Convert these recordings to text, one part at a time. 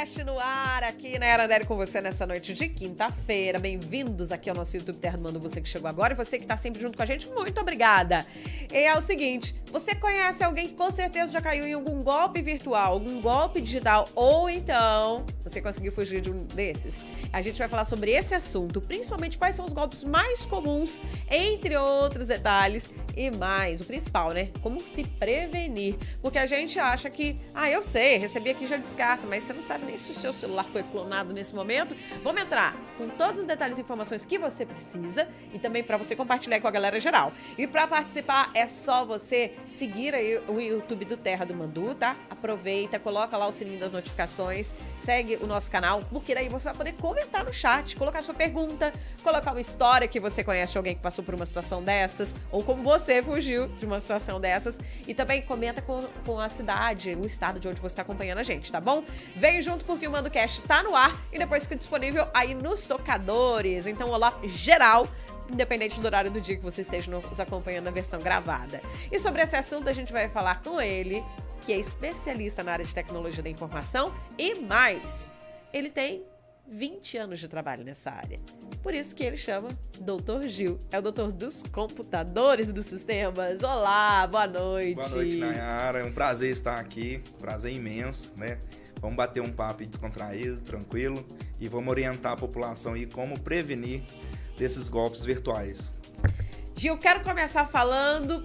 Cast no ar, aqui na Era Délio com você nessa noite de quinta-feira. Bem-vindos aqui ao nosso YouTube Terra do Mando, você que chegou agora e você que tá sempre junto com a gente, muito obrigada. E é o seguinte, você conhece alguém que com certeza já caiu em algum golpe virtual, algum golpe digital, ou então você conseguiu fugir de um desses? A gente vai falar sobre esse assunto, principalmente quais são os golpes mais comuns, entre outros detalhes e mais. O principal, né? Como se prevenir. Porque a gente acha que, ah, eu sei, recebi aqui já descarta, mas você não sabe nem se o seu celular foi clonado nesse momento. Vamos entrar com todos os detalhes e informações que você precisa e também para você compartilhar com a galera geral. E para participar é só você seguir aí o YouTube do Terra do Mandu, tá? Aproveita, coloca lá o sininho das notificações, segue o nosso canal, porque daí você vai poder comentar no chat, colocar sua pergunta, colocar uma história que você conhece alguém que passou por uma situação dessas, ou como você fugiu de uma situação dessas. E também comenta com, com a cidade, o estado de onde você está acompanhando a gente, tá bom? Vem junto porque o Mando Cast tá no ar e depois fica disponível aí nos tocadores. Então, olá geral independente do horário do dia que você esteja nos acompanhando na versão gravada. E sobre esse assunto a gente vai falar com ele, que é especialista na área de tecnologia da informação e mais. Ele tem 20 anos de trabalho nessa área. Por isso que ele chama Doutor Gil. É o doutor dos computadores e dos sistemas. Olá, boa noite. Boa noite, Nayara. É um prazer estar aqui. Prazer imenso, né? Vamos bater um papo descontraído, tranquilo e vamos orientar a população aí como prevenir desses golpes virtuais. Gil, quero começar falando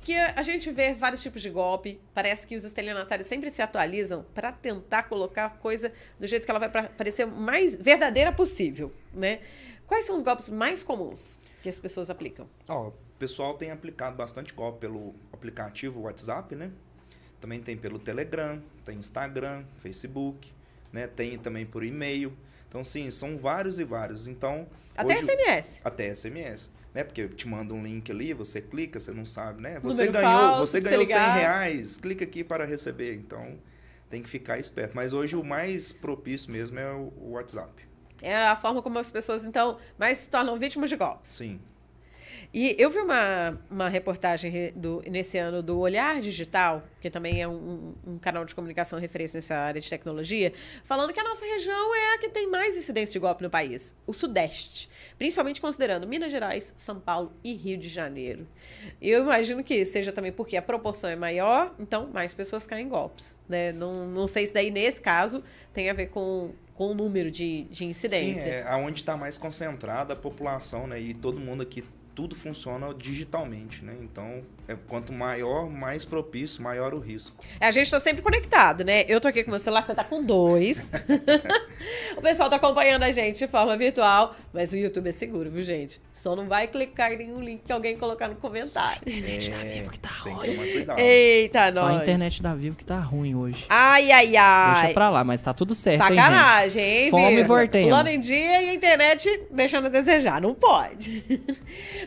que a gente vê vários tipos de golpe. Parece que os estelionatários sempre se atualizam para tentar colocar a coisa do jeito que ela vai parecer mais verdadeira possível, né? Quais são os golpes mais comuns que as pessoas aplicam? Ó, o pessoal tem aplicado bastante golpe pelo aplicativo WhatsApp, né? Também tem pelo Telegram, tem Instagram, Facebook, né? Tem também por e-mail. Então, sim, são vários e vários. Então. Até hoje, SMS. Até SMS. Né? Porque te manda um link ali, você clica, você não sabe, né? Você Número ganhou, falso, você ganhou você 100 ligar. reais, clica aqui para receber. Então, tem que ficar esperto. Mas hoje o mais propício mesmo é o o WhatsApp. É a forma como as pessoas, então, mais se tornam vítimas de golpes. Sim. E eu vi uma, uma reportagem re- do, nesse ano do Olhar Digital, que também é um, um canal de comunicação referência nessa área de tecnologia, falando que a nossa região é a que tem mais incidência de golpe no país, o Sudeste. Principalmente considerando Minas Gerais, São Paulo e Rio de Janeiro. Eu imagino que seja também porque a proporção é maior, então mais pessoas caem em golpes. Né? Não, não sei se daí, nesse caso, tem a ver com, com o número de, de incidência. Sim, é aonde está mais concentrada a população, né? E todo mundo aqui, tudo funciona digitalmente, né? Então, é, quanto maior, mais propício, maior o risco. A gente tá sempre conectado, né? Eu tô aqui com meu celular, você tá com dois. o pessoal tá acompanhando a gente de forma virtual, mas o YouTube é seguro, viu, gente? Só não vai clicar em nenhum link que alguém colocar no comentário. internet da Vivo que tá tem que ruim. cuidado. Eita, Só nós. a internet da Vivo que tá ruim hoje. Ai, ai, ai. Deixa pra lá, mas tá tudo certo, hein, gente? Sacanagem, hein, Fome e. Plano em dia e a internet deixando a desejar. Não pode.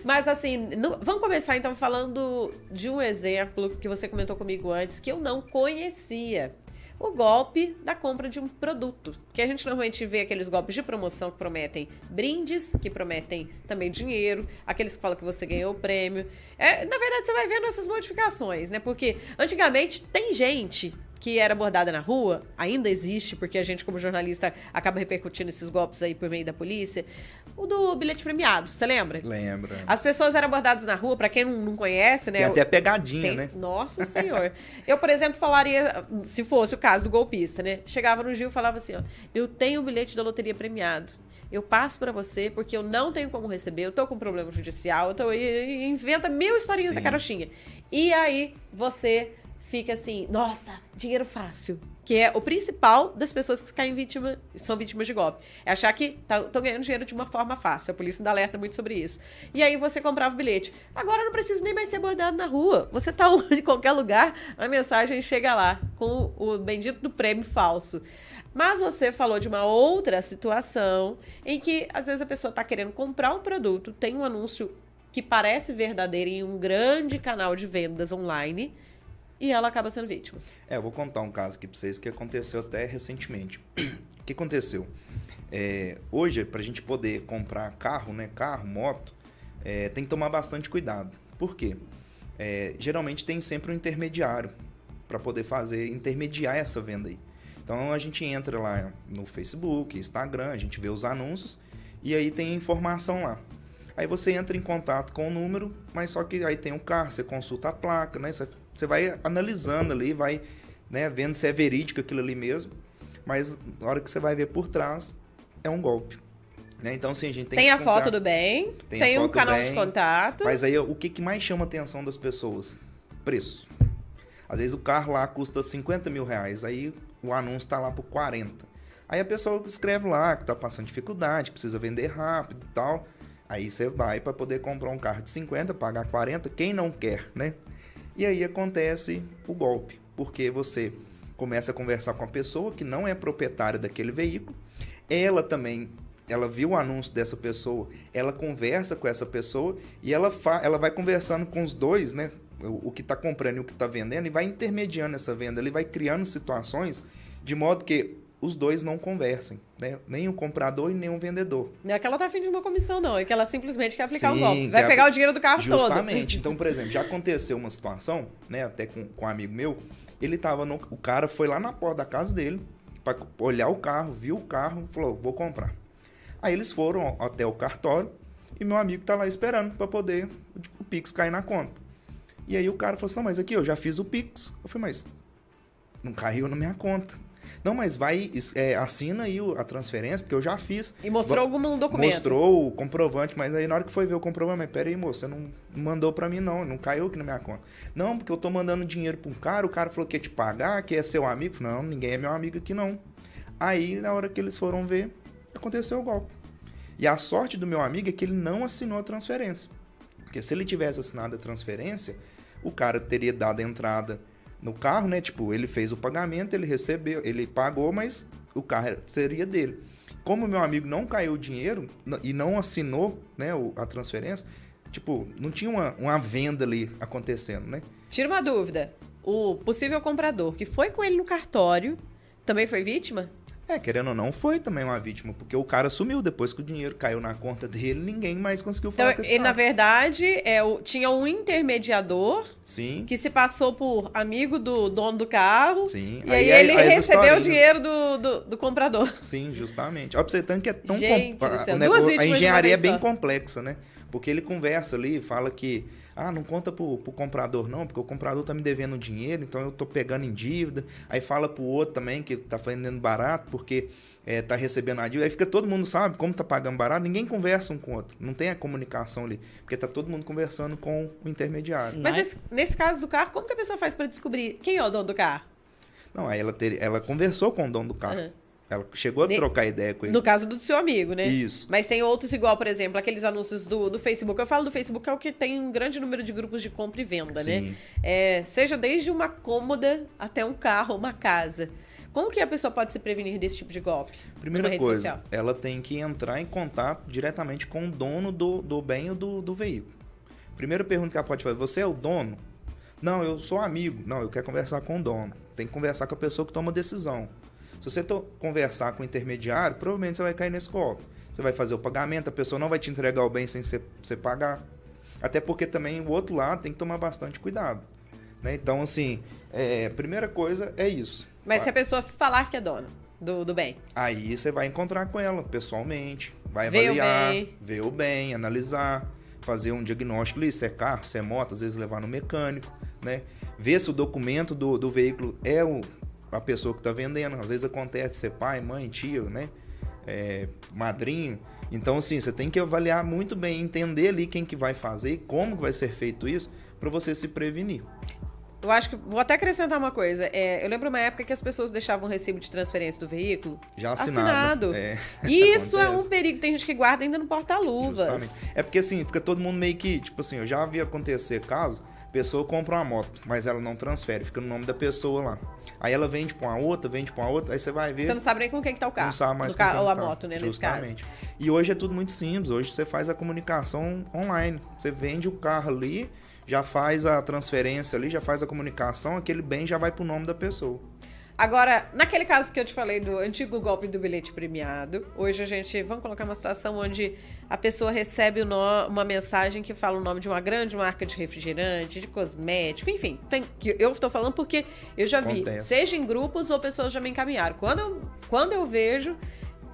Mas assim, no- vamos começar então falando de um exemplo que você comentou comigo antes, que eu não conhecia. O golpe da compra de um produto. Que a gente normalmente vê aqueles golpes de promoção que prometem brindes, que prometem também dinheiro, aqueles que falam que você ganhou o prêmio. É, na verdade, você vai vendo essas modificações, né? Porque antigamente tem gente que era abordada na rua, ainda existe, porque a gente, como jornalista, acaba repercutindo esses golpes aí por meio da polícia. O do bilhete premiado, você lembra? Lembra? As pessoas eram abordadas na rua, pra quem não, não conhece, né? Tem até pegadinha, Tem- né? Nossa Senhor. Eu, por exemplo, falaria, se fosse o caso do golpista, né? Chegava no Gil e falava assim, ó, eu tenho o bilhete da loteria premiado. Eu passo pra você porque eu não tenho como receber, eu tô com problema judicial, eu tô, e, inventa mil historinhas da Sim. carochinha. E aí você fica assim, nossa, dinheiro fácil. Que é o principal das pessoas que caem vítima, são vítimas de golpe. É achar que estão ganhando dinheiro de uma forma fácil. A polícia ainda alerta muito sobre isso. E aí você comprava o bilhete. Agora não precisa nem mais ser abordado na rua. Você tá em qualquer lugar, a mensagem chega lá com o bendito do prêmio falso. Mas você falou de uma outra situação em que às vezes a pessoa está querendo comprar um produto, tem um anúncio que parece verdadeiro em um grande canal de vendas online e ela acaba sendo vítima. É, eu vou contar um caso aqui pra vocês que aconteceu até recentemente. O que aconteceu? É, hoje, pra gente poder comprar carro, né? Carro, moto, é, tem que tomar bastante cuidado. Por quê? É, geralmente tem sempre um intermediário para poder fazer, intermediar essa venda aí. Então, a gente entra lá no Facebook, Instagram, a gente vê os anúncios e aí tem informação lá. Aí você entra em contato com o número, mas só que aí tem um carro, você consulta a placa, né? Você, você vai analisando ali, vai né, vendo se é verídico aquilo ali mesmo. Mas na hora que você vai ver por trás, é um golpe. Né? Então, sim, a gente tem, tem a foto do bem, tem, tem o canal bem, de contato. Mas aí o que, que mais chama a atenção das pessoas? Preço. Às vezes o carro lá custa 50 mil reais, aí o anúncio está lá por 40. Aí a pessoa escreve lá que está passando dificuldade, precisa vender rápido e tal. Aí você vai para poder comprar um carro de 50, pagar 40, quem não quer, né? E aí acontece o golpe, porque você começa a conversar com a pessoa que não é proprietária daquele veículo, ela também ela viu o anúncio dessa pessoa, ela conversa com essa pessoa e ela, ela vai conversando com os dois, né? o, que está comprando e o que está vendendo e vai intermediando essa venda, ele vai criando situações de modo que os dois não conversem, né? Nem o comprador e nem o vendedor. Não é que ela tá afim de uma comissão, não. É que ela simplesmente quer aplicar Sim, um golpe. Vai pegar o dinheiro do carro Justamente. todo. Justamente. Então, por exemplo, já aconteceu uma situação, né? Até com, com um amigo meu. Ele tava no... O cara foi lá na porta da casa dele para olhar o carro, viu o carro, falou, vou comprar. Aí eles foram até o cartório e meu amigo tá lá esperando para poder o Pix cair na conta. E aí o cara falou assim: não, mas aqui eu já fiz o Pix. Eu falei, mas não caiu na minha conta. Não, mas vai, é, assina aí a transferência, porque eu já fiz. E mostrou algum documento? Mostrou o comprovante, mas aí na hora que foi ver o comprovante, mas peraí, moço, você não mandou para mim não, não caiu aqui na minha conta. Não, porque eu tô mandando dinheiro pra um cara, o cara falou que ia te pagar, que é seu amigo. Não, ninguém é meu amigo aqui não. Aí, na hora que eles foram ver, aconteceu o golpe. E a sorte do meu amigo é que ele não assinou a transferência. Porque se ele tivesse assinado a transferência, o cara teria dado a entrada no carro, né? Tipo, ele fez o pagamento, ele recebeu, ele pagou, mas o carro seria dele. Como meu amigo não caiu o dinheiro e não assinou né, a transferência, tipo, não tinha uma, uma venda ali acontecendo, né? Tira uma dúvida. O possível comprador que foi com ele no cartório também foi vítima? É, querendo ou não, foi também uma vítima, porque o cara sumiu depois que o dinheiro caiu na conta dele, ninguém mais conseguiu falar então, com esse ele, Na verdade, é, o, tinha um intermediador Sim. que se passou por amigo do dono do carro. Sim. E aí, aí ele recebeu o dinheiro do, do, do, comprador. Sim, justamente. Ó, pra você que é tão... Gente com... do céu, a engenharia é bem complexa, né? Porque ele conversa ali, fala que ah, não conta pro, pro comprador não, porque o comprador tá me devendo dinheiro, então eu tô pegando em dívida. Aí fala pro outro também que tá vendendo barato porque é, tá recebendo a dívida. Aí fica todo mundo, sabe, como tá pagando barato, ninguém conversa um com o outro. Não tem a comunicação ali, porque tá todo mundo conversando com o intermediário. Mas nesse, nesse caso do carro, como que a pessoa faz para descobrir quem é o dono do carro? Não, aí ela, ter, ela conversou com o dono do carro. Uhum. Ela chegou a ne... trocar ideia com ele. No caso do seu amigo, né? Isso. Mas tem outros igual, por exemplo, aqueles anúncios do, do Facebook. Eu falo do Facebook é o que tem um grande número de grupos de compra e venda, né? Sim. né? É, seja desde uma cômoda até um carro, uma casa. Como que a pessoa pode se prevenir desse tipo de golpe? Primeira coisa, social? ela tem que entrar em contato diretamente com o dono do, do bem ou do, do veículo. Primeira pergunta que ela pode fazer, você é o dono? Não, eu sou amigo. Não, eu quero conversar com o dono. Tem que conversar com a pessoa que toma a decisão. Se você conversar com o intermediário, provavelmente você vai cair nesse golpe. Você vai fazer o pagamento, a pessoa não vai te entregar o bem sem você, pagar. Até porque também o outro lado tem que tomar bastante cuidado. Né? Então, assim, é, primeira coisa é isso. Mas se a pessoa falar que é dona do, do bem? Aí você vai encontrar com ela pessoalmente, vai avaliar, ver o bem, ver o bem analisar, fazer um diagnóstico ali, se é carro, se é moto, às vezes levar no mecânico, né? Ver se o documento do, do veículo é o, a pessoa que está vendendo. Às vezes acontece ser pai, mãe, tio, né? É, madrinho. Então, assim, você tem que avaliar muito bem, entender ali quem que vai fazer e como vai ser feito isso para você se prevenir. Eu acho que vou até acrescentar uma coisa. É, eu lembro uma época que as pessoas deixavam o recibo de transferência do veículo já assinado. assinado. É, isso é um perigo. Tem gente que guarda ainda no porta-luvas. É porque assim, fica todo mundo meio que, tipo assim, eu já vi acontecer casos, pessoa compra uma moto, mas ela não transfere, fica no nome da pessoa lá. Aí ela vende pra uma outra, vende pra uma outra, aí você vai ver. Você não sabe nem com quem que tá o carro. Não sabe mais com carro, quem ou a tá. moto, né, Justamente. nesse caso. E hoje é tudo muito simples. Hoje você faz a comunicação online. Você vende o carro ali, já faz a transferência ali, já faz a comunicação, aquele bem já vai pro nome da pessoa. Agora, naquele caso que eu te falei do antigo golpe do bilhete premiado, hoje a gente vamos colocar uma situação onde a pessoa recebe uma mensagem que fala o nome de uma grande marca de refrigerante, de cosmético, enfim. Tem, que eu estou falando porque eu já vi, Acontece. seja em grupos ou pessoas já me encaminharam. Quando eu, quando eu vejo,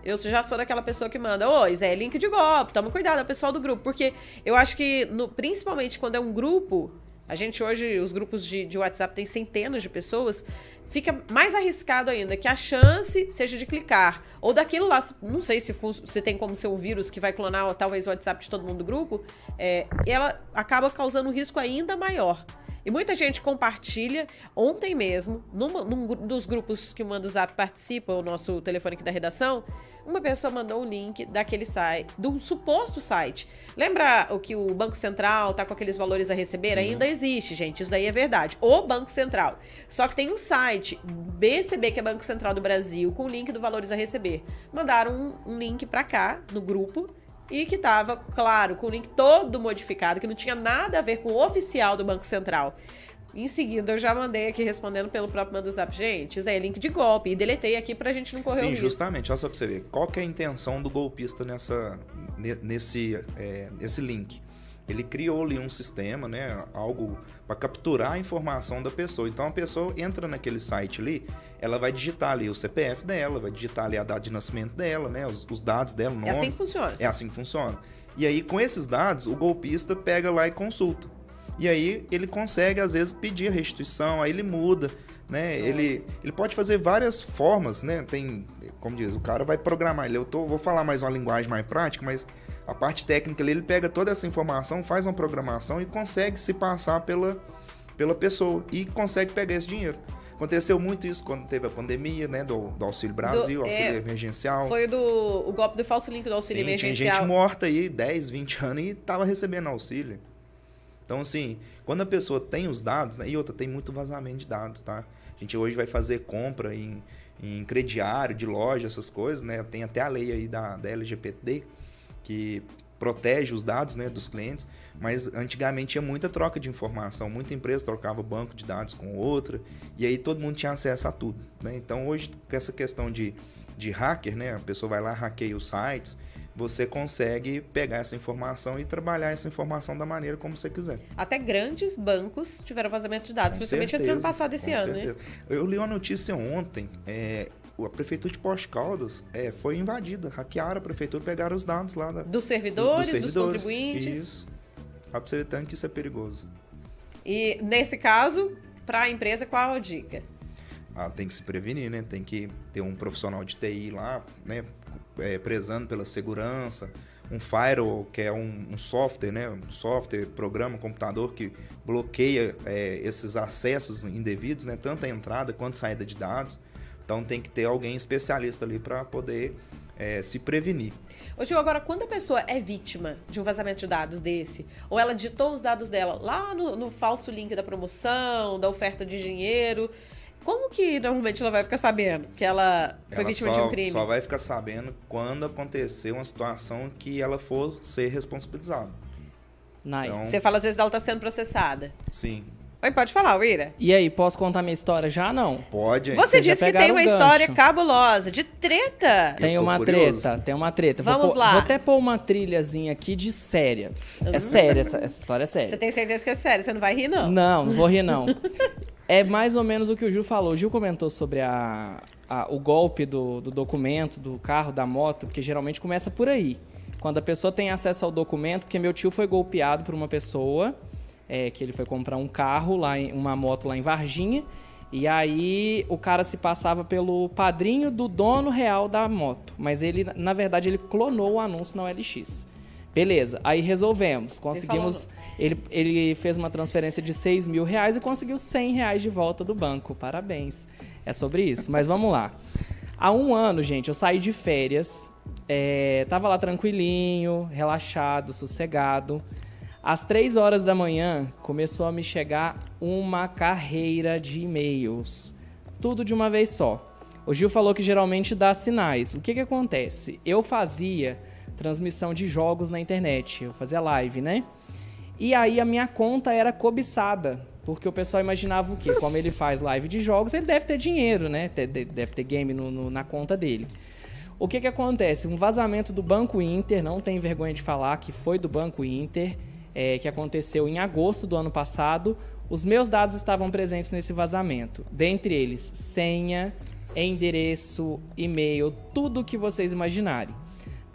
eu já sou daquela pessoa que manda, oi, Zé, link de golpe, toma cuidado, é o pessoal do grupo. Porque eu acho que, no, principalmente quando é um grupo, a gente hoje, os grupos de, de WhatsApp tem centenas de pessoas, fica mais arriscado ainda que a chance seja de clicar. Ou daquilo lá, não sei se, se tem como ser um vírus que vai clonar talvez o WhatsApp de todo mundo do grupo, é, ela acaba causando um risco ainda maior. E muita gente compartilha. Ontem mesmo, numa, num dos grupos que o Manda Zap participa, o nosso telefone aqui da redação, uma pessoa mandou um link daquele site, do suposto site. Lembra o que o Banco Central tá com aqueles valores a receber? Sim. Ainda existe, gente. Isso daí é verdade. O Banco Central. Só que tem um site, BCB, que é Banco Central do Brasil, com o link do valores a receber. Mandaram um, um link para cá, no grupo, e que tava, claro, com o link todo modificado, que não tinha nada a ver com o oficial do Banco Central. Em seguida, eu já mandei aqui respondendo pelo próprio Manda Zap. Gente, isso aí é link de golpe. E deletei aqui pra gente não correr Sim, o risco. justamente. Olha só pra você ver. Qual que é a intenção do golpista nessa, nesse, é, nesse link? Ele criou ali um sistema, né? Algo para capturar a informação da pessoa. Então, a pessoa entra naquele site ali, ela vai digitar ali o CPF dela, vai digitar ali a data de nascimento dela, né? Os, os dados dela, nome. É assim que funciona. É assim que funciona. E aí, com esses dados, o golpista pega lá e consulta. E aí ele consegue, às vezes, pedir a restituição, aí ele muda. Né? Ele, ele pode fazer várias formas, né? Tem, como diz, o cara vai programar. Ele, eu tô, vou falar mais uma linguagem mais prática, mas a parte técnica ele pega toda essa informação, faz uma programação e consegue se passar pela, pela pessoa e consegue pegar esse dinheiro. Aconteceu muito isso quando teve a pandemia, né? Do, do Auxílio Brasil, do, auxílio é, emergencial. Foi do, o golpe do falso link do auxílio Sim, emergencial. Tinha gente morta aí, 10, 20 anos e tava recebendo auxílio. Então, assim, quando a pessoa tem os dados, né? E outra, tem muito vazamento de dados, tá? A gente hoje vai fazer compra em, em crediário, de loja, essas coisas, né? Tem até a lei aí da, da LGPD que protege os dados né, dos clientes, mas antigamente tinha muita troca de informação, muita empresa trocava banco de dados com outra, e aí todo mundo tinha acesso a tudo. Né? Então hoje, com essa questão de, de hacker, né, a pessoa vai lá, hackeia os sites, você consegue pegar essa informação e trabalhar essa informação da maneira como você quiser. Até grandes bancos tiveram vazamento de dados, com principalmente certeza, no ano passado esse ano, né? certeza. né? Eu li uma notícia ontem, é, a prefeitura de Porto Caldas é, foi invadida, hackearam a prefeitura, pegaram os dados lá da, dos, servidores, do, dos servidores, dos contribuintes. Isso. Pra você ver tanto que isso é perigoso. E nesse caso, para a empresa, qual a dica? Ah, tem que se prevenir, né? Tem que ter um profissional de TI lá, né? É, prezando pela segurança, um firewall, que é um, um, software, né? Um software, programa, computador que bloqueia é, esses acessos indevidos, né? Tanto a entrada quanto a saída de dados. Então tem que ter alguém especialista ali para poder é, se prevenir. Ô Gil, agora, quando a pessoa é vítima de um vazamento de dados desse, ou ela digitou os dados dela lá no, no falso link da promoção, da oferta de dinheiro, como que normalmente ela vai ficar sabendo que ela foi ela vítima só, de um crime? Só vai ficar sabendo quando acontecer uma situação que ela for ser responsabilizada. Então, Você fala às vezes ela está sendo processada. Sim. Oi, pode falar, Uira. E aí, posso contar minha história já? Não. Pode. Você, Você disse que tem uma história cabulosa, de treta. Tem uma curioso. treta, tem uma treta. Vamos vou, lá. Vou até pôr uma trilhazinha aqui de séria. É hum. séria, essa, essa história é séria. Você tem certeza que é séria? Você não vai rir, não? Não, não vou rir, não. É mais ou menos o que o Gil falou. O Gil comentou sobre a, a, o golpe do, do documento, do carro, da moto, porque geralmente começa por aí. Quando a pessoa tem acesso ao documento, porque meu tio foi golpeado por uma pessoa, é, que ele foi comprar um carro, lá em, uma moto lá em Varginha, e aí o cara se passava pelo padrinho do dono real da moto. Mas ele, na verdade, ele clonou o anúncio na OLX. Beleza, aí resolvemos. Conseguimos. Ele, ele fez uma transferência de 6 mil reais e conseguiu 100 reais de volta do banco. Parabéns. É sobre isso. Mas vamos lá. Há um ano, gente, eu saí de férias. É, tava lá tranquilinho, relaxado, sossegado. Às 3 horas da manhã, começou a me chegar uma carreira de e-mails. Tudo de uma vez só. O Gil falou que geralmente dá sinais. O que, que acontece? Eu fazia transmissão de jogos na internet. Eu fazia live, né? E aí a minha conta era cobiçada Porque o pessoal imaginava o quê? Como ele faz live de jogos, ele deve ter dinheiro, né? Deve ter game no, no, na conta dele. O que que acontece? Um vazamento do Banco Inter, não tem vergonha de falar que foi do Banco Inter, é, que aconteceu em agosto do ano passado. Os meus dados estavam presentes nesse vazamento. Dentre eles, senha, endereço, e-mail, tudo o que vocês imaginarem.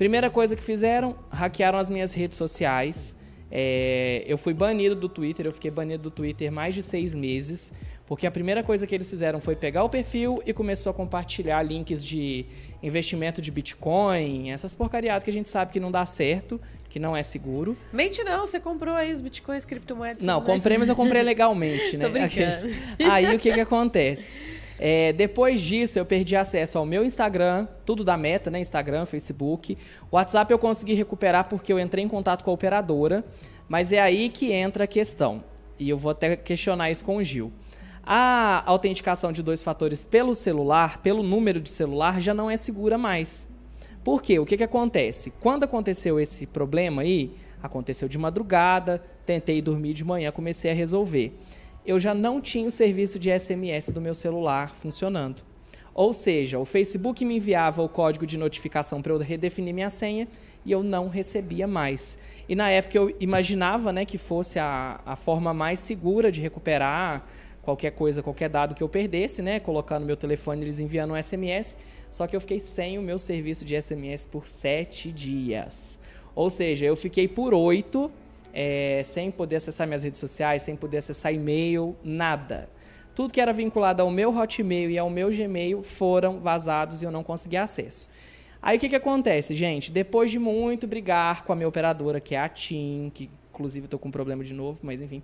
Primeira coisa que fizeram, hackearam as minhas redes sociais. É, eu fui banido do Twitter, eu fiquei banido do Twitter mais de seis meses, porque a primeira coisa que eles fizeram foi pegar o perfil e começou a compartilhar links de investimento de Bitcoin, essas porcariadas que a gente sabe que não dá certo, que não é seguro. Mente não, você comprou aí os Bitcoins, criptomoedas. Não, comprei, mas eu comprei legalmente, né? Tô brincando. Aí o que que acontece? É, depois disso, eu perdi acesso ao meu Instagram, tudo da meta, né? Instagram, Facebook. O WhatsApp eu consegui recuperar porque eu entrei em contato com a operadora, mas é aí que entra a questão. E eu vou até questionar isso com o Gil. A autenticação de dois fatores pelo celular, pelo número de celular, já não é segura mais. Por quê? O que, que acontece? Quando aconteceu esse problema aí, aconteceu de madrugada, tentei dormir de manhã, comecei a resolver. Eu já não tinha o serviço de SMS do meu celular funcionando. Ou seja, o Facebook me enviava o código de notificação para eu redefinir minha senha e eu não recebia mais. E na época eu imaginava né, que fosse a, a forma mais segura de recuperar qualquer coisa, qualquer dado que eu perdesse, né? Colocando meu telefone, eles enviando um SMS. Só que eu fiquei sem o meu serviço de SMS por sete dias. Ou seja, eu fiquei por oito é, sem poder acessar minhas redes sociais, sem poder acessar e-mail, nada. Tudo que era vinculado ao meu Hotmail e ao meu Gmail foram vazados e eu não consegui acesso. Aí o que, que acontece, gente? Depois de muito brigar com a minha operadora, que é a TIM, que inclusive estou com um problema de novo, mas enfim.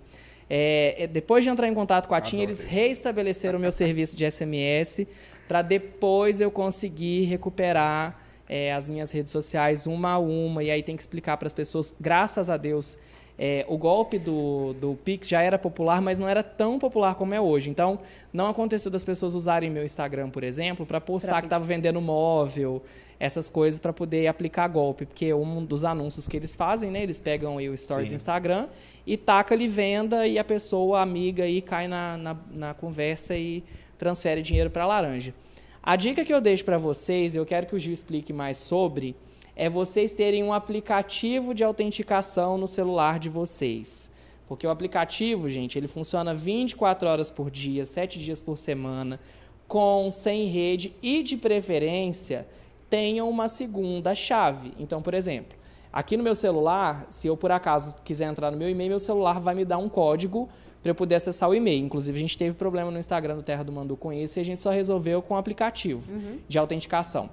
É, é, depois de entrar em contato com a TIM, eles reestabeleceram o meu serviço de SMS para depois eu conseguir recuperar é, as minhas redes sociais uma a uma. E aí tem que explicar para as pessoas, graças a Deus, é, o golpe do, do Pix já era popular, mas não era tão popular como é hoje. Então, não aconteceu das pessoas usarem meu Instagram, por exemplo, para postar pra que estava vendendo móvel, essas coisas para poder aplicar golpe, porque um dos anúncios que eles fazem, né, eles pegam aí o story Sim. do Instagram e taca ali venda e a pessoa amiga aí cai na, na, na conversa e transfere dinheiro para a laranja. A dica que eu deixo para vocês, eu quero que o Gil explique mais sobre, é vocês terem um aplicativo de autenticação no celular de vocês. Porque o aplicativo, gente, ele funciona 24 horas por dia, 7 dias por semana, com, sem rede e de preferência tenham uma segunda chave. Então, por exemplo, aqui no meu celular, se eu por acaso quiser entrar no meu e-mail, meu celular vai me dar um código para eu poder acessar o e-mail. Inclusive, a gente teve problema no Instagram do Terra do Mandu com isso e a gente só resolveu com o aplicativo uhum. de autenticação.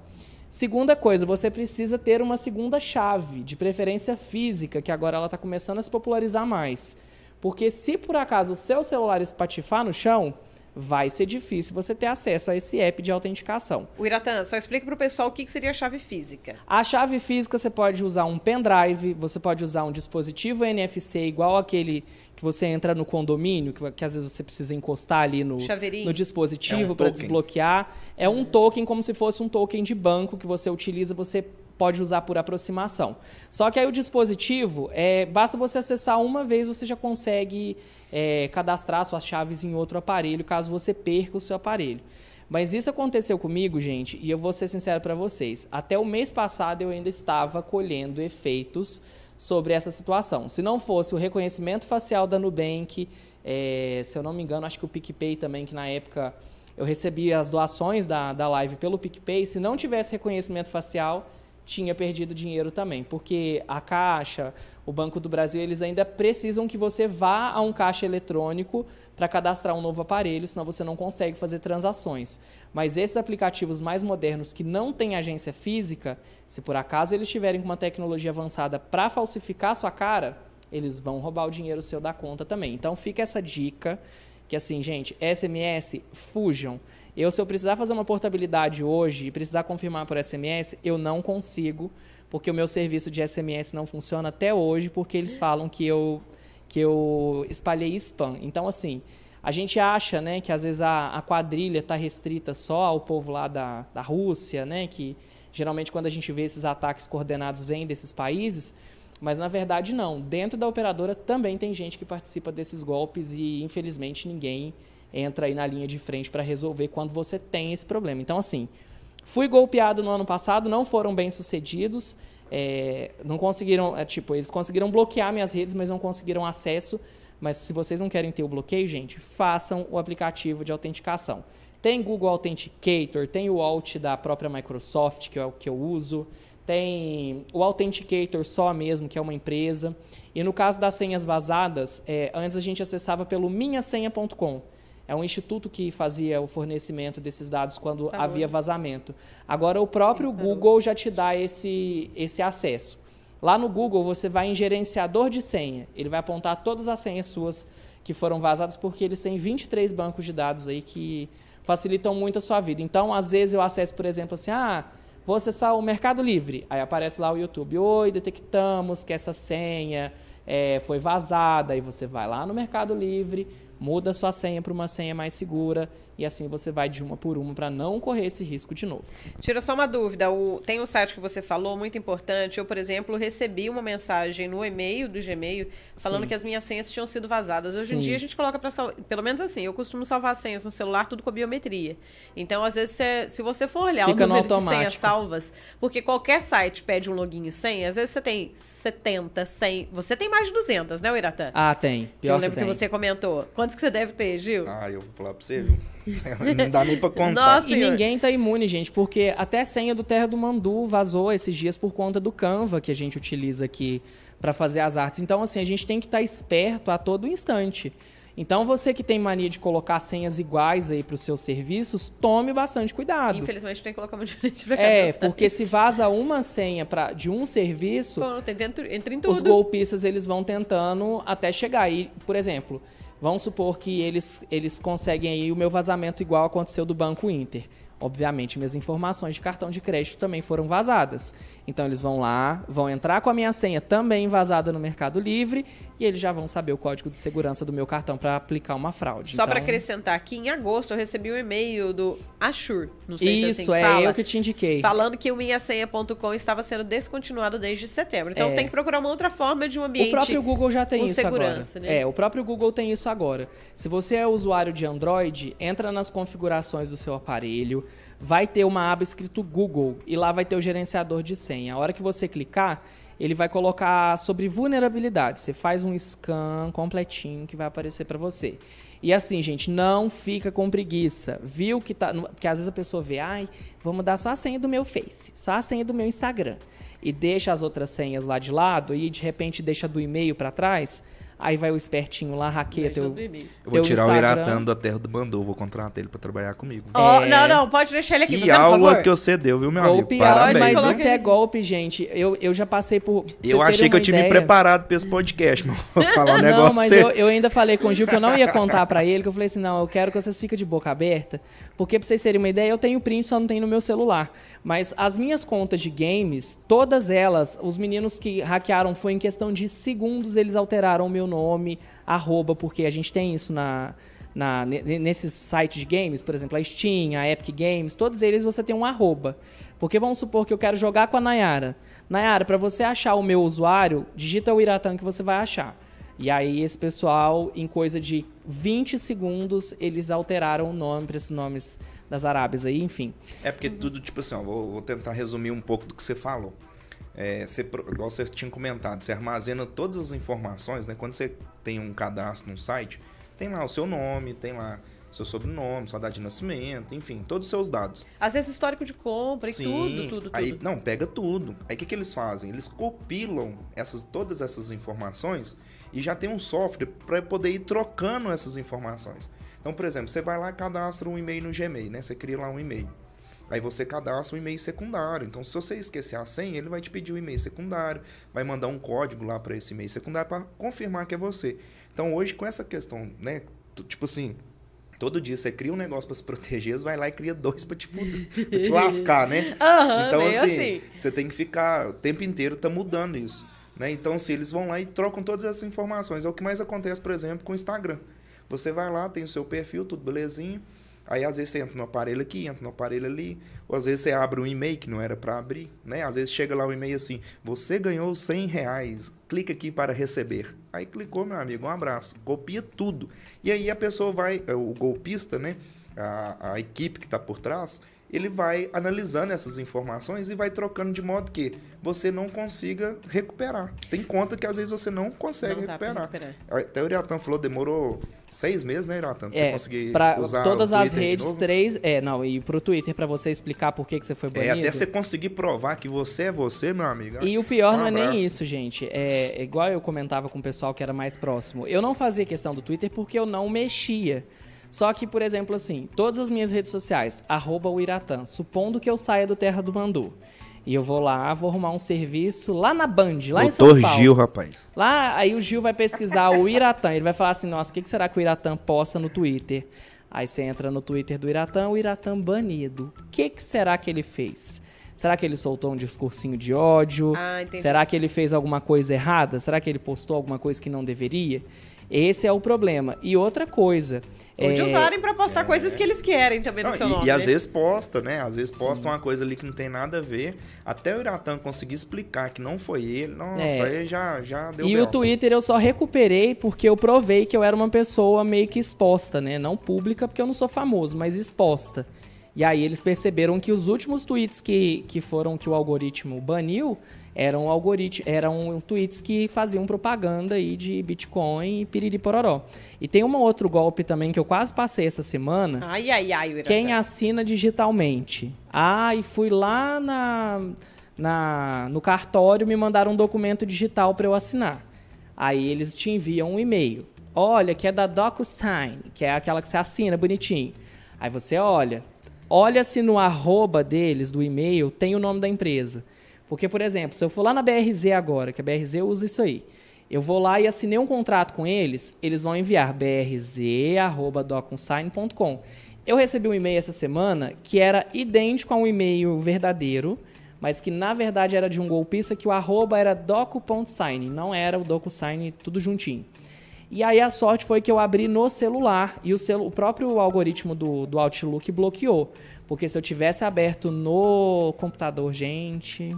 Segunda coisa, você precisa ter uma segunda chave, de preferência física, que agora ela está começando a se popularizar mais. Porque se por acaso o seu celular espatifar no chão, vai ser difícil você ter acesso a esse app de autenticação. O Iratan, só explica para o pessoal o que seria a chave física. A chave física você pode usar um pendrive, você pode usar um dispositivo NFC igual aquele que você entra no condomínio, que, que às vezes você precisa encostar ali no, no dispositivo é um para desbloquear. É um token como se fosse um token de banco que você utiliza, você pode usar por aproximação. Só que aí o dispositivo, é, basta você acessar uma vez, você já consegue é, cadastrar suas chaves em outro aparelho, caso você perca o seu aparelho. Mas isso aconteceu comigo, gente, e eu vou ser sincero para vocês. Até o mês passado eu ainda estava colhendo efeitos sobre essa situação. Se não fosse o reconhecimento facial da Nubank, é, se eu não me engano, acho que o PicPay também, que na época eu recebia as doações da, da live pelo PicPay, se não tivesse reconhecimento facial, tinha perdido dinheiro também, porque a Caixa, o Banco do Brasil, eles ainda precisam que você vá a um caixa eletrônico para cadastrar um novo aparelho, senão você não consegue fazer transações. Mas esses aplicativos mais modernos que não têm agência física, se por acaso eles tiverem uma tecnologia avançada para falsificar sua cara, eles vão roubar o dinheiro seu da conta também. Então fica essa dica que assim, gente, SMS, fujam. Eu, se eu precisar fazer uma portabilidade hoje e precisar confirmar por SMS, eu não consigo, porque o meu serviço de SMS não funciona até hoje, porque eles falam que eu, que eu espalhei spam. Então, assim, a gente acha né, que às vezes a, a quadrilha está restrita só ao povo lá da, da Rússia, né, que geralmente quando a gente vê esses ataques coordenados vêm desses países, Mas na verdade não. Dentro da operadora também tem gente que participa desses golpes e infelizmente ninguém entra aí na linha de frente para resolver quando você tem esse problema. Então assim, fui golpeado no ano passado, não foram bem sucedidos. É, não conseguiram, é, tipo, eles conseguiram bloquear minhas redes, mas não conseguiram acesso. Mas se vocês não querem ter o bloqueio, gente, façam o aplicativo de autenticação. Tem Google Authenticator, tem o Alt da própria Microsoft, que é o que eu uso. Tem o Authenticator só mesmo, que é uma empresa. E no caso das senhas vazadas, é, antes a gente acessava pelo minhasenha.com. É um instituto que fazia o fornecimento desses dados quando Parou. havia vazamento. Agora o próprio Google já te dá esse, esse acesso. Lá no Google você vai em gerenciador de senha. Ele vai apontar todas as senhas suas que foram vazadas, porque eles têm 23 bancos de dados aí que facilitam muito a sua vida. Então, às vezes eu acesso, por exemplo, assim, ah, vou acessar o Mercado Livre. Aí aparece lá o YouTube, oi, detectamos que essa senha é, foi vazada. Aí você vai lá no Mercado Livre, muda sua senha para uma senha mais segura e assim você vai de uma por uma para não correr esse risco de novo. Tira só uma dúvida, o, tem um site que você falou, muito importante. Eu, por exemplo, recebi uma mensagem no e-mail do Gmail falando Sim. que as minhas senhas tinham sido vazadas. Hoje Sim. em dia a gente coloca para pelo menos assim, eu costumo salvar senhas no celular tudo com biometria. Então, às vezes, cê, se você for olhar Fica o número de senhas salvas, porque qualquer site pede um login e senha, às vezes você tem 70, 100, você tem mais de 200, né, Iratã? Ah, tem. Pior que eu lembro que, que você comentou. Quantos que você deve ter, Gil? Ah, eu vou falar para você, viu? Não dá nem pra contar. Nossa, e ninguém tá imune, gente, porque até a senha do Terra do Mandu vazou esses dias por conta do Canva que a gente utiliza aqui para fazer as artes. Então, assim, a gente tem que estar tá esperto a todo instante. Então, você que tem mania de colocar senhas iguais aí para os seus serviços, tome bastante cuidado. Infelizmente, tem que colocar uma diferente para cada É, porque se vaza uma senha pra, de um serviço, Pô, tem dentro, entra em tudo. os golpistas eles vão tentando até chegar. E, por exemplo, Vamos supor que eles, eles conseguem aí o meu vazamento igual aconteceu do Banco Inter. Obviamente, minhas informações de cartão de crédito também foram vazadas. Então, eles vão lá, vão entrar com a minha senha também vazada no Mercado Livre e eles já vão saber o código de segurança do meu cartão para aplicar uma fraude. Só então... para acrescentar aqui, em agosto eu recebi um e-mail do Ashur, não sei Isso, se é assim que é fala, eu que te indiquei. Falando que o minhasenha.com estava sendo descontinuado desde setembro. Então é. tem que procurar uma outra forma de um ambiente. O próprio Google já tem isso segurança, agora. Né? É, o próprio Google tem isso agora. Se você é usuário de Android, entra nas configurações do seu aparelho, vai ter uma aba escrito Google e lá vai ter o gerenciador de senha. A hora que você clicar, ele vai colocar sobre vulnerabilidade. Você faz um scan completinho que vai aparecer para você. E assim, gente, não fica com preguiça. Viu que tá. Porque às vezes a pessoa vê, ai, vou mudar só a senha do meu Face, só a senha do meu Instagram. E deixa as outras senhas lá de lado e de repente deixa do e-mail para trás. Aí vai o espertinho lá, hackeia teu. Eu vou tirar Instagram. o Iratã da terra do Bandu, vou contratar ele pra trabalhar comigo. Oh, é... Não, não, pode deixar ele aqui. Que aula que você deu, viu, meu golpe amigo? Parabéns. Mas isso é golpe, gente. Eu, eu já passei por. Eu achei que eu tinha me preparado pra esse podcast, mas vou falar um negócio Não, mas eu, eu, ainda falei com o Gil que eu não ia contar pra ele, que eu falei assim: não, eu quero que vocês fiquem de boca aberta, porque pra vocês terem uma ideia, eu tenho print, só não tenho no meu celular. Mas as minhas contas de games, todas elas, os meninos que hackearam foi em questão de segundos, eles alteraram o meu nome, arroba, porque a gente tem isso na, na, nesses sites de games, por exemplo, a Steam, a Epic Games, todos eles você tem um arroba. Porque vamos supor que eu quero jogar com a Nayara. Nayara, para você achar o meu usuário, digita o Iratan que você vai achar. E aí esse pessoal, em coisa de 20 segundos, eles alteraram o nome para esses nomes das Arábias aí, enfim. É porque tudo, tipo assim, ó, vou, vou tentar resumir um pouco do que você falou. É, você, igual você tinha comentado, você armazena todas as informações, né? Quando você tem um cadastro no site, tem lá o seu nome, tem lá seu sobrenome, sua data de nascimento, enfim, todos os seus dados. Às vezes histórico de compra Sim, e tudo, tudo, aí, tudo. Não, pega tudo. Aí o que, que eles fazem? Eles compilam essas, todas essas informações e já tem um software para poder ir trocando essas informações. Então, por exemplo, você vai lá e cadastra um e-mail no Gmail, né? Você cria lá um e-mail. Aí você cadastra um e-mail secundário. Então, se você esquecer a senha, ele vai te pedir o um e-mail secundário, vai mandar um código lá para esse e-mail secundário para confirmar que é você. Então, hoje, com essa questão, né? Tipo assim, todo dia você cria um negócio para se proteger, você vai lá e cria dois para te, pra te lascar, né? Uhum, então, assim, assim, você tem que ficar o tempo inteiro tá mudando isso. Né? Então, se eles vão lá e trocam todas essas informações. É o que mais acontece, por exemplo, com o Instagram. Você vai lá, tem o seu perfil, tudo belezinho. Aí às vezes você entra no aparelho aqui, entra no aparelho ali, ou às vezes você abre um e-mail que não era para abrir, né? Às vezes chega lá um e-mail assim, você ganhou 100 reais, clica aqui para receber. Aí clicou, meu amigo, um abraço, copia tudo. E aí a pessoa vai, é, o golpista, né? A, a equipe que está por trás, ele vai analisando essas informações e vai trocando de modo que você não consiga recuperar. Tem conta que às vezes você não consegue não recuperar. Até o Iratan falou, demorou seis meses, né, Iratan? Pra é, você conseguir pra usar todas as redes, três. É, não, e pro Twitter, para você explicar por que, que você foi banido. É, até você conseguir provar que você é você, meu amigo. E o pior um não é nem isso, gente. É, é igual eu comentava com o pessoal que era mais próximo. Eu não fazia questão do Twitter porque eu não mexia. Só que, por exemplo, assim, todas as minhas redes sociais, arroba o Iratã, supondo que eu saia do Terra do Mandu. E eu vou lá, vou arrumar um serviço lá na Band, lá Doutor em São Paulo. Gil, rapaz. Lá, aí o Gil vai pesquisar o Iratã. Ele vai falar assim, nossa, o que, que será que o Iratã posta no Twitter? Aí você entra no Twitter do Iratã, o Iratã banido. O que, que será que ele fez? Será que ele soltou um discursinho de ódio? Ah, será que ele fez alguma coisa errada? Será que ele postou alguma coisa que não deveria? Esse é o problema. E outra coisa. Ou de é... usarem para postar é... coisas que eles querem também no não, seu e, nome. E às vezes posta, né? Às vezes posta uma coisa ali que não tem nada a ver. Até o Iratan conseguir explicar que não foi ele, nossa, é. aí já, já deu E o Twitter eu só recuperei porque eu provei que eu era uma pessoa meio que exposta, né? Não pública, porque eu não sou famoso, mas exposta. E aí eles perceberam que os últimos tweets que, que foram que o algoritmo baniu eram algoritmos, eram tweets que faziam propaganda aí de Bitcoin e piriri pororó. E tem um outro golpe também que eu quase passei essa semana. Ai, ai, ai. Quem assina digitalmente. Ah, e fui lá na, na, no cartório me mandaram um documento digital para eu assinar. Aí eles te enviam um e-mail. Olha, que é da DocuSign, que é aquela que você assina bonitinho. Aí você olha, olha se no arroba deles, do e-mail, tem o nome da empresa. Porque, por exemplo, se eu for lá na BRZ agora, que a BRZ usa isso aí, eu vou lá e assinei um contrato com eles, eles vão enviar brz.doconsign.com. Eu recebi um e-mail essa semana que era idêntico a um e-mail verdadeiro, mas que na verdade era de um golpista que o arroba era docu.sign, não era o DocuSign tudo juntinho. E aí a sorte foi que eu abri no celular e o, celu o próprio algoritmo do, do Outlook bloqueou. Porque se eu tivesse aberto no computador, gente,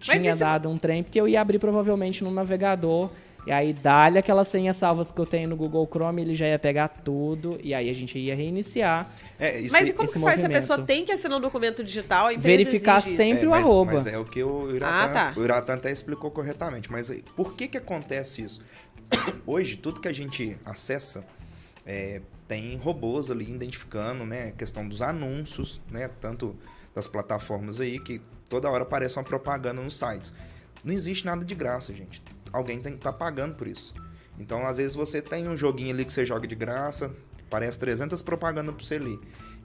tinha dado um trem, porque eu ia abrir provavelmente no navegador. E aí, dá-lhe aquelas senhas salvas que eu tenho no Google Chrome, ele já ia pegar tudo, e aí a gente ia reiniciar. É, isso, mas e como que faz se a pessoa tem que assinar um documento digital? Verificar sempre é, o mas, arroba. Mas é o que o Iratan, ah, tá. o Iratan até explicou corretamente. Mas por que que acontece isso? Hoje, tudo que a gente acessa é, tem robôs ali identificando, né, a questão dos anúncios, né, tanto das plataformas aí que toda hora aparece uma propaganda nos sites. Não existe nada de graça, gente. Alguém tem que estar tá pagando por isso. Então, às vezes você tem um joguinho ali que você joga de graça, aparece 300 propagandas para você ler.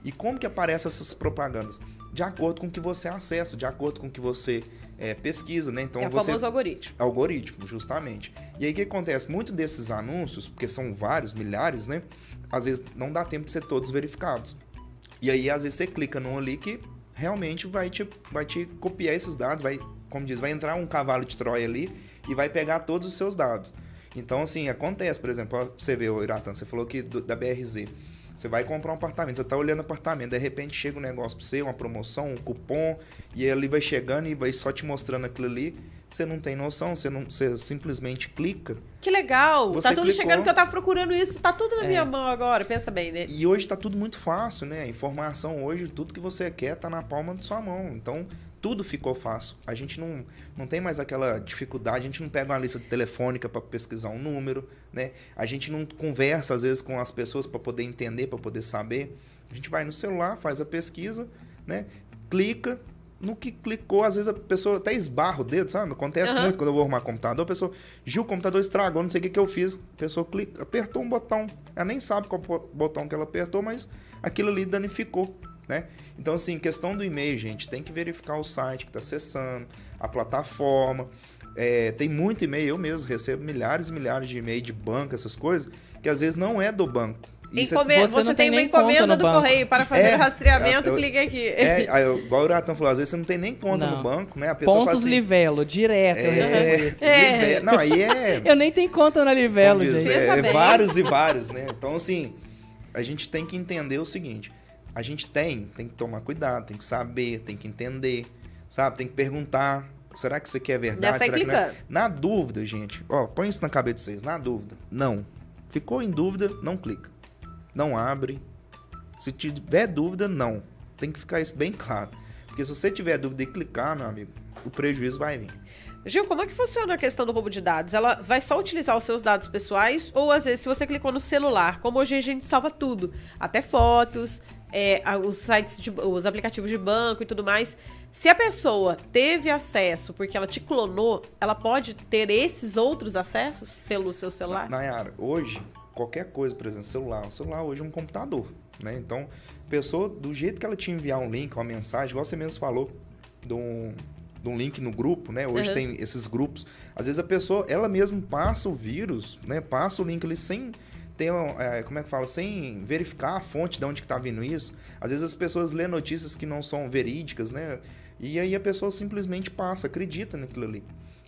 E como que aparecem essas propagandas? De acordo com o que você acessa, de acordo com o que você é, pesquisa, né? Então é o você... famoso algoritmo. Algoritmo, justamente. E aí o que acontece? Muito desses anúncios, porque são vários, milhares, né? Às vezes não dá tempo de ser todos verificados. E aí, às vezes, você clica num ali que realmente vai te, vai te copiar esses dados, vai, como diz, vai entrar um cavalo de Troia ali e vai pegar todos os seus dados. Então, assim, acontece, por exemplo, você vê, Iratan, você falou que da BRZ. Você vai comprar um apartamento, você está olhando apartamento, de repente chega um negócio para você, uma promoção, um cupom, e ele vai chegando e vai só te mostrando aquilo ali. Você não tem noção, você, não, você simplesmente clica. Que legal! Você tá tudo clicou. chegando que eu tava procurando isso, tá tudo na é. minha mão agora, pensa bem, né? E hoje tá tudo muito fácil, né? Informação hoje, tudo que você quer tá na palma da sua mão. Então, tudo ficou fácil. A gente não, não tem mais aquela dificuldade, a gente não pega uma lista telefônica para pesquisar um número, né? A gente não conversa às vezes com as pessoas para poder entender, para poder saber. A gente vai no celular, faz a pesquisa, né? Clica, no que clicou, às vezes a pessoa até esbarra o dedo, sabe? Acontece uhum. muito quando eu vou arrumar computador, a pessoa, Gil, o computador estragou, não sei o que, que eu fiz. A pessoa clica, apertou um botão. Ela nem sabe qual botão que ela apertou, mas aquilo ali danificou né? Então, assim, questão do e-mail, gente, tem que verificar o site que está acessando, a plataforma. É, tem muito e-mail, eu mesmo recebo milhares e milhares de e-mail de banco, essas coisas, que às vezes não é do banco. Encome você, você tem, tem uma encomenda do banco. correio para fazer é, rastreamento, eu, clique aqui. É, aí, igual o Uratan falou, às vezes você não tem nem conta não. no banco, né? A pessoa Pontos assim, Livelo, direto. É, eu é. Não, aí é. eu nem tenho conta na Livelo, diz, gente. É, vários e vários, né? Então, assim, a gente tem que entender o seguinte: a gente tem, tem que tomar cuidado, tem que saber, tem que entender, sabe? Tem que perguntar. Será que isso aqui é verdade? Será que não é? clicando. Na dúvida, gente, ó, põe isso na cabeça de vocês. Na dúvida, não. Ficou em dúvida, não clica. Não abre. Se tiver dúvida, não. Tem que ficar isso bem claro. Porque se você tiver dúvida e clicar, meu amigo, o prejuízo vai vir. Gil, como é que funciona a questão do roubo de dados? Ela vai só utilizar os seus dados pessoais ou às vezes se você clicou no celular, como hoje a gente salva tudo, até fotos, é, os sites, de- os aplicativos de banco e tudo mais. Se a pessoa teve acesso porque ela te clonou, ela pode ter esses outros acessos pelo seu celular? Nayara, hoje, qualquer coisa, por exemplo, celular. O celular hoje é um computador, né? Então, a pessoa, do jeito que ela te enviar um link, uma mensagem, igual você mesmo falou, de um, de um link no grupo, né? Hoje Uhum. tem esses grupos. Às vezes a pessoa, ela mesma passa o vírus, né? Passa o link ali sem ter, é, como é que fala? Sem verificar a fonte de onde que tá vindo isso. Às vezes as pessoas lêem notícias que não são verídicas, né? E aí a pessoa simplesmente passa, acredita naquilo ali.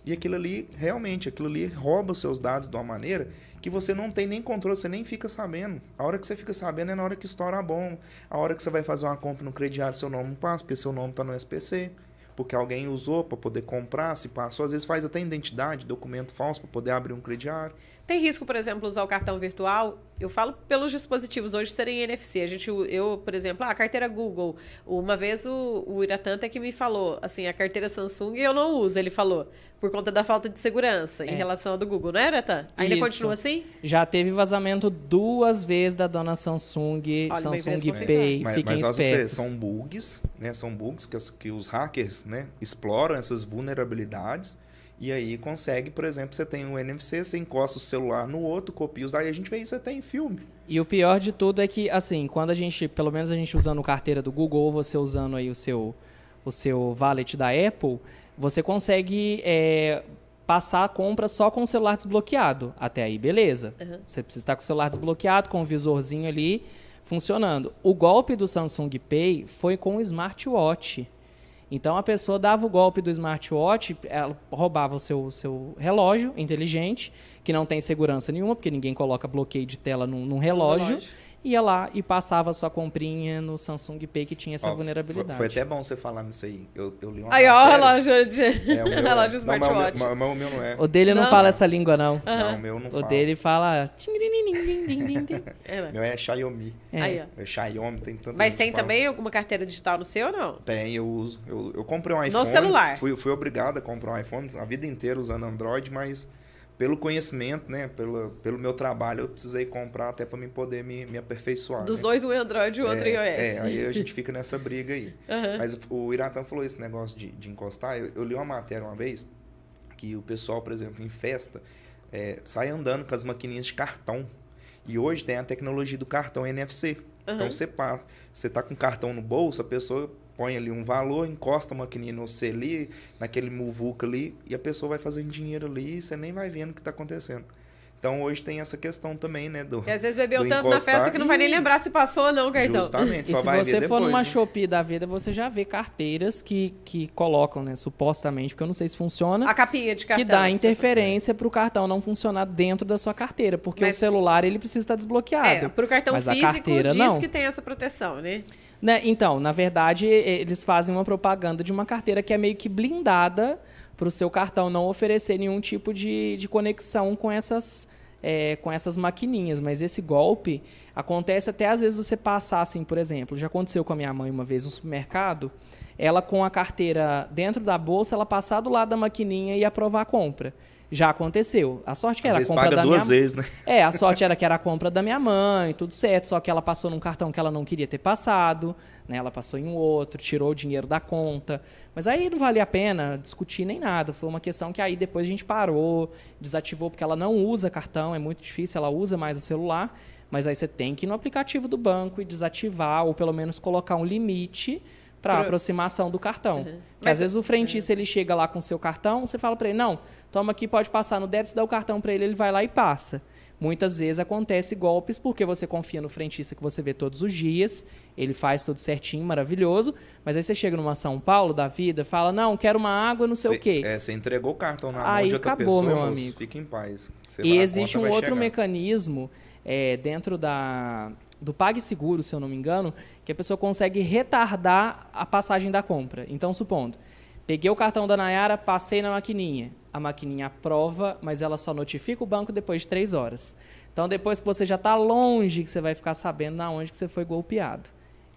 E aquilo ali, realmente, aquilo ali rouba os seus dados de uma maneira que você não tem nem controle, você nem fica sabendo. A hora que você fica sabendo é na hora que estoura a bomba. A hora que você vai fazer uma compra no crediário, seu nome não passa, porque seu nome está no SPC. Porque alguém usou para poder comprar, se passou. Às vezes faz até identidade, documento falso para poder abrir um crediário. Tem risco, por exemplo, usar o cartão virtual? Eu falo pelos dispositivos hoje serem NFC. A gente, eu, por exemplo, ah, a carteira Google. Uma vez o, o Iratan até que me falou, assim, a carteira Samsung eu não uso, ele falou, por conta da falta de segurança em É. relação ao do Google, não é, Iratan? Ainda Isso. continua assim? Já teve vazamento duas vezes da dona Samsung, Olha, Samsung. Pay, Mas, fiquem mas você, espertos. são bugs, né? São bugs que, as- que os hackers, né, exploram essas vulnerabilidades e aí consegue, por exemplo, você tem um NFC, você encosta o celular no outro, copia os daí a gente vê isso até em filme. E o pior de tudo é que, assim, quando a gente, pelo menos a gente usando carteira do Google ou você usando aí o seu, o seu wallet da Apple, você consegue é, passar a compra só com o celular desbloqueado. Até aí, beleza. Uhum. Você precisa estar com o celular desbloqueado, com o visorzinho ali funcionando. O golpe do Samsung Pay foi com o smartwatch. Então a pessoa dava o golpe do smartwatch, ela roubava o seu, seu relógio inteligente, que não tem segurança nenhuma, porque ninguém coloca bloqueio de tela num, num relógio, relógio. Ia lá e passava a sua comprinha no Samsung Pay que tinha essa Ó, vulnerabilidade. Foi, foi até bom você falar nisso aí. Eu, eu li uma Aí, ó, o relógio de... É, o meu relógio é. Não, mas o meu- smartwatch. mas o meu, o não é. O dele não, Não. fala essa língua, não. Não, o meu não O fala. dele fala. É, né? Meu é Xiaomi. É. Aí, ó. É Xiaomi, tem tanto Mas tem que fala. também alguma carteira digital no seu ou não? Tem, eu uso. Eu, eu comprei um iPhone. celular. Fui, fui obrigado a comprar um iPhone a vida inteira usando Android, mas pelo conhecimento, né? Pelo, pelo meu trabalho, eu precisei comprar até para mim poder me, me aperfeiçoar. Dos né? dois, um é Android e o outro é, iOS. É, aí a gente fica nessa briga aí. Aham. Mas o Iratan falou esse negócio de, de encostar. Eu, eu li uma matéria uma vez que o pessoal, por exemplo, em festa, é, sai andando com as maquininhas de cartão. E hoje tem a tecnologia do cartão NFC. Então Aham. você passa, você tá com o cartão no bolso, a pessoa põe ali um valor, encosta a maquininha no C ali, naquele muvuca ali, e a pessoa vai fazendo dinheiro ali e você nem vai vendo o que está acontecendo. Então hoje tem essa questão também, né? Do, E às vezes bebeu tanto na encostar festa que não vai nem e- lembrar se passou ou não o cartão. Justamente, E só se vai você ver for depois. numa né? Shopee da vida, você já vê carteiras que, que colocam, né, supostamente, porque eu não sei se funciona, A capinha de cartão. que dá você interferência para o cartão não funcionar dentro da sua carteira, porque Mas- o celular ele precisa estar desbloqueado. É, pro cartão mas físico diz não. que tem essa proteção, né? Né, Então, na verdade, eles fazem uma propaganda de uma carteira que é meio que blindada para o seu cartão não oferecer nenhum tipo de, de conexão com essas, é, com essas maquininhas. Mas esse golpe acontece até às vezes você passar assim, por exemplo, já aconteceu com a minha mãe uma vez no supermercado, ela com a carteira dentro da bolsa, ela passar do lado da maquininha e aprovar a compra. Já aconteceu. A sorte que Às era a compra paga da duas minha vezes, né? é, a sorte era que era a compra da minha mãe, tudo certo, só que ela passou num cartão que ela não queria ter passado, né? Ela passou em um outro, tirou o dinheiro da conta. Mas aí não valia a pena discutir nem nada. Foi uma questão que aí depois a gente parou, desativou, porque ela não usa cartão, é muito difícil, ela usa mais o celular. Mas aí você tem que ir no aplicativo do banco e desativar, ou pelo menos colocar um limite para Pro- aproximação do cartão. Porque Mas- às vezes o frentista ele chega lá com o seu cartão, você fala para ele, não, toma aqui, pode passar no débito, você dá o cartão para ele, ele vai lá e passa. Muitas vezes acontece golpes porque você confia no frentista que você vê todos os dias, ele faz tudo certinho, maravilhoso, mas aí você chega numa São Paulo da vida, fala, não, quero uma água, não sei o Cê- quê. É, você entregou o cartão na mão Aí de outra acabou, pessoa, meu amigo. fica em paz. E existe conta um outro chegar. mecanismo é, dentro da, do PagSeguro, se eu não me engano, que a pessoa consegue retardar a passagem da compra. Então, supondo, peguei o cartão da Nayara, passei na maquininha. A maquininha aprova, mas ela só notifica o banco depois de três horas. Então, depois que você já está longe, que você vai ficar sabendo na onde que você foi golpeado.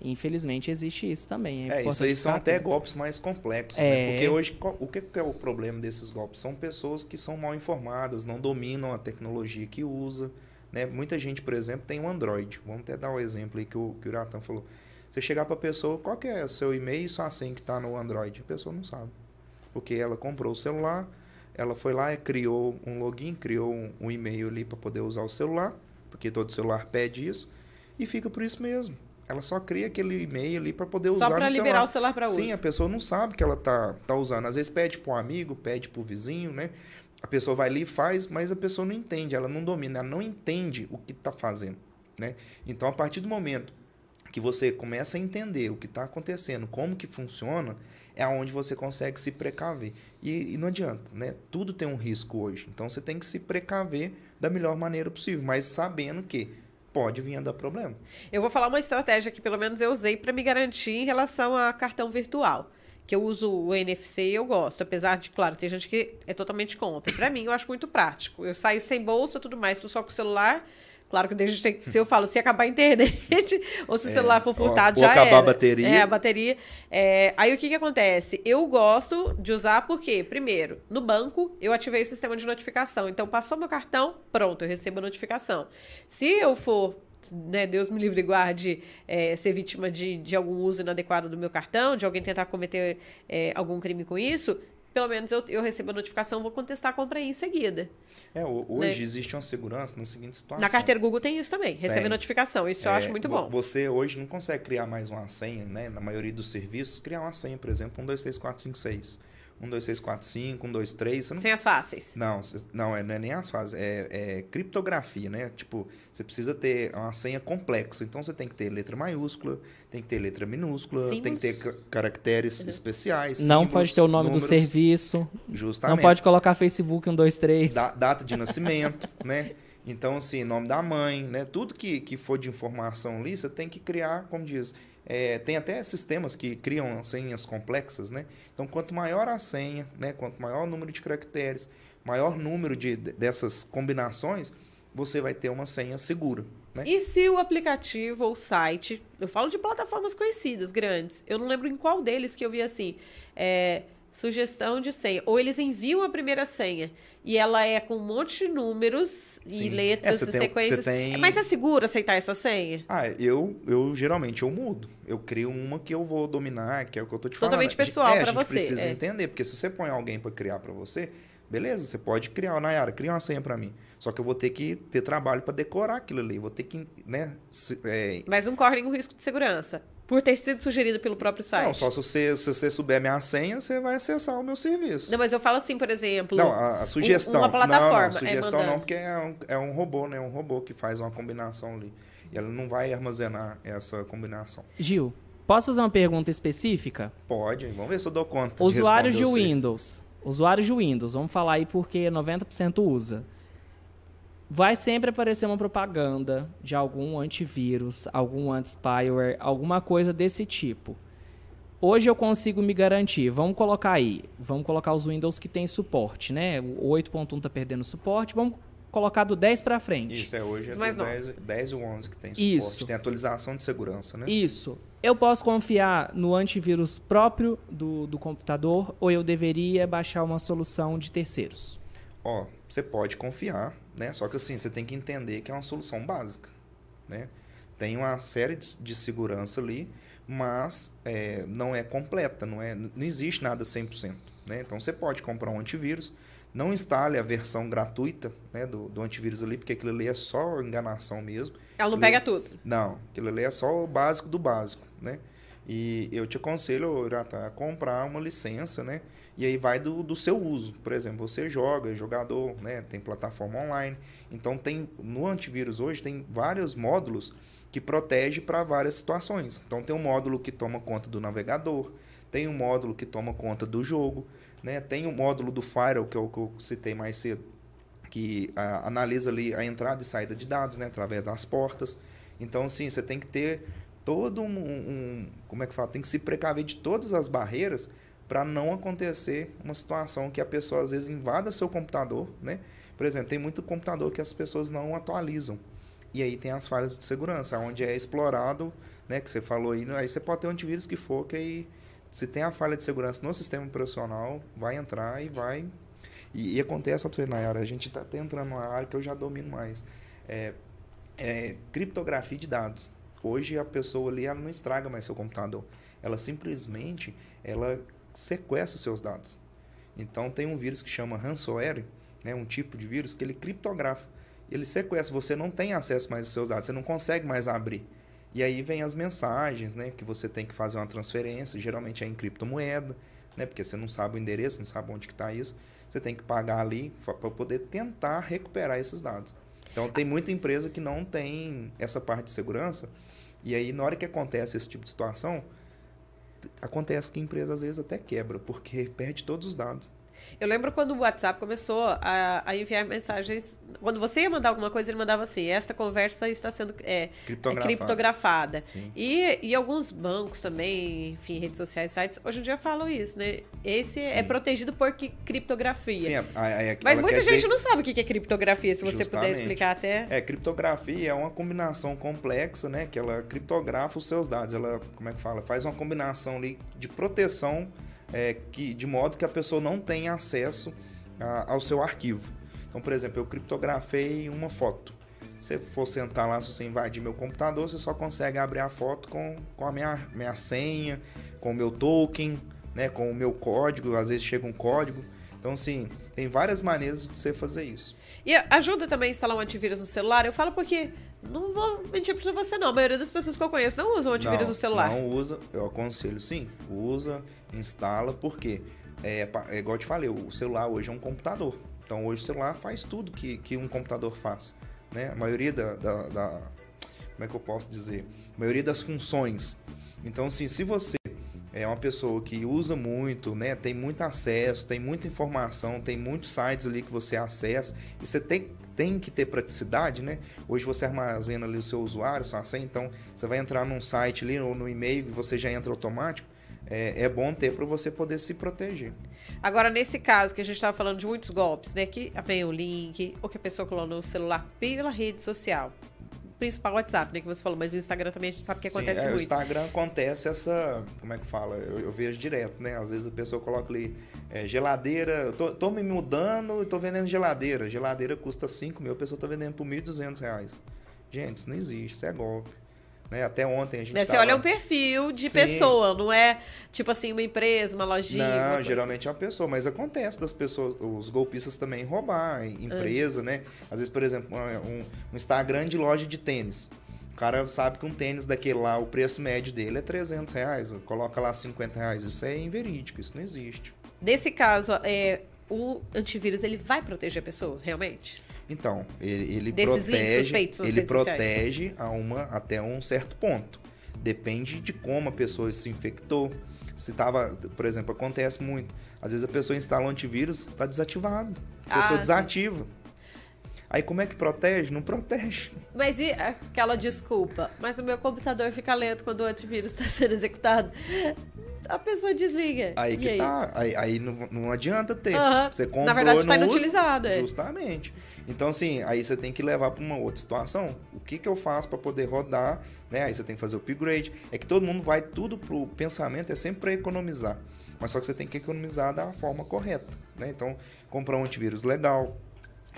Infelizmente existe isso também. É, é isso aí são até golpes mais complexos, né? é... né? Porque hoje, o que é o problema desses golpes? São pessoas que são mal informadas, não dominam a tecnologia que usa. Né? Muita gente, por exemplo, tem um Android. Vamos até dar o um exemplo aí que o, que o Iratan falou. Você chegar para a pessoa, qual que é o seu e-mail e sua senha que está no Android? A pessoa não sabe. Porque ela comprou o celular, ela foi lá e criou um login, criou um, um e-mail ali para poder usar o celular, porque todo celular pede isso, e fica por isso mesmo. Ela só cria aquele e-mail ali para poder só usar Só para liberar celular. o celular para uso. Sim, a pessoa não sabe que ela tá, tá usando. Às vezes pede para um amigo, pede para o vizinho, né? A pessoa vai ali e faz, mas a pessoa não entende, ela não domina, ela não entende o que está fazendo, né? Então, a partir do momento que você começa a entender o que está acontecendo, como que funciona, é aonde você consegue se precaver. E, e, não adianta, né? Tudo tem um risco hoje. Então você tem que se precaver da melhor maneira possível, mas sabendo que pode vir a dar problema. Eu vou falar uma estratégia que pelo menos eu usei para me garantir em relação a cartão virtual. Que eu uso o NFC e eu gosto, apesar de, claro, tem gente que é totalmente contra. Para mim, eu acho muito prático. Eu saio sem bolsa, tudo mais, tô só com o celular Claro que gente tem, se eu falo, se acabar a internet, ou se o é, celular for furtado, ó, já acabar era. a bateria. É, a bateria. É, aí o que que acontece? Eu gosto de usar porque, primeiro, no banco, eu ativei o sistema de notificação. Então, passou meu cartão, pronto, eu recebo a notificação. Se eu for né, Deus me livre e guarde, é, ser vítima de, de algum uso inadequado do meu cartão, de alguém tentar cometer é, algum crime com isso, pelo menos eu, eu recebo a notificação, vou contestar a compra aí em seguida. É, hoje né? existe uma segurança na seguinte situação. Na carteira Google tem isso também, recebe notificação, isso é, eu acho muito bom. Você hoje não consegue criar mais uma senha, né? Na maioria dos serviços, criar uma senha, por exemplo, 1, 2, 3, 4, 5, 6. 1, 2, 3, 4, 5, 1, 2, 3. Você não... Sem as fáceis. Não, não, é, não é nem as fáceis. É, é, criptografia, né? Tipo, você precisa ter uma senha complexa. Então você tem que ter letra maiúscula, tem que ter letra minúscula, tem que ter caracteres especiais. Não símbolos, pode ter o nome números, do serviço. Justamente. Não pode colocar Facebook 1, 2, 3. Da, data de nascimento, né? Então, assim, nome da mãe, né? Tudo que, que for de informação ali, você tem que criar, como diz, é, tem até sistemas que criam senhas complexas, né? Então, quanto maior a senha, né? quanto maior o número de caracteres, maior número de, dessas combinações, você vai ter uma senha segura. Né? E se o aplicativo ou site, eu falo de plataformas conhecidas, grandes, eu não lembro em qual deles que eu vi assim, é, sugestão de senha. Ou eles enviam a primeira senha e ela é com um monte de números Sim. e letras é, e tem, sequências. Tem... Mas é seguro aceitar essa senha? Ah, eu, eu geralmente eu mudo. Eu crio uma que eu vou dominar, que é o que eu tô te falando. Totalmente pessoal é, para você. precisa é. entender, porque se você põe alguém para criar para você, beleza, você pode criar, Nayara, cria uma senha para mim. Só que eu vou ter que ter trabalho para decorar aquilo ali, vou ter que, né, se, é... Mas não corre nenhum risco de segurança. Por ter sido sugerido pelo próprio site. Não, só se você, se você souber minha senha, você vai acessar o meu serviço. Não, mas eu falo assim, por exemplo. Não, a, a sugestão. Uma plataforma. Não, não sugestão é não, porque é um, é um robô, né? É um robô que faz uma combinação ali. E ela não vai armazenar essa combinação. Gil, posso fazer uma pergunta específica? Pode, vamos ver se eu dou conta. Usuários de, de Windows. Usuários de Windows, vamos falar aí porque 90% usa vai sempre aparecer uma propaganda de algum antivírus, algum anti-spyware, alguma coisa desse tipo. Hoje eu consigo me garantir. Vamos colocar aí, vamos colocar os Windows que tem suporte, né? O 8.1 está perdendo suporte, vamos colocar do 10 para frente. Isso, é hoje é mais 10, 10 e 11 que tem suporte. Isso. Tem atualização de segurança, né? Isso. Eu posso confiar no antivírus próprio do, do computador ou eu deveria baixar uma solução de terceiros? Ó, você pode confiar, né? Só que assim, você tem que entender que é uma solução básica, né? Tem uma série de, de segurança ali, mas é, não é completa, não, é, não existe nada 100%. Né? Então, você pode comprar um antivírus, não instale a versão gratuita né, do, do antivírus ali, porque aquilo ali é só enganação mesmo. Ela não pega tudo. Não, aquilo ali é só o básico do básico, né? E eu te aconselho, Irata, a comprar uma licença, né? E aí vai do, do seu uso. Por exemplo, você joga, é jogador, né? Tem plataforma online. Então tem no antivírus hoje tem vários módulos que protege para várias situações. Então tem um módulo que toma conta do navegador, tem um módulo que toma conta do jogo, né? Tem um módulo do Firewall, que é o que eu citei mais cedo, que a, analisa ali a entrada e saída de dados, né? Através das portas. Então, sim, você tem que ter todo um, um como é que fala? Tem que se precaver de todas as barreiras para não acontecer uma situação que a pessoa às vezes invada seu computador, né? Por exemplo, tem muito computador que as pessoas não atualizam. E aí tem as falhas de segurança, onde é explorado, né, que você falou aí, aí você pode ter um antivírus que for que aí se tem a falha de segurança no sistema operacional, vai entrar e vai e, e acontece você, Nayara, a gente está entrando numa área que eu já domino mais. É, é, criptografia de dados. Hoje a pessoa ali ela não estraga mais seu computador. Ela simplesmente ela sequestra os seus dados. Então tem um vírus que chama ransomware, né, um tipo de vírus que ele criptografa. Ele sequestra, você não tem acesso mais aos seus dados, você não consegue mais abrir. E aí vem as mensagens, né, que você tem que fazer uma transferência, geralmente é em criptomoeda, né, porque você não sabe o endereço, não sabe onde que está isso. Você tem que pagar ali para poder tentar recuperar esses dados. Então tem muita empresa que não tem essa parte de segurança. E aí na hora que acontece esse tipo de situação, acontece que a empresa às vezes até quebra, porque perde todos os dados. Eu lembro quando o WhatsApp começou a, a, enviar mensagens. Quando você ia mandar alguma coisa, ele mandava assim: esta conversa está sendo é, criptografada. É criptografada. E, e alguns bancos também, enfim, redes sociais, sites, hoje em dia falam isso, né? Esse é Sim. é protegido por criptografia. Sim, a, a, Mas muita gente dizer... não sabe o que é criptografia, se você Justamente. puder explicar até. É, criptografia é uma combinação complexa, né? Que ela criptografa os seus dados. Ela, como é que fala? Faz uma combinação ali de proteção é, que, de modo que a pessoa não tenha acesso a, ao seu arquivo. Então, por exemplo, eu criptografei uma foto. Se você for sentar lá, se você invadir meu computador, você só consegue abrir a foto com, com a minha, minha senha, com o meu token, né, com o meu código. Às vezes chega um código. Então, sim, tem várias maneiras de você fazer isso. E ajuda também a instalar um antivírus no celular? Eu falo porque não vou mentir pra você, não. A maioria das pessoas que eu conheço não usam antivírus não, no celular. Não usa, eu aconselho sim. Usa, instala, porque é, é igual eu te falei, o celular hoje é um computador. Então hoje o celular faz tudo que, que um computador faz. Né? A maioria da, da, da. Como é que eu posso dizer? A maioria das funções. Então, assim, se você é uma pessoa que usa muito, né, tem muito acesso, tem muita informação, tem muitos sites ali que você acessa, e você tem, tem que ter praticidade, né? Hoje você armazena ali o seu usuário, sua senha, então você vai entrar num site ali ou no e-mail e você já entra automático. É, é bom ter para você poder se proteger. Agora, nesse caso que a gente estava falando de muitos golpes, né? Que vem o link, ou que a pessoa colocou no celular pela rede social principal WhatsApp, né? Que você falou, mas o Instagram também a gente sabe que acontece Sim, é, muito. O Instagram acontece essa. Como é que fala? Eu, eu vejo direto, né? Às vezes a pessoa coloca ali é, geladeira. Eu tô, tô me mudando e tô vendendo geladeira. Geladeira custa 5 mil, a pessoa tá vendendo por 1.200 reais. Gente, isso não existe, isso é golpe. Né? Até ontem a gente. Mas você olha um perfil de Sim. pessoa, não é tipo assim, uma empresa, uma lojinha. Não, geralmente assim. é uma pessoa, mas acontece das pessoas, os golpistas também roubar empresa, ah. né? Às vezes, por exemplo, um, um Instagram de loja de tênis. O cara sabe que um tênis daquele lá, o preço médio dele é 300 reais, coloca lá 50 reais. Isso é inverídico, isso não existe. Nesse caso, é, o antivírus ele vai proteger a pessoa, realmente? Então, ele, ele protege, ele protege a uma, até um certo ponto. Depende de como a pessoa se infectou. Se tava, por exemplo, acontece muito. Às vezes a pessoa instala um antivírus, está desativado. A pessoa ah, desativa. Sim. Aí como é que protege? Não protege. Mas e aquela desculpa? Mas o meu computador fica lento quando o antivírus está sendo executado a pessoa desliga. Aí que aí? tá. Aí, aí não, não adianta ter. Você comprou, Na verdade, está inutilizado. É. Justamente. Então, assim, aí você tem que levar para uma outra situação. O que, que eu faço para poder rodar? Né? Aí você tem que fazer o upgrade. É que todo mundo vai tudo pro pensamento, é sempre para economizar. Mas só que você tem que economizar da forma correta. Né? Então, comprar um antivírus legal,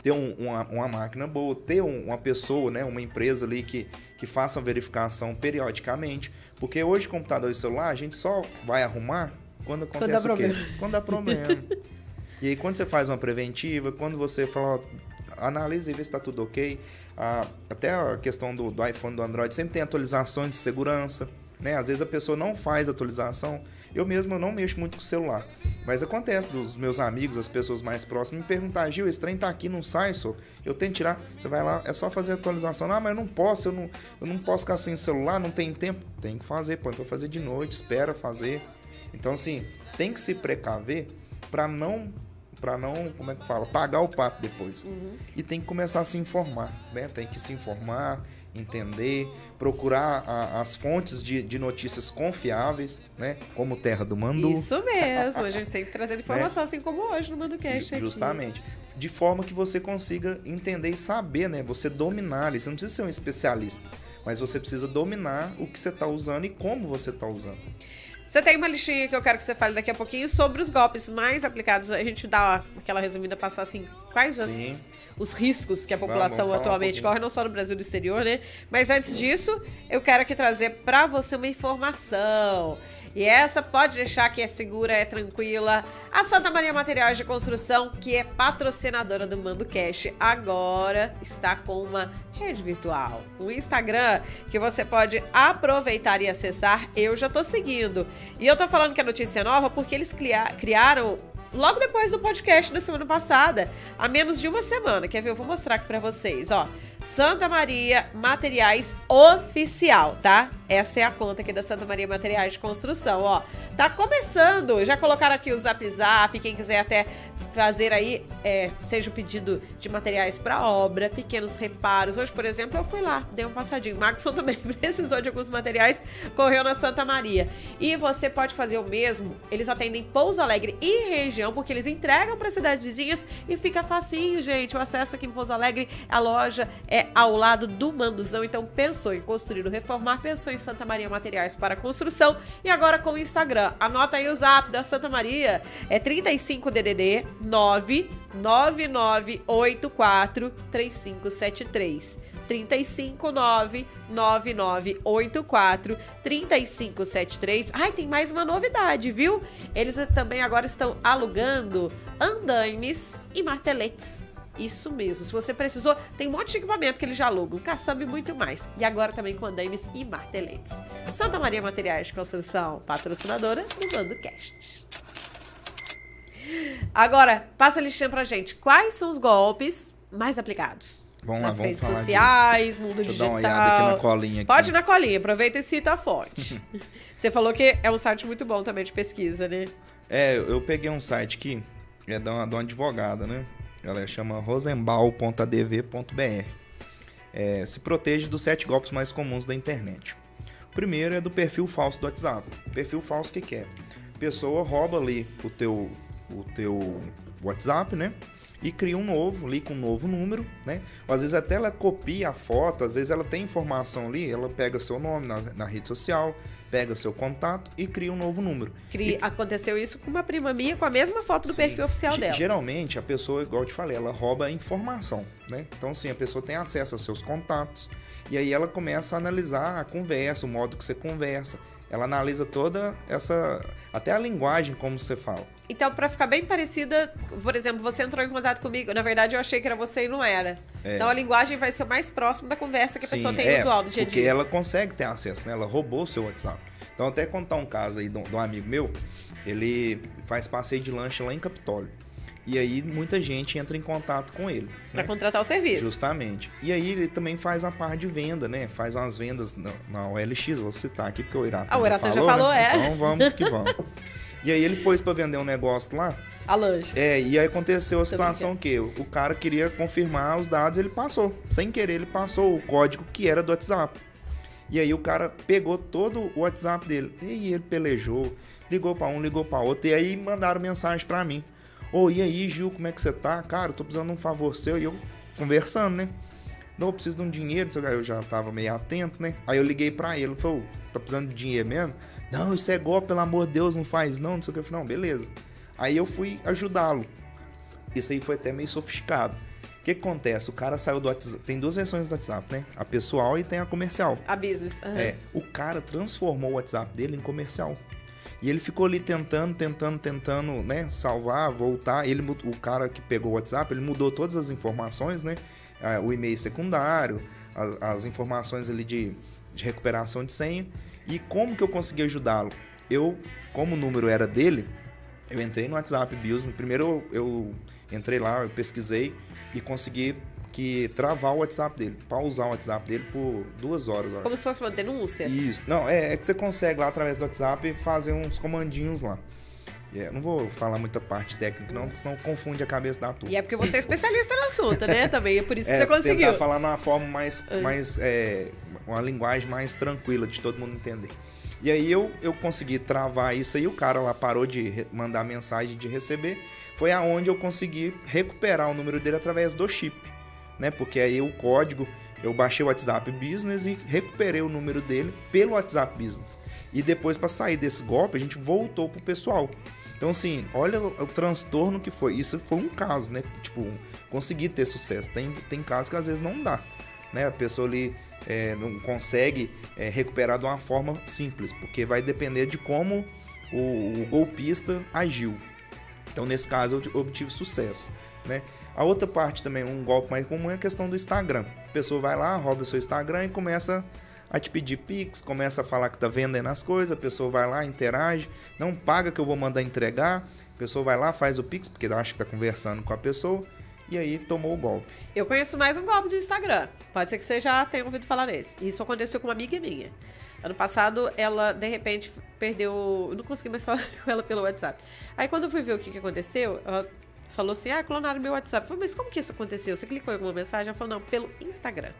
ter um, uma, uma, máquina boa, ter um, uma pessoa, né, uma empresa ali que, que faça a verificação periodicamente. Porque hoje, computador e celular, a gente só vai arrumar quando acontece quando o quê? Quando dá problema. e aí, quando você faz uma preventiva, quando você fala, ó, analisa e vê se está tudo ok. Ah, até a questão do, do iPhone, do Android, sempre tem atualizações de segurança. Né? Às vezes a pessoa não faz atualização. Eu mesmo eu não mexo muito com o celular. Mas acontece dos meus amigos, as pessoas mais próximas, me perguntar, Gil, esse trem tá aqui, não sai, só. Eu tento tirar. Você vai lá, é só fazer a atualização. Ah, mas eu não posso, eu não, eu não posso ficar sem o celular, não tem tempo. Tem que fazer, põe pra fazer de noite, espera fazer. Então, assim, tem que se precaver para não para não, como é que fala, pagar o pato depois. Uhum. E tem que começar a se informar, né? Tem que se informar, entender, procurar a, as fontes de, de, notícias confiáveis, né? Como Terra do Mandu. Isso mesmo, a gente sempre trazendo informação, né? assim como hoje no Manducast. Justamente. Aqui. De forma que você consiga entender e saber, né? Você dominar. Você não precisa ser um especialista, mas você precisa dominar o que você está usando e como você está usando. Você tem uma listinha que eu quero que você fale daqui a pouquinho sobre os golpes mais aplicados. A gente dá aquela resumida, passar assim, quais as, os riscos que a população vamos, atualmente um corre, não só no Brasil e no exterior, né? Mas antes disso, eu quero aqui trazer para você uma informação. E essa pode deixar que é segura, é tranquila. A Santa Maria Materiais de Construção, que é patrocinadora do Mando Cash, agora está com uma rede virtual. O Instagram que você pode aproveitar e acessar, eu já tô seguindo. E eu tô falando que é notícia nova porque eles criaram logo depois do podcast da semana passada, há menos de uma semana. Quer ver? Eu vou mostrar aqui para vocês, ó. Santa Maria Materiais Oficial, tá? Essa é a conta aqui da Santa Maria Materiais de Construção, ó. Tá começando, já colocaram aqui o Zap Zap, quem quiser até fazer aí, é, seja o pedido de materiais para obra, pequenos reparos. Hoje, por exemplo, eu fui lá, dei um passadinho. Maxon também precisou de alguns materiais, correu na Santa Maria. E você pode fazer o mesmo, eles atendem Pouso Alegre e região, porque eles entregam para cidades vizinhas e fica facinho, gente. O acesso aqui em Pouso Alegre, a loja é ao lado do Manduzão. Então pensou em construir ou reformar, pensou em Santa Maria Materiais para Construção. E agora com o Instagram. Anota aí o zap da Santa Maria. É 35DDD 99984 3573. 359 9984 3573. Ai, tem mais uma novidade, viu? Eles também agora estão alugando andaimes e marteletes isso mesmo. Se você precisou, tem um monte de equipamento que eles já alugam, caçamba e muito mais. E agora também com andaimes e marteletes. Santa Maria Materiais de Construção, patrocinadora do Mando Cast. Agora, passa a listinha pra gente. Quais são os golpes mais aplicados? Vamos Nas lá, vamos redes sociais, de... mundo Deixa digital. Eu dar uma olhada aqui na colinha. Aqui. Pode ir na colinha, aproveita e cita a fonte. Você falou que é um site muito bom também de pesquisa, né? É, eu peguei um site aqui, é de uma, de uma advogada, né? Ela chama rosenbal.adv.br. É, se protege dos sete golpes mais comuns da internet. O primeiro é do perfil falso do WhatsApp. Perfil falso o que, que é? A pessoa rouba ali o teu, o teu WhatsApp, né? E cria um novo, ali com um novo número, né? Às vezes até ela copia a foto, às vezes ela tem informação ali, ela pega seu nome na, na rede social, pega seu contato e cria um novo número. Cria, e... Aconteceu isso com uma prima minha com a mesma foto do Sim. perfil oficial dela. Geralmente a pessoa, igual eu te falei, ela rouba a informação, né? Então, sim, a pessoa tem acesso aos seus contatos e aí ela começa a analisar a conversa, o modo que você conversa. Ela analisa toda essa. até a linguagem como você fala. Então, para ficar bem parecida, por exemplo, você entrou em contato comigo, na verdade eu achei que era você e não era. É. Então a linguagem vai ser mais próxima da conversa que a Sim, pessoa tem é, usual do dia a dia. Porque ela consegue ter acesso, né? Ela roubou o seu WhatsApp. Então, até contar um caso aí de um amigo meu, ele faz passeio de lanche lá em Capitólio. E aí muita gente entra em contato com ele. Para né? contratar o serviço. Justamente. E aí ele também faz a parte de venda, né? Faz umas vendas na, na OLX, vou citar aqui porque o Irata ah, o Irata já falou, já falou né? é. Então vamos que vamos. e aí ele pôs para vender um negócio lá. A lanche. É, e aí aconteceu a situação que o cara queria confirmar os dados, ele passou. Sem querer, ele passou o código que era do WhatsApp. E aí o cara pegou todo o WhatsApp dele. E ele pelejou, ligou para um, ligou para outro. E aí mandaram mensagem para mim. Ô, oh, e aí, Gil, como é que você tá? Cara, eu tô precisando de um favor seu. E eu conversando, né? Não, eu preciso de um dinheiro. Eu já tava meio atento, né? Aí eu liguei para ele. Ele falou, tá precisando de dinheiro mesmo? Não, isso é golpe, pelo amor de Deus, não faz não, não sei o que. Eu falei, não, beleza. Aí eu fui ajudá-lo. Isso aí foi até meio sofisticado. O que, que, acontece? O cara saiu do WhatsApp. Tem duas versões do WhatsApp, né? A pessoal e tem a comercial. A business. Uhum. É. O cara transformou o WhatsApp dele em comercial. E ele ficou ali tentando, tentando, tentando, né? Salvar, voltar. Ele, o cara que pegou o WhatsApp, ele mudou todas as informações, né? O e-mail secundário, as, as informações ali de, de recuperação de senha. E como que eu consegui ajudá-lo? Eu, como o número era dele, eu entrei no WhatsApp Business. Primeiro eu, eu entrei lá, eu pesquisei e consegui que travar o WhatsApp dele, pausar o WhatsApp dele por duas horas. Como se fosse uma denúncia? Isso. Não, é, é, que você consegue lá através do WhatsApp fazer uns comandinhos lá. É, não vou falar muita parte técnica, não, porque senão confunde a cabeça da turma. E é porque você é especialista no assunto, né? Também é por isso que É, você conseguiu. tentar falar numa forma mais, Ah. mais é, uma linguagem mais tranquila de todo mundo entender. E aí eu, eu consegui travar isso aí, o cara lá parou de mandar mensagem de receber. Foi aonde eu consegui recuperar o número dele através do chip, né? Porque aí o código, eu baixei o WhatsApp Business e recuperei o número dele pelo WhatsApp Business. E depois para sair desse golpe, a gente voltou pro pessoal. Então, assim, olha o, o transtorno que foi. Isso foi um caso, né? Tipo, conseguir ter sucesso. Tem, tem casos que às vezes não dá, né? A pessoa ali é, não consegue é, recuperar de uma forma simples, porque vai depender de como o, o golpista agiu. Então, nesse caso, eu obtive sucesso, né? A outra parte também, um golpe mais comum é a questão do Instagram. A pessoa vai lá, rouba o seu Instagram e começa a te pedir Pix, começa a falar que tá vendendo as coisas, a pessoa vai lá, interage, não paga que eu vou mandar entregar, a pessoa vai lá, faz o Pix, porque acha que tá conversando com a pessoa, e aí tomou o golpe. Eu conheço mais um golpe do Instagram. Pode ser que você já tenha ouvido falar nesse. Isso aconteceu com uma amiga minha. Ano passado, ela, de repente, perdeu. Eu não consegui mais falar com ela pelo WhatsApp. Aí, quando eu fui ver o que, que aconteceu, ela falou assim: Ah, clonaram meu WhatsApp. Eu falei, mas como que isso aconteceu? Você clicou em alguma mensagem? Ela falou: Não, pelo Instagram.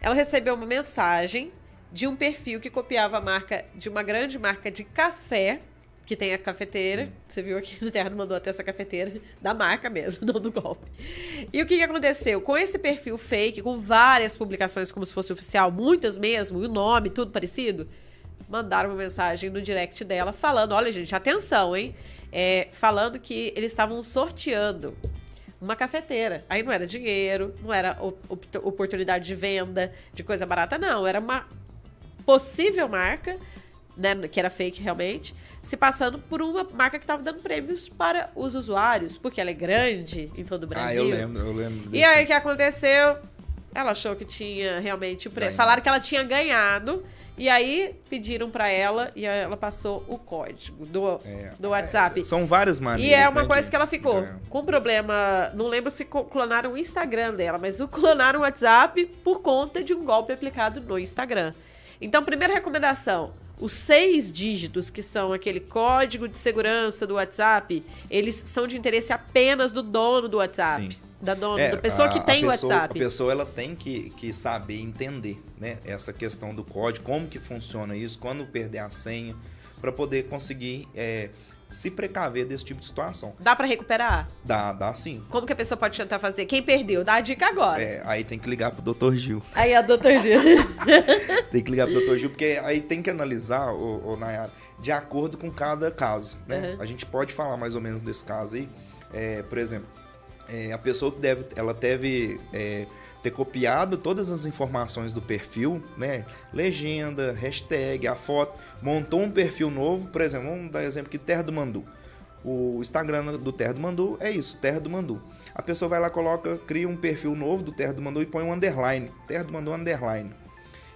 Ela recebeu uma mensagem de um perfil que copiava a marca de uma grande marca de café, que tem a cafeteira. Você viu aqui no Terra mandou até essa cafeteira da marca mesmo, não do golpe. E o que, que aconteceu? Com esse perfil fake, com várias publicações como se fosse oficial, muitas mesmo, e o nome, tudo parecido, mandaram uma mensagem no direct dela falando: olha, gente, atenção, hein? É, falando que eles estavam sorteando uma cafeteira. Aí não era dinheiro, não era op- oportunidade de venda, de coisa barata, não. Era uma possível marca, né, que era fake realmente, se passando por uma marca que estava dando prêmios para os usuários, porque ela é grande em todo o Brasil. Ah, eu lembro, eu lembro. E aí o que aconteceu? Ela achou que tinha realmente o prêmio. Falaram que ela tinha ganhado. E aí pediram pra ela e ela passou o código do, É, do WhatsApp. é, são várias maneiras. E é uma né, coisa de- que ela ficou É. com problema. Não lembro se clonaram o Instagram dela, mas o clonaram o WhatsApp por conta de um golpe aplicado no Instagram. Então, primeira recomendação: os seis dígitos, que são aquele código de segurança do WhatsApp, eles são de interesse apenas do dono do WhatsApp. Sim. Da dona, É, da pessoa que a- tem a o pessoa- WhatsApp. A pessoa ela tem que, que saber entender, né? Essa questão do código, como que funciona isso, quando perder a senha, para poder conseguir é, se precaver desse tipo de situação. Dá pra recuperar? Dá, dá sim. Como que a pessoa pode tentar fazer? Quem perdeu? Dá a dica agora. É, aí tem que ligar pro Dr. Gil. Aí a doutor Gil. Tem que ligar pro Dr. Gil, porque aí tem que analisar, o, Nayara, de acordo com cada caso, né? Uhum. A gente pode falar mais ou menos desse caso aí. É, por exemplo, é, a pessoa que deve, ela deve é, ter copiado todas as informações do perfil, né? Legenda, hashtag, a foto, montou um perfil novo, por exemplo, vamos dar exemplo aqui, Terra do Mandu. O Instagram do Terra do Mandu é isso, Terra do Mandu. A pessoa vai lá, coloca, cria um perfil novo do Terra do Mandu e põe um underline, Terra do Mandu underline.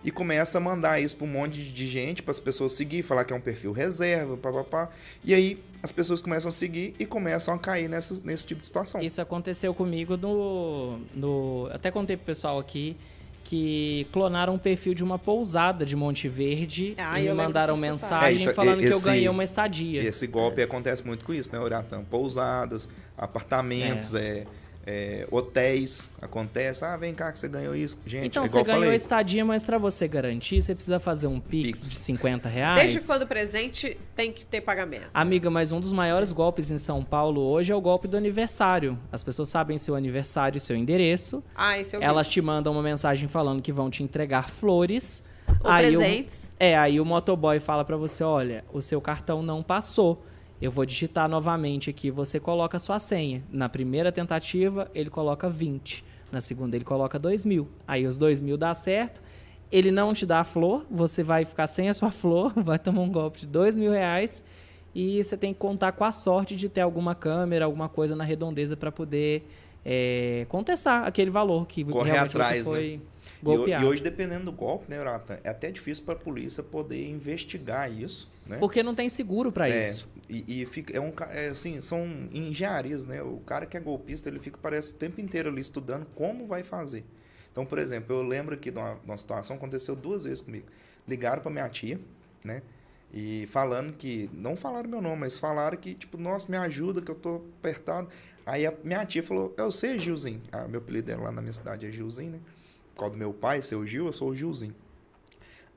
E começa a mandar isso para um monte de gente, para as pessoas seguir, falar que é um perfil reserva, papapá. E aí as pessoas começam a seguir e começam a cair nessa, nesse tipo de situação. Isso aconteceu comigo no, no. Até contei pro pessoal aqui que clonaram um perfil de uma pousada de Monte Verde Ah, e me mandaram mensagem. É, isso- falando que eu esse- ganhei uma estadia. Esse golpe acontece muito com isso, né, Uratã? Pousadas, apartamentos, é. é, hotéis, acontece. Ah, vem cá que você ganhou isso. Gente, Então é você ganhou a falei. estadia, mas pra você garantir, você precisa fazer um Pix, Pix. de 50 reais. Desde quando presente tem que ter pagamento. Amiga, mas um dos maiores golpes em São Paulo hoje é o golpe do aniversário. As pessoas sabem seu aniversário e seu endereço. Ah, esse eu vi. Elas te mandam uma mensagem falando que vão te entregar flores. Ou Aí o- presentes. É, aí o motoboy fala pra você, olha, o seu cartão não passou. Eu vou digitar novamente aqui, você coloca a sua senha. Na primeira tentativa, ele coloca 20. Na segunda, ele coloca 2 mil. Aí os 2 mil dá certo. Ele não te dá a flor, você vai ficar sem a sua flor, vai tomar um golpe de 2 mil reais. E você tem que contar com a sorte de ter alguma câmera, alguma coisa na redondeza para poder é, contestar aquele valor que realmente atrás, você foi né? E, golpeado. e hoje, dependendo do golpe, né, Urata, é até difícil para a polícia poder investigar isso, né? Porque não tem seguro para É, isso. E, e fica, é um, é, assim, são engenharias, né? O cara que é golpista, ele fica, parece, o tempo inteiro ali estudando como vai fazer. Então, por exemplo, eu lembro aqui de uma, de uma situação, aconteceu duas vezes comigo. Ligaram para minha tia, né? E falando que, não falaram meu nome, mas falaram que, tipo, nossa, me ajuda, que eu tô apertado. Aí a minha tia falou, eu sei Gilzinho. Ah, meu apelido dela lá na minha cidade é Gilzinho, né? Causa do meu pai, seu Gil, eu sou o Gilzinho.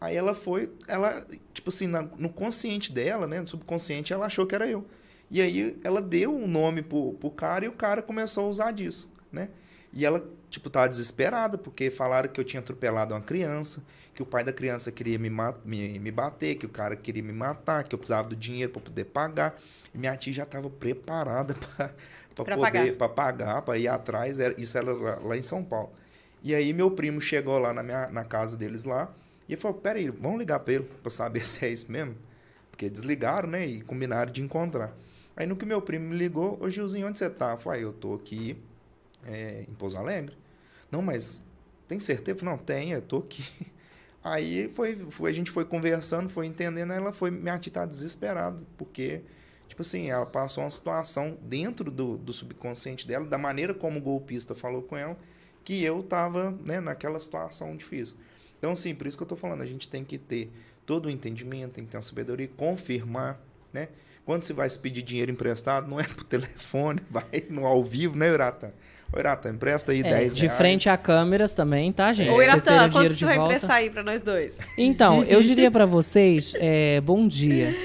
Aí ela foi, ela, tipo assim, na, no consciente dela, né, no subconsciente, ela achou que era eu. E aí ela deu um nome pro, pro cara e o cara começou a usar disso, né? E ela, tipo, tava desesperada, porque falaram que eu tinha atropelado uma criança, que o pai da criança queria me, me, me bater, que o cara queria me matar, que eu precisava do dinheiro para poder pagar. E minha tia já estava preparada para poder para pagar, para ir atrás. Era, isso era lá, lá, em São Paulo. E aí meu primo chegou lá na, minha, na casa deles lá e falou: Peraí, vamos ligar para ele para saber se é isso mesmo. Porque desligaram, né? E combinaram de encontrar. Aí no que meu primo me ligou, ô Gilzinho, onde você tá? Eu falei, eu tô aqui é, em Pouso Alegre. Não, mas tem certeza? Não, tem, eu tô aqui. Aí foi, foi, a gente foi conversando, foi entendendo, ela foi, minha tia desesperada, porque, tipo assim, ela passou uma situação dentro do, do subconsciente dela, da maneira como o golpista falou com ela, que eu tava, né, naquela situação difícil. Então, assim, por isso que eu tô falando, a gente tem que ter todo o entendimento, tem que ter uma sabedoria, confirmar, né? Quando você vai se pedir dinheiro emprestado, não é por telefone, vai no ao vivo, né, Urata? Ô, Iratan, empresta aí é, 10 De frente a câmeras também, tá, gente? Ô, Iratan, quanto você vai volta. emprestar aí pra nós dois? Então, eu diria para vocês, é, bom dia.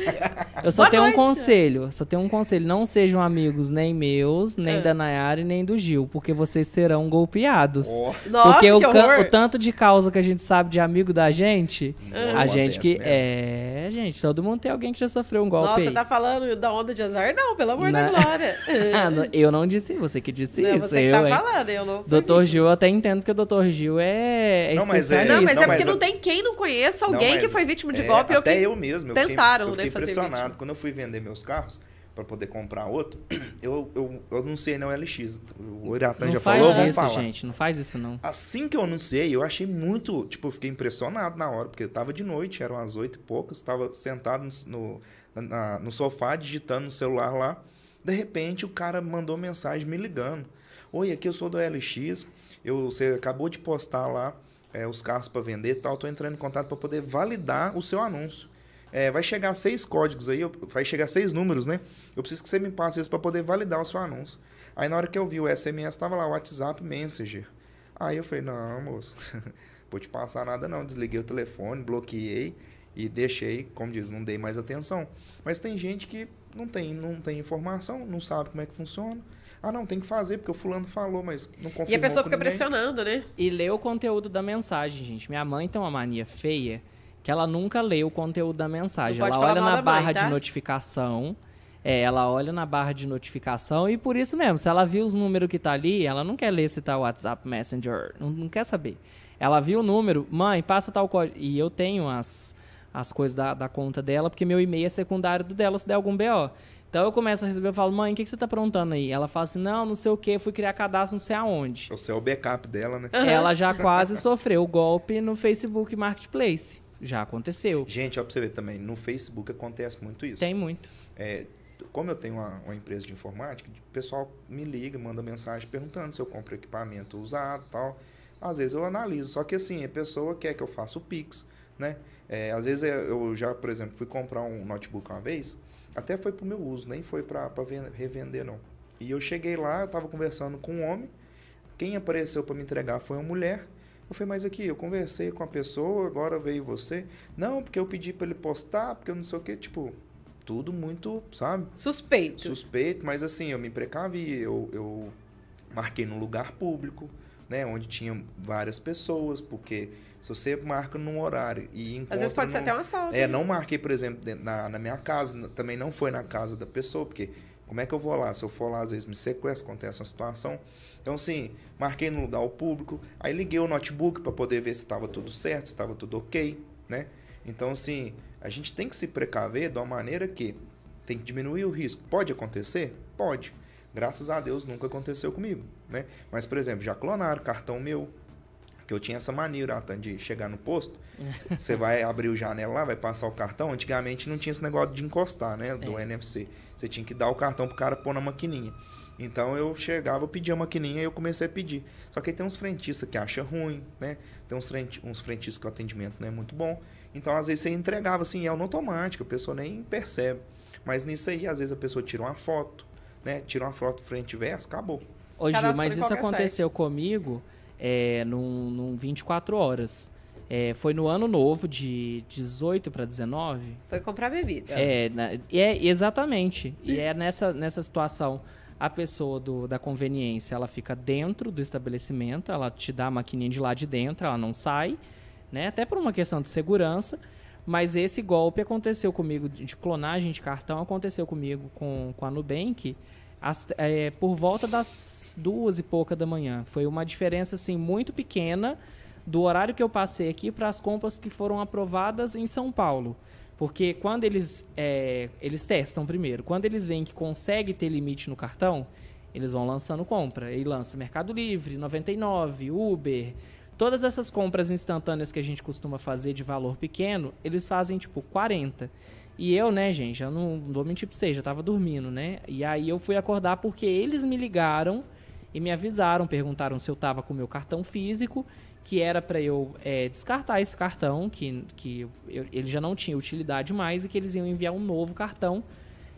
Eu só Boa tenho noite. um conselho, só tenho um conselho. Não sejam amigos nem meus, nem é. da Nayara e nem do Gil, porque vocês serão golpeados. Oh. Nossa, porque o, o, tanto de causa que a gente sabe de amigo da gente, a gente que... É, gente, todo mundo tem alguém que já sofreu um golpe Nossa, aí. você tá falando da onda de azar? Não, pelo amor Na... da glória. eu não disse, você que disse não, isso. Você tá falando, eu não. Doutor Gil, eu até entendo que o Doutor Gil é, é não, mas é, não, mas não, é porque mas não tem quem não conheça alguém não, que foi vítima de é, golpe. Até eu, eu mesmo. Eu tentaram, fiquei, eu fiquei né, impressionado. Quando eu fui vender meus carros para poder comprar outro, eu, eu, eu anunciei na LX. O Iratan já falou, vamos isso, falar. gente, não faz isso não. Assim que eu anunciei, eu achei muito, tipo, eu fiquei impressionado na hora, porque eu tava de noite, eram as oito e poucas, estava sentado no, no, no sofá, digitando no celular lá. De repente, o cara mandou mensagem me ligando. Oi, aqui eu sou do LX. Eu, você acabou de postar lá é, os carros para vender e tal. Estou entrando em contato para poder validar o seu anúncio. É, vai chegar seis códigos aí, vai chegar seis números, né? Eu preciso que você me passe isso para poder validar o seu anúncio. Aí na hora que eu vi o SMS, estava lá, WhatsApp Messenger. Aí eu falei, não, moço, vou te passar nada não. Desliguei o telefone, bloqueei e deixei, como diz, não dei mais atenção. Mas tem gente que não tem, não tem informação, não sabe como é que funciona. Ah, não, tem que fazer, porque o fulano falou, mas não confirmou E a pessoa fica ninguém. pressionando, né? E lê o conteúdo da mensagem, gente. Minha mãe tem uma mania feia que ela nunca lê o conteúdo da mensagem. Ela olha na barra mãe, tá? de notificação. É, ela olha na barra de notificação e por isso mesmo, se ela viu os números que tá ali, ela não quer ler se tá WhatsApp Messenger, não, não quer saber. Ela viu o número, mãe, passa tal código. E eu tenho as, as coisas da, da conta dela, porque meu e-mail é secundário do dela se der algum BO. Então eu começo a receber, eu falo, mãe, o que, que você tá aprontando aí? Ela fala assim, não, não sei o que, fui criar cadastro não sei aonde. Você é o backup dela, né? Ela já quase sofreu o golpe no Facebook Marketplace. Já aconteceu. Gente, ó, pra você ver também, no Facebook acontece muito isso. Tem muito. É, como eu tenho uma, uma, empresa de informática, o pessoal me liga, manda mensagem perguntando se eu compro equipamento usado tal. Às vezes eu analiso, só que assim, a pessoa quer que eu faça o Pix, né? É, às vezes eu já, por exemplo, fui comprar um notebook uma vez, até foi para o meu uso, nem foi para revender, não. E eu cheguei lá, eu estava conversando com um homem. Quem apareceu para me entregar foi uma mulher. Eu falei, mas aqui, eu conversei com a pessoa, agora veio você. Não, porque eu pedi para ele postar, porque eu não sei o quê. Tipo, tudo muito, sabe? Suspeito. Suspeito, mas assim, eu me precavi. Eu, eu marquei num lugar público, né? Onde tinha várias pessoas, porque se você marca num horário e encontra... Às vezes pode num... ser até um assalto. É, não marquei, por exemplo, na, na minha casa, também não foi na casa da pessoa, porque como é que eu vou lá? Se eu for lá, às vezes me sequestra, acontece uma situação. Então, assim, marquei no lugar público, aí liguei o notebook para poder ver se estava tudo certo, se estava tudo ok, né? Então, assim, a gente tem que se precaver de uma maneira que tem que diminuir o risco. Pode acontecer? Pode. Graças a Deus nunca aconteceu comigo, né? Mas, por exemplo, já clonaram cartão meu, que eu tinha essa maneira de chegar no posto, você vai abrir o janela lá, vai passar o cartão. Antigamente não tinha esse negócio de encostar, né? Do é. NFC. Você tinha que dar o cartão pro cara pôr na maquininha. Então eu chegava, pedia a maquininha e eu comecei a pedir. Só que aí tem uns frentistas que acham ruim, né? Tem uns, frent, uns frentistas que o atendimento não é muito bom. Então, às vezes, você entregava assim, é no automático, a pessoa nem percebe. Mas nisso aí, às vezes, a pessoa tira uma foto, né? Tira uma foto frente e verso, acabou. Ô, Gil, mas isso qualquer aconteceu comigo é, num, num 24 horas. É, foi no ano novo, de 18 para 19. Foi comprar bebida. É, na- é exatamente. E é nessa, nessa situação, a pessoa do, da conveniência, ela fica dentro do estabelecimento, ela te dá a maquininha de lá de dentro, ela não sai, né? Até por uma questão de segurança. Mas esse golpe aconteceu comigo, de de clonagem de cartão, aconteceu comigo com, com a Nubank às- é, por volta das duas e pouca da manhã. Foi uma diferença, assim, muito pequena do horário que eu passei aqui para as compras que foram aprovadas em São Paulo. Porque quando eles, é, eles testam primeiro, quando eles veem que consegue ter limite no cartão, eles vão lançando compra. E lança Mercado Livre, 99, Uber. Todas essas compras instantâneas que a gente costuma fazer de valor pequeno, eles fazem tipo 40. E eu, né, gente, eu não, vou mentir pra vocês, já tava dormindo, né? E aí eu fui acordar porque eles me ligaram e me avisaram, perguntaram se eu tava com o meu cartão físico, que era para eu é, descartar esse cartão, que, que eu- ele já não tinha utilidade mais e que eles iam enviar um novo cartão.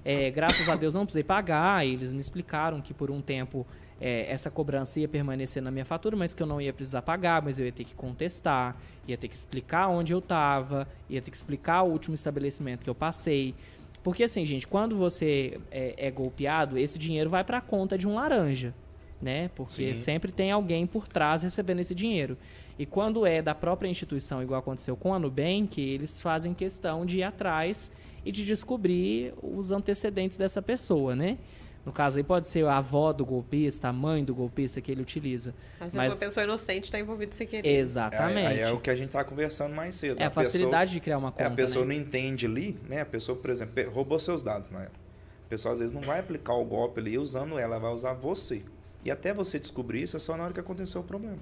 É, graças a Deus não precisei pagar, eles me explicaram que por um tempo é, essa cobrança ia permanecer na minha fatura, mas que eu não ia precisar pagar, mas eu ia ter que contestar, ia ter que explicar onde eu estava, ia ter que explicar o último estabelecimento que eu passei. Porque assim, gente, quando você é, é golpeado, esse dinheiro vai para a conta de um laranja, né? Porque Sim. sempre tem alguém por trás recebendo esse dinheiro. E quando é da própria instituição, igual aconteceu com a Nubank, eles fazem questão de ir atrás e de descobrir os antecedentes dessa pessoa, né? No caso aí pode ser a avó do golpista, a mãe do golpista que ele utiliza. Às vezes Mas- uma pessoa inocente está envolvida sem querer. Exatamente. Aí, aí é o que a gente tá conversando mais cedo. É a facilidade de criar uma Pessoa, é, conta, a pessoa né? não entende ali, né? A pessoa, por exemplo, roubou seus dados na era. A pessoa às vezes não vai aplicar o golpe ali usando ela, ela vai usar você. E até você descobrir isso é só na hora que aconteceu o problema.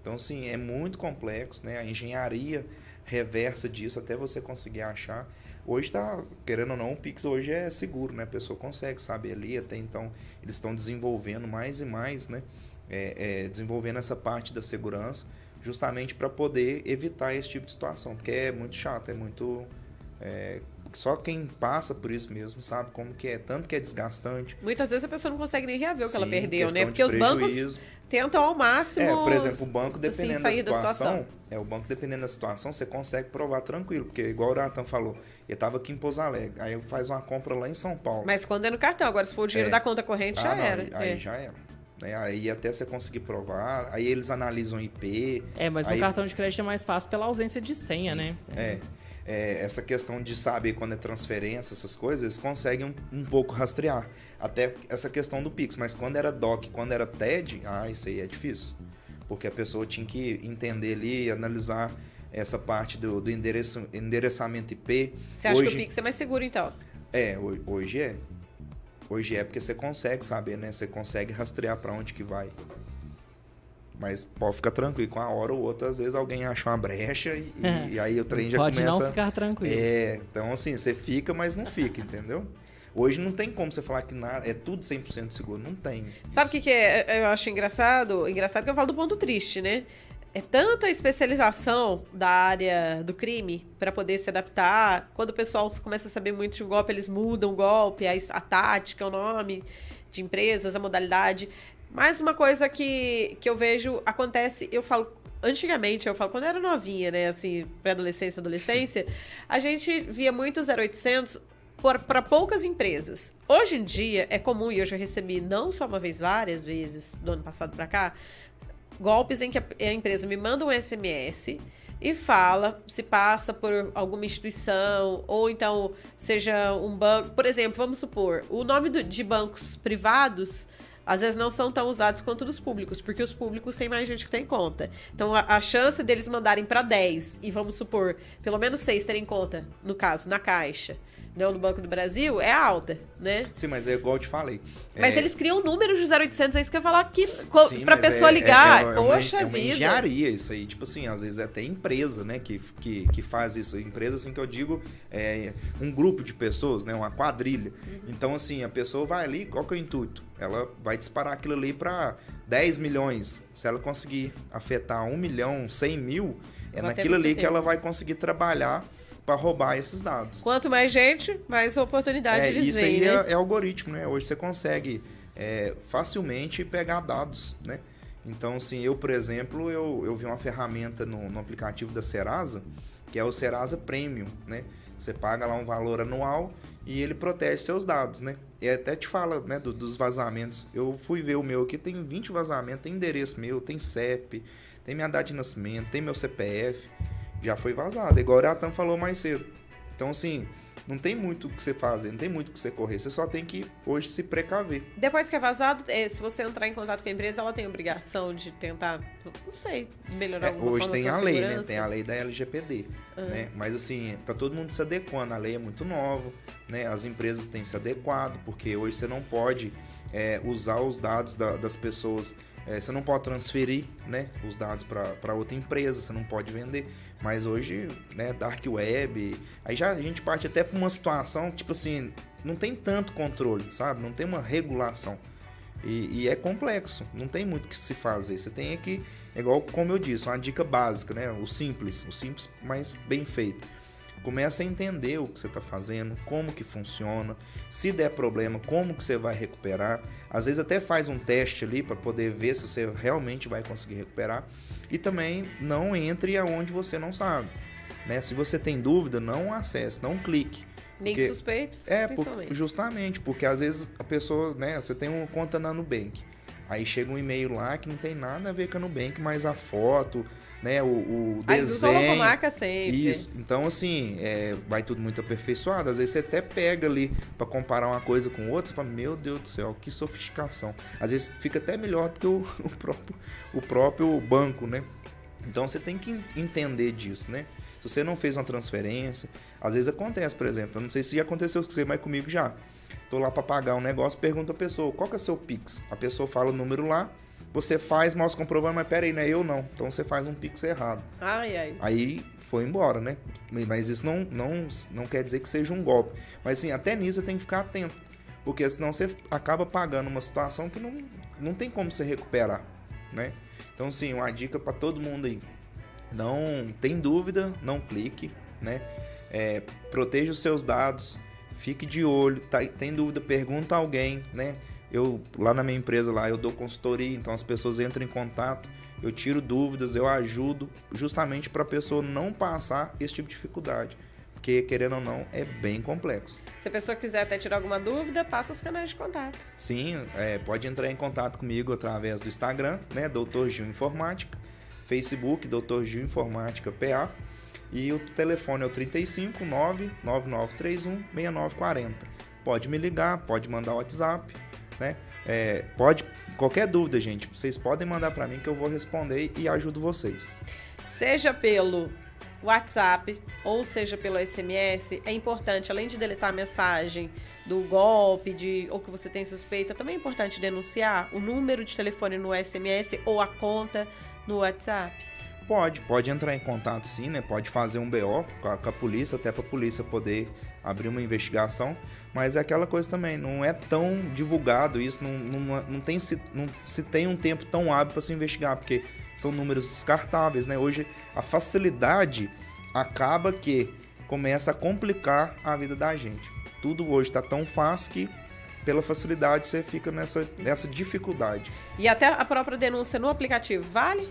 Então, sim, é muito complexo, né? A engenharia reversa disso até você conseguir achar. Hoje tá, querendo ou não, o Pix hoje é seguro, né? A pessoa consegue saber ali, até então eles estão desenvolvendo mais e mais, né? É, é, desenvolvendo essa parte da segurança, justamente para poder evitar esse tipo de situação, porque é muito chato, é muito é, só quem passa por isso mesmo sabe como que é, tanto que é desgastante. Muitas vezes a pessoa não consegue nem reaver o que ela Sim, perdeu, né? Porque os bancos tentam ao máximo. É, por exemplo, o banco, assim, dependendo sair da da situação, é, o banco, dependendo da situação, você consegue provar tranquilo. Porque, igual o Nathan falou, ele estava aqui em Pouso Alegre. Aí eu faz uma compra lá em São Paulo. Mas quando é no cartão, agora se for o dinheiro É. da conta corrente, já Ah, não, era. Aí, aí É. já era. Né? Aí até você conseguir provar, aí eles analisam IP. É, mas aí, no cartão de crédito é mais fácil pela ausência de senha, Sim. né? É, é, essa questão de saber quando é transferência, essas coisas, eles conseguem um, um pouco rastrear. Até essa questão do Pix. Mas quando era DOC, quando era TED, ah, isso aí é difícil. Porque a pessoa tinha que entender ali, analisar essa parte do, do endereço, endereçamento IP. Você acha hoje, que o Pix é mais seguro, então? É, ho- hoje é. Hoje é porque você consegue saber, né? Você consegue rastrear para onde que vai. Mas pode ficar tranquilo, com a hora ou outra, às vezes alguém acha uma brecha e, e aí o trem já Pode começa... não ficar tranquilo. É, então assim, você fica, mas não fica, entendeu? Hoje não tem como você falar que nada, é tudo 100% seguro, não tem. Sabe o que, que é, eu acho engraçado? Engraçado que eu falo do ponto triste, né? É tanta especialização da área do crime para poder se adaptar. Quando o pessoal começa a saber muito de um golpe, eles mudam o golpe, a, a tática, o nome de empresas, a modalidade. Mais uma coisa que, que eu vejo acontece, eu falo antigamente, eu falo, quando eu era novinha, né, assim, pré-adolescência, adolescência, a gente via muito 0800 para poucas empresas. Hoje em dia é comum, e eu já recebi não só uma vez, várias vezes do ano passado para cá, golpes em que a, empresa me manda um SMS e fala se passa por alguma instituição ou então seja um banco. Por exemplo, vamos supor, o nome do- de bancos privados às vezes não são tão usados quanto dos públicos, porque os públicos têm mais gente que tem conta. Então a, a chance deles mandarem para 10 e vamos supor, pelo menos 6 terem conta, no caso, na caixa. Não no Banco do Brasil, é alta, né? Sim, mas é igual eu te falei. Mas é, eles criam números de 0800, é isso que eu ia falar aqui, pra mas pessoa é- ligar. é- é uma- Poxa é uma vida. engenharia isso aí. Tipo assim, às vezes é até empresa, né, que, que, que faz isso. Empresa, assim, que eu digo, é um grupo de pessoas, né, uma quadrilha. Uhum. Então, assim, a pessoa vai ali, qual que é o intuito? Ela vai disparar aquilo ali para 10 milhões. Se ela conseguir afetar 1 milhão, 100 mil, é naquilo ali que ela vai conseguir trabalhar para roubar esses dados. Quanto mais gente, mais oportunidade É, eles isso veem, aí né? é, é algoritmo, né? Hoje você consegue é, facilmente pegar dados, né? Então, assim, eu, por exemplo, eu, eu vi uma ferramenta no, no aplicativo da Serasa, que é o Serasa Premium, né? Você paga lá um valor anual e ele protege seus dados, né? E até te fala, né, do- dos vazamentos. Eu fui ver o meu aqui, tem 20 vazamentos, tem endereço meu, tem CEP, tem minha data de nascimento, tem meu CPF. Já foi vazado, igual o Atan falou mais cedo. Então, assim, não tem muito o que você fazer, não tem muito o que você correr. Você só tem que hoje se precaver. Depois que é vazado, eh, se você entrar em contato com a empresa, ela tem obrigação de tentar, não sei, melhorar É, hoje tem a lei, né? Tem a lei da LGPD, Ah. né? Mas assim, tá todo mundo se adequando. A lei é muito nova, né? As empresas têm se adequado, porque hoje você não pode é, usar os dados da- das pessoas. é, você não pode transferir, né? Os dados para outra empresa, você não pode vender. Mas hoje, né? Dark web, aí já a gente parte até para uma situação tipo assim, não tem tanto controle, sabe? Não tem uma regulação. E, e é complexo, não tem muito o que se fazer. Você tem que, é igual como eu disse, uma dica básica, né? O simples, o simples, mas bem feito. Começa a entender o que você está fazendo, como que funciona, se der problema, como que você vai recuperar. Às vezes até faz um teste ali para poder ver se você realmente vai conseguir recuperar. E também não entre aonde você não sabe. Né? Se você tem dúvida, não acesse, não clique. Link Porque- suspeito, É, por- principalmente. justamente, porque às vezes a pessoa, né, você tem uma conta na Nubank. Aí chega um e-mail lá que não tem nada a ver com a Nubank, mas a foto, né, o, o Aí desenho. logomarca sempre. Isso. Então, assim, é, vai tudo muito aperfeiçoado. Às vezes você até pega ali pra comparar uma coisa com outra, você fala, meu Deus do céu, que sofisticação. Às vezes fica até melhor do que o, o próprio, o próprio banco, né? Então você tem que en- entender disso, né? Se você não fez uma transferência, às vezes acontece, por exemplo, eu não sei se já aconteceu com você, mas comigo já. Tô lá pra pagar um negócio, pergunta a pessoa, qual que é seu Pix? A pessoa fala o número lá, você faz, mostra comprovando, mas pera aí, não é eu não. Então você faz um Pix errado. Ai, ai. Aí foi embora, né? Mas isso não, não, não quer dizer que seja um golpe. Mas assim, até nisso você tem que ficar atento. Porque senão você acaba pagando uma situação que não, não tem como você recuperar, né? Então, sim, uma dica para todo mundo aí. Não tem dúvida, não clique, né? É, proteja os seus dados, fique de olho, tá- tem dúvida, pergunta a alguém, né? Eu, lá na minha empresa lá, eu dou consultoria, então as pessoas entram em contato, eu tiro dúvidas, eu ajudo, justamente para a pessoa não passar esse tipo de dificuldade. Porque, querendo ou não, é bem complexo. Se a pessoa quiser até tirar alguma dúvida, passa os canais de contato. Sim, é, pode entrar em contato comigo através do Instagram, né? Doutor Gil Informática, Facebook, Doutor Gil Informática PA. E o telefone é o 35 99931 6940. Pode me ligar, pode mandar WhatsApp, né? É, pode, qualquer dúvida, gente, vocês podem mandar para mim que eu vou responder e ajudo vocês. Seja pelo WhatsApp ou seja pelo SMS, é importante, além de deletar a mensagem do golpe, de ou que você tem suspeita, também é importante denunciar o número de telefone no SMS ou a conta no WhatsApp. Pode, pode entrar em contato sim, né? Pode fazer um BO com a, com a polícia, até para a polícia poder abrir uma investigação. Mas é aquela coisa também, não é tão divulgado isso, não, não, não, tem se, não se tem um tempo tão hábil para se investigar, porque são números descartáveis, né? Hoje a facilidade acaba que começa a complicar a vida da gente. Tudo hoje está tão fácil que pela facilidade você fica nessa, nessa dificuldade. E até a própria denúncia no aplicativo, vale?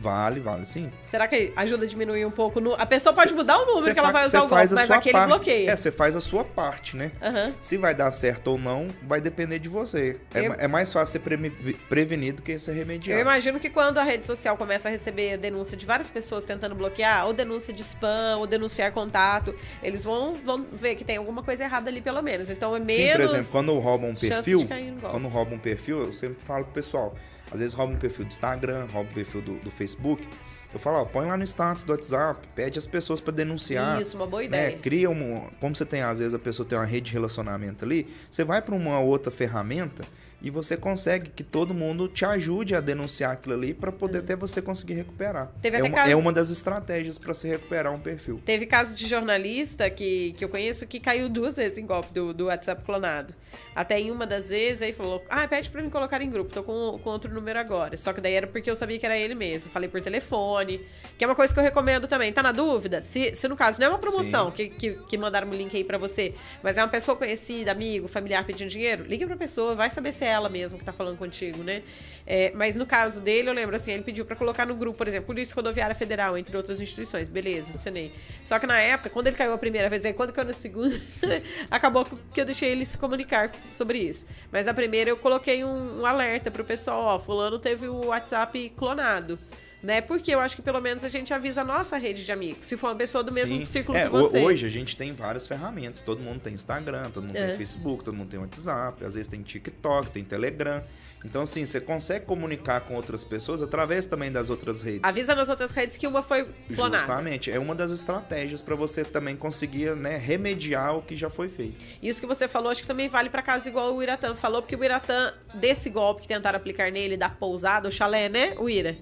Vale, vale sim. Será que ajuda a diminuir um pouco? No... A pessoa pode Cê- mudar o número que ela vai usar o golpe, mas aquele parte. bloqueia. É, você faz a sua parte, né? Aham. Se vai dar certo ou não, vai depender de você. É, Eu- ma- é mais fácil ser prevenir do que ser Eu remediar. imagino que quando a rede social começa a receber denúncia de várias pessoas tentando bloquear, ou denúncia de spam, ou denunciar contato, eles vão, vão ver que tem alguma coisa errada ali, pelo menos. Então é menos. Sim, por exemplo, quando roubam um perfil, quando roubam um perfil, eu sempre falo pro pessoal, às vezes rouba um perfil do Instagram, rouba um perfil do, do Facebook. Eu falo, ó, põe lá no status do WhatsApp, pede as pessoas para denunciar. Isso, uma boa né? ideia. Cria um, como você tem às vezes a pessoa tem uma rede de relacionamento ali, você vai para uma outra ferramenta e você consegue que todo mundo te ajude a denunciar aquilo ali para poder até você conseguir recuperar. Teve é, uma, caso- é uma das estratégias para se recuperar um perfil. Teve caso de jornalista que, que eu conheço que caiu duas vezes em golpe do, do WhatsApp clonado. Até em uma das vezes, aí falou: Ah, pede pra me colocar em grupo, tô com, com outro número agora. Só que daí era porque eu sabia que era ele mesmo. Falei por telefone, que é uma coisa que eu recomendo também. Tá na dúvida? Se, se no caso não é uma promoção que, que, que mandaram um link aí pra você, mas é uma pessoa conhecida, amigo, familiar pedindo dinheiro, liga pra pessoa, vai saber se é ela mesmo que tá falando contigo, né? É, mas no caso dele, eu lembro assim, ele pediu pra colocar no grupo, por exemplo, Polícia Rodoviária Federal, entre outras instituições. Beleza, adicionei. Só que na época, quando ele caiu a primeira vez, aí quando caiu na segunda, acabou que eu deixei ele se comunicar sobre isso. Mas na primeira eu coloquei um, um alerta pro pessoal, ó, fulano teve o WhatsApp clonado. Né? Porque eu acho que pelo menos a gente avisa a nossa rede de amigos. Se for uma pessoa do mesmo Sim. círculo É, que você. ho- Hoje a gente tem várias ferramentas. Todo mundo tem Instagram, todo mundo É. tem Facebook, todo mundo tem WhatsApp, às vezes tem TikTok, tem Telegram. Então, assim, você consegue comunicar com outras pessoas através também das outras redes. Avisa nas outras redes que uma foi clonada. Justamente, é uma das estratégias para você também conseguir né, remediar o que já foi feito. Isso que você falou, acho que também vale pra casa igual o Iratã falou, porque o Iratã, desse golpe que tentaram aplicar nele, da pousada, o chalé, né, o Ira?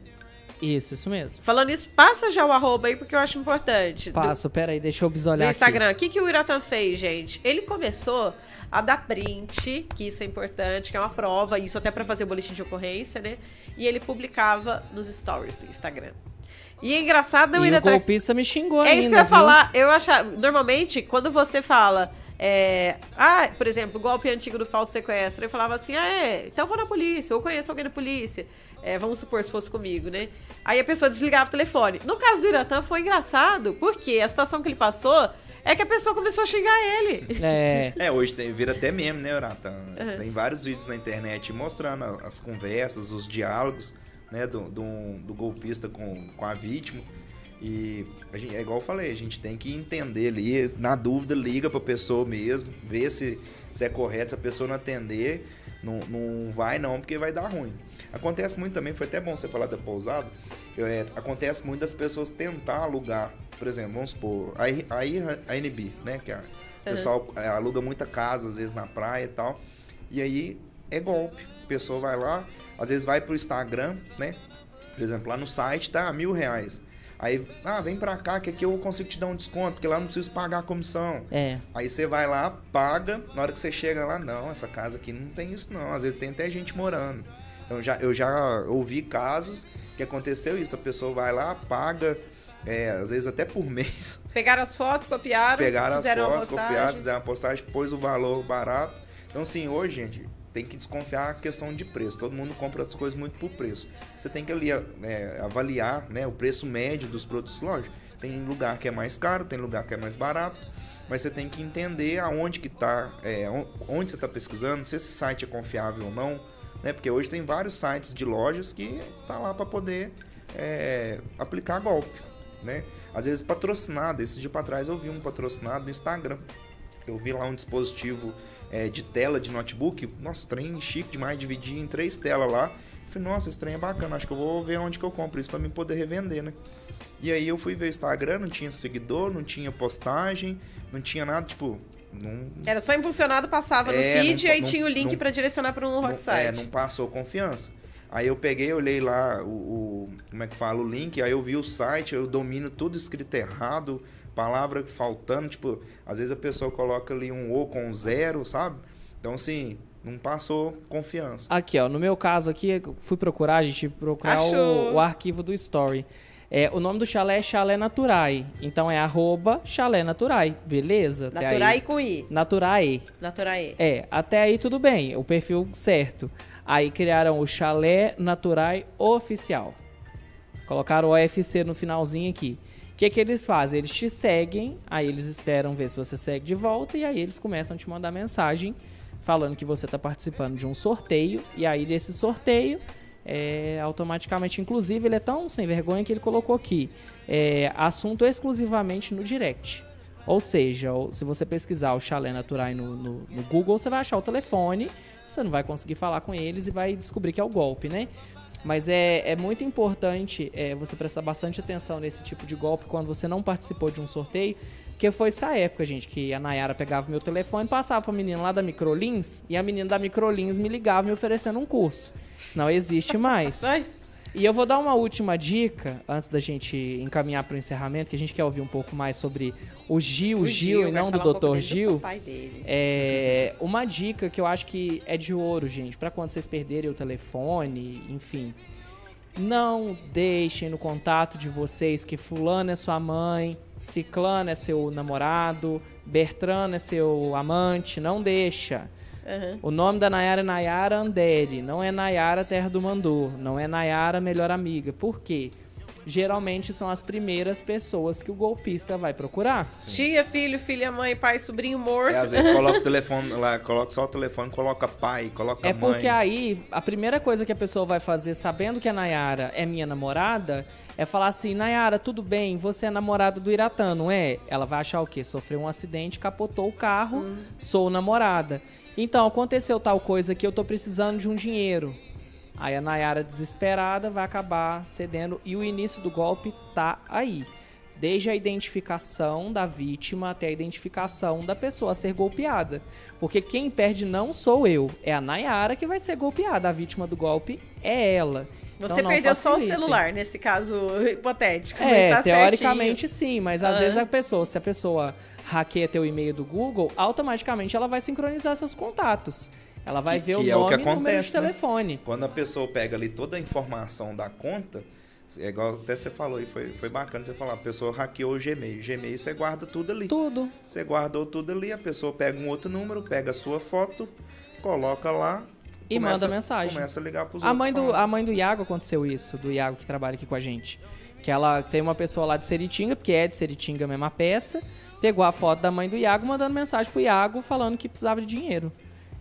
Isso, isso mesmo. Falando isso, passa já o arroba aí, porque eu acho importante. Do- Passo, pera aí, deixa eu No bisolhar Instagram. O que, que o Iratan fez, gente? Ele começou a dar print, que isso é importante, que é uma prova, isso até pra fazer o boletim de ocorrência, né? E ele publicava nos stories do Instagram. E é engraçado, o E o Iratan golpista me xingou é ainda, isso que eu ia viu? falar. Eu acho. Normalmente, quando você fala. é, ah, por exemplo, o golpe antigo do falso sequestro, eu falava assim: ah, é, então eu vou na polícia, ou conheço alguém da polícia. É, vamos supor se fosse comigo, né? Aí a pessoa desligava o telefone. No caso do Iratã foi engraçado, porque a situação que ele passou é que a pessoa começou a xingar ele. É, É, hoje tem, vira até meme, né, Urata? Tem vários vídeos na internet mostrando as conversas, os diálogos, né, do, do, do golpista com, com a vítima. E a gente, é igual eu falei, a gente tem que entender ali, na dúvida, liga pra pessoa mesmo, vê se, se é correto, se a pessoa não atender, não, não vai não, porque vai dar ruim. Acontece muito também, foi até bom você falar da pousada, é, acontece muito das pessoas tentar alugar, por exemplo, vamos supor, a, a, a NB, né, que é, o pessoal é, aluga muita casa, às vezes na praia e tal, e aí é golpe, a pessoa vai lá, às vezes vai pro Instagram, né, por exemplo, lá no site tá mil reais. Aí, ah, vem pra cá que aqui eu consigo te dar um desconto, porque lá eu não preciso pagar a comissão. é. Aí você vai lá, paga, na hora que você chega lá, não, essa casa aqui não tem isso não. Às vezes tem até gente morando. Então já, eu já ouvi casos que aconteceu isso, a pessoa vai lá, paga, é, às vezes até por mês, Pegaram as fotos, copiaram, pegaram as fotos, copiaram, fizeram a postagem, pôs o valor barato. Então assim, hoje, gente, tem que desconfiar a questão de preço. Todo mundo compra as coisas muito por preço. Você tem que ali é, avaliar né, o preço médio dos produtos, lógico. Tem lugar que é mais caro, tem lugar que é mais barato, mas você tem que entender aonde que tá, é, on- onde você está pesquisando, se esse site é confiável ou não, né? Porque hoje tem vários sites de lojas que tá lá para poder é, aplicar golpe, né? Às vezes patrocinado. Esse dia para trás eu vi um patrocinado no Instagram. Eu vi lá um dispositivo é, de tela de notebook. Nossa, trem chique demais, dividi em três telas lá. Falei, nossa, esse trem é bacana, acho que eu vou ver onde que eu compro isso para mim poder revender, né? E aí eu fui ver o Instagram, não tinha seguidor, não tinha postagem, não tinha nada, tipo, não, Era só impulsionado, passava no É, feed não- e aí não- tinha o link pra direcionar pra um hot não, site. é, não passou confiança. Aí eu peguei, olhei lá o, o- como é que fala, o link, aí eu vi o site, eu domino tudo escrito errado, palavra faltando, tipo, às vezes a pessoa coloca ali um O com um zero, sabe? Então, assim, não passou confiança. Aqui, ó, no meu caso aqui, eu fui procurar, a gente procurar o, o arquivo do Story. É, o nome do chalé é Chalé Naturai. Então é arroba Chalé Naturai, beleza? Até Naturai aí- com I. Naturai. Naturai. É, até aí tudo bem, o perfil certo. Aí criaram o Chalé Naturai Oficial. Colocaram o OFC no finalzinho aqui. O que, que eles fazem? Eles te seguem, aí eles esperam ver se você segue de volta, e aí eles começam a te mandar mensagem falando que você está participando de um sorteio, e aí desse sorteio, é, automaticamente, inclusive, ele é tão sem vergonha que ele colocou aqui, é, assunto exclusivamente no direct. Ou seja, se você pesquisar o Chalé Naturai no, no, no Google, você vai achar o telefone, você não vai conseguir falar com eles e vai descobrir que é o golpe, né? Mas é, é muito importante é, você prestar bastante atenção nesse tipo de golpe quando você não participou de um sorteio. Porque foi essa época, gente, que a Nayara pegava meu telefone, passava pra menina lá da Microlins e a menina da Microlins me ligava me oferecendo um curso. Isso não existe mais. E eu vou dar uma última dica, antes da gente encaminhar para o encerramento, que a gente quer ouvir um pouco mais sobre o Gil, O Gil, e vai não do um Dr. Gil. Do papai dele. É uma dica que eu acho que é de ouro, gente, para quando vocês perderem o telefone, enfim. Não deixem no contato de vocês que fulano é sua mãe, ciclano é seu namorado, Bertrano é seu amante, não deixa. Aham. O nome da Nayara é Nayara Andere, não é Nayara Terra do Mandor, não é Nayara Melhor Amiga. Por quê? Geralmente são as primeiras pessoas que o golpista vai procurar. Tia, filho, filha, mãe, pai, sobrinho, morto. É, às vezes coloca o telefone lá, coloca só o telefone, coloca pai, coloca É mãe. porque aí a primeira coisa que a pessoa vai fazer, sabendo que a Nayara é minha namorada, é falar assim: Nayara, tudo bem, você é namorada do Iratã, não é? Ela vai achar o quê? Sofreu um acidente, capotou o carro, sou namorada. Então, aconteceu tal coisa que eu tô precisando de um dinheiro. Aí a Nayara, desesperada, vai acabar cedendo e o início do golpe tá aí. Desde a identificação da vítima até a identificação da pessoa a ser golpeada. Porque quem perde não sou eu, é a Nayara que vai ser golpeada. A vítima do golpe é ela. Você Então perdeu só o celular, nesse caso hipotético. É, tá teoricamente sim, mas às vezes a pessoa, se a pessoa hackeia teu e-mail do Google, automaticamente ela vai sincronizar seus contatos. Ela vai Que- ver que o é o nome que e o número de acontece, né? telefone. Quando a pessoa pega ali toda a informação da conta, é igual até você falou e foi, foi bacana você falar, a pessoa hackeou o Gmail. Gmail você guarda tudo ali. Tudo. Você guardou tudo ali, a pessoa pega um outro número, pega a sua foto, coloca lá E manda mensagem. Começa a ligar pros A outros. mãe, do, falando. a mãe do Iago aconteceu isso, do Iago que trabalha aqui com a gente. Que ela tem uma pessoa lá de Seritinga, porque é de Seritinga a mesma peça, pegou a foto da mãe do Iago, mandando mensagem pro Iago falando que precisava de dinheiro.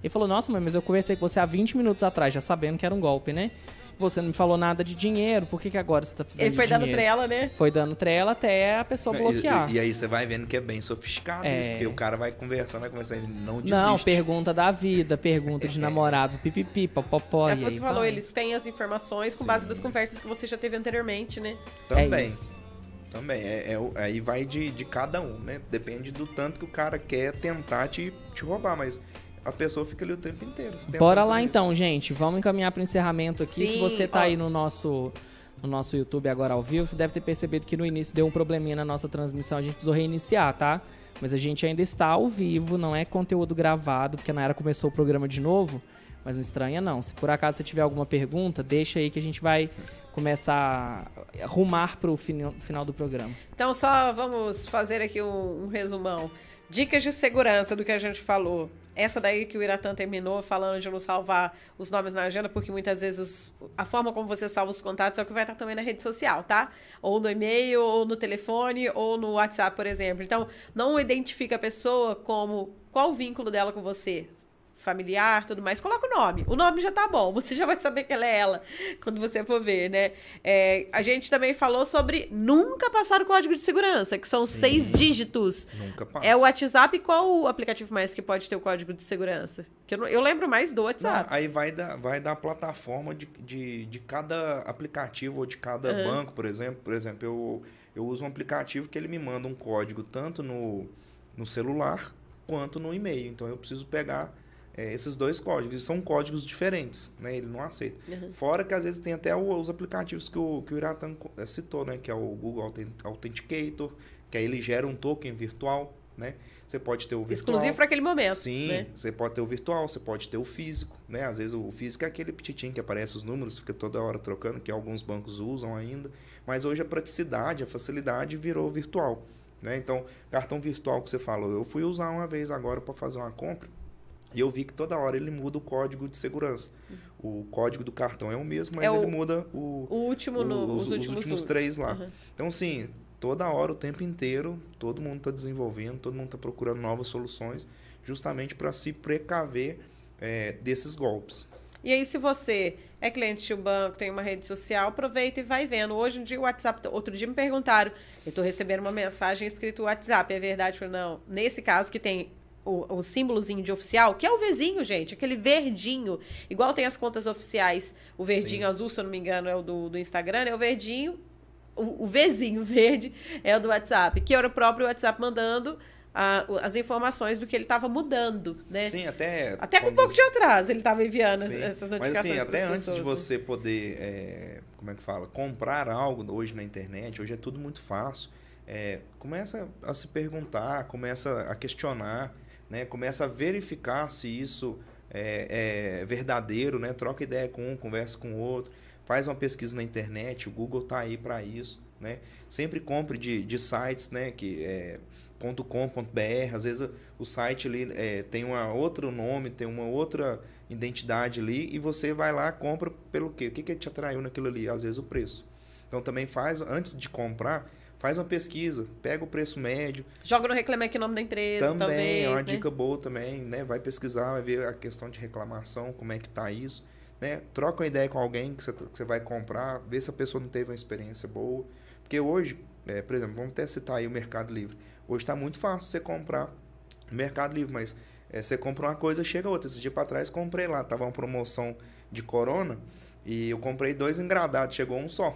Ele falou, nossa mãe, mas eu conversei com você há 20 minutos atrás, já sabendo que era um golpe, né? Você não me falou nada de dinheiro, por que, que agora você tá precisando Ele foi de dando dinheiro? trela, né? Foi dando trela até a pessoa E- bloquear. E, e aí você vai vendo que é bem sofiscado É. isso, porque o cara vai conversando, vai conversando, ele não desiste. Não, pergunta da vida, pergunta de namorado, pipipi, popopó, É e você falou, vai. eles têm as informações com Sim. base das conversas que você já teve anteriormente, né? Também. É isso. Também. É, é aí vai de, de cada um, né? Depende do tanto que o cara quer tentar te, te roubar, mas a pessoa fica ali o tempo inteiro. Bora lá então, gente. Vamos encaminhar para o encerramento aqui. Se Sim, você tá ó. aí no nosso no nosso YouTube agora ao vivo, você deve ter percebido que no início deu um probleminha na nossa transmissão, a gente precisou reiniciar, tá? Mas a gente ainda está ao vivo, não é conteúdo gravado, porque na era começou o programa de novo, mas não estranha não. Se por acaso você tiver alguma pergunta, deixa aí que a gente vai começar a rumar pro fini- final do programa. Então, só vamos fazer aqui um, um resumão. Dicas de segurança do que a gente falou. Essa daí que o Iratã terminou falando de não salvar os nomes na agenda, porque muitas vezes a forma como você salva os contatos é o que vai estar também na rede social, tá? Ou no e-mail, ou no telefone, ou no WhatsApp, por exemplo. Então, não identifica a pessoa como qual o vínculo dela com você. Familiar, tudo mais. Coloca o nome. O nome já tá bom. Você já vai saber que ela é ela quando você for ver, né? É, a gente também falou sobre nunca passar o código de segurança, que são Sim. seis dígitos. Nunca passa. É o WhatsApp. Qual o aplicativo mais que pode ter o código de segurança? Que eu, não- eu lembro mais do Não, WhatsApp. aí vai da, vai da plataforma de, de, de cada aplicativo ou de cada Aham. banco, por exemplo. Por exemplo, eu, eu uso um aplicativo que ele me manda um código tanto no, no celular quanto no e-mail. Então eu preciso pegar é, esses dois códigos. E são códigos diferentes, né? Ele não aceita. Uhum. Fora que às vezes tem até os aplicativos que o, que o Iratan eh, citou, né? Que é o Google Authent- Authenticator, que aí ele gera um token virtual, né? Você pode ter o virtual. Exclusivo para aquele momento. Sim, né? você pode ter o virtual, você pode ter o físico, né? Às vezes o físico é aquele petitinho que aparece os números, fica toda hora trocando, que alguns bancos usam ainda. Mas hoje a praticidade, a facilidade virou virtual, né? Então, cartão virtual que você falou, eu fui usar uma vez agora para fazer uma compra e eu vi que toda hora ele muda o código de segurança. O código do cartão é o mesmo, mas É o- ele muda o, O último no, os, os, últimos, últimos três lá. Uhum. Então, assim, toda hora, o tempo inteiro, todo mundo está desenvolvendo, todo mundo está procurando novas soluções, justamente para se precaver é, desses golpes. E aí, se você é cliente de um banco, tem uma rede social, aproveita e vai vendo. Hoje em dia, o WhatsApp. Outro dia me perguntaram, eu estou recebendo uma mensagem escrito WhatsApp, é verdade? Eu falei, não. Nesse caso, que tem o, o símbolozinho de oficial, que é o Vzinho, gente, aquele verdinho. Igual tem as contas oficiais, o verdinho Sim. azul, se eu não me engano, é o do, do Instagram, é o verdinho. O, o Vzinho verde é o do WhatsApp, que era o próprio WhatsApp mandando a- as informações do que ele estava mudando, né? Sim, até. Até com um pouco de atraso ele estava enviando Sim. essas Mas notificações assim, até antes de né? você poder, é, como é que fala, comprar algo hoje na internet, hoje é tudo muito fácil. É, começa a se perguntar, começa a questionar, né? Começa a verificar se isso é, é verdadeiro, né? Troca ideia com um, conversa com o outro, faz uma pesquisa na internet, o Google tá aí para isso, né? Sempre compre de, de sites, né? Que é .com.br, às vezes o site ali é, tem uma outro nome, tem uma outra identidade ali e você vai lá compra pelo quê? O que, que te atraiu naquilo ali? Às vezes o preço. Então também faz, antes de comprar, faz uma pesquisa, pega o preço médio. Joga no Reclame Aqui o nome da empresa, também talvez, é uma né? dica boa também, né? Vai pesquisar, vai ver a questão de reclamação, como é que tá isso. Né? Troca uma ideia com alguém que você, que você vai comprar, vê se a pessoa não teve uma experiência boa. Porque hoje, é, por exemplo, vamos até citar aí o Mercado Livre. Hoje está muito fácil você comprar no Mercado Livre, mas é, você compra uma coisa, chega outra. Esse dia para trás comprei lá, tava uma promoção de Corona e eu comprei dois engradados, chegou um só.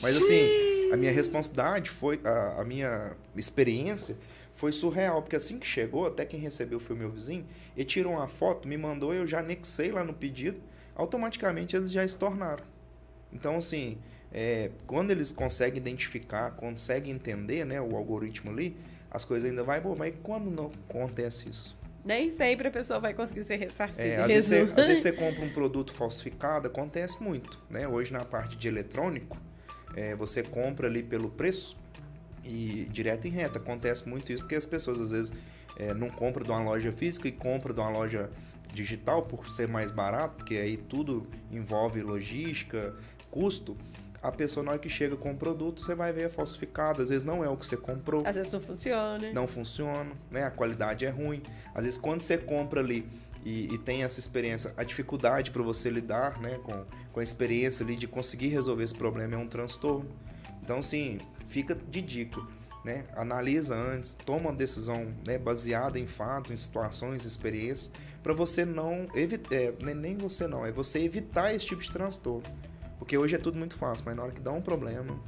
Mas assim, a minha responsabilidade foi, a, a minha experiência foi surreal, porque assim que chegou, até quem recebeu foi o meu vizinho, ele tirou uma foto, me mandou, eu já anexei lá no pedido, automaticamente eles já estornaram. Então, assim, é, quando eles conseguem identificar, conseguem entender né, o algoritmo ali, as coisas ainda vai boa, mas quando não acontece isso? Nem sempre a pessoa vai conseguir ser ressarcida. É, às, vezes você, às vezes você compra um produto falsificado, acontece muito. Né? Hoje na parte de eletrônico, é, você compra ali pelo preço e direto em reta. Acontece muito isso porque as pessoas às vezes é, não compram de uma loja física e compram de uma loja digital por ser mais barato, porque aí tudo envolve logística, custo. A pessoa na hora que chega com o produto, você vai ver é falsificado. Às vezes não é o que você comprou Às vezes não funciona. não funciona, né? A qualidade é ruim. Às vezes quando você compra ali e, e tem essa experiência, a dificuldade para você lidar, né, com, com a experiência ali de conseguir resolver esse problema é um transtorno. Então, assim, fica de dica, né? Analisa antes, toma uma decisão, né, baseada em fatos, em situações, experiências, para você não evitar, é, nem- nem você não, é você evitar esse tipo de transtorno. Porque hoje é tudo muito fácil, mas na hora que dá um problema,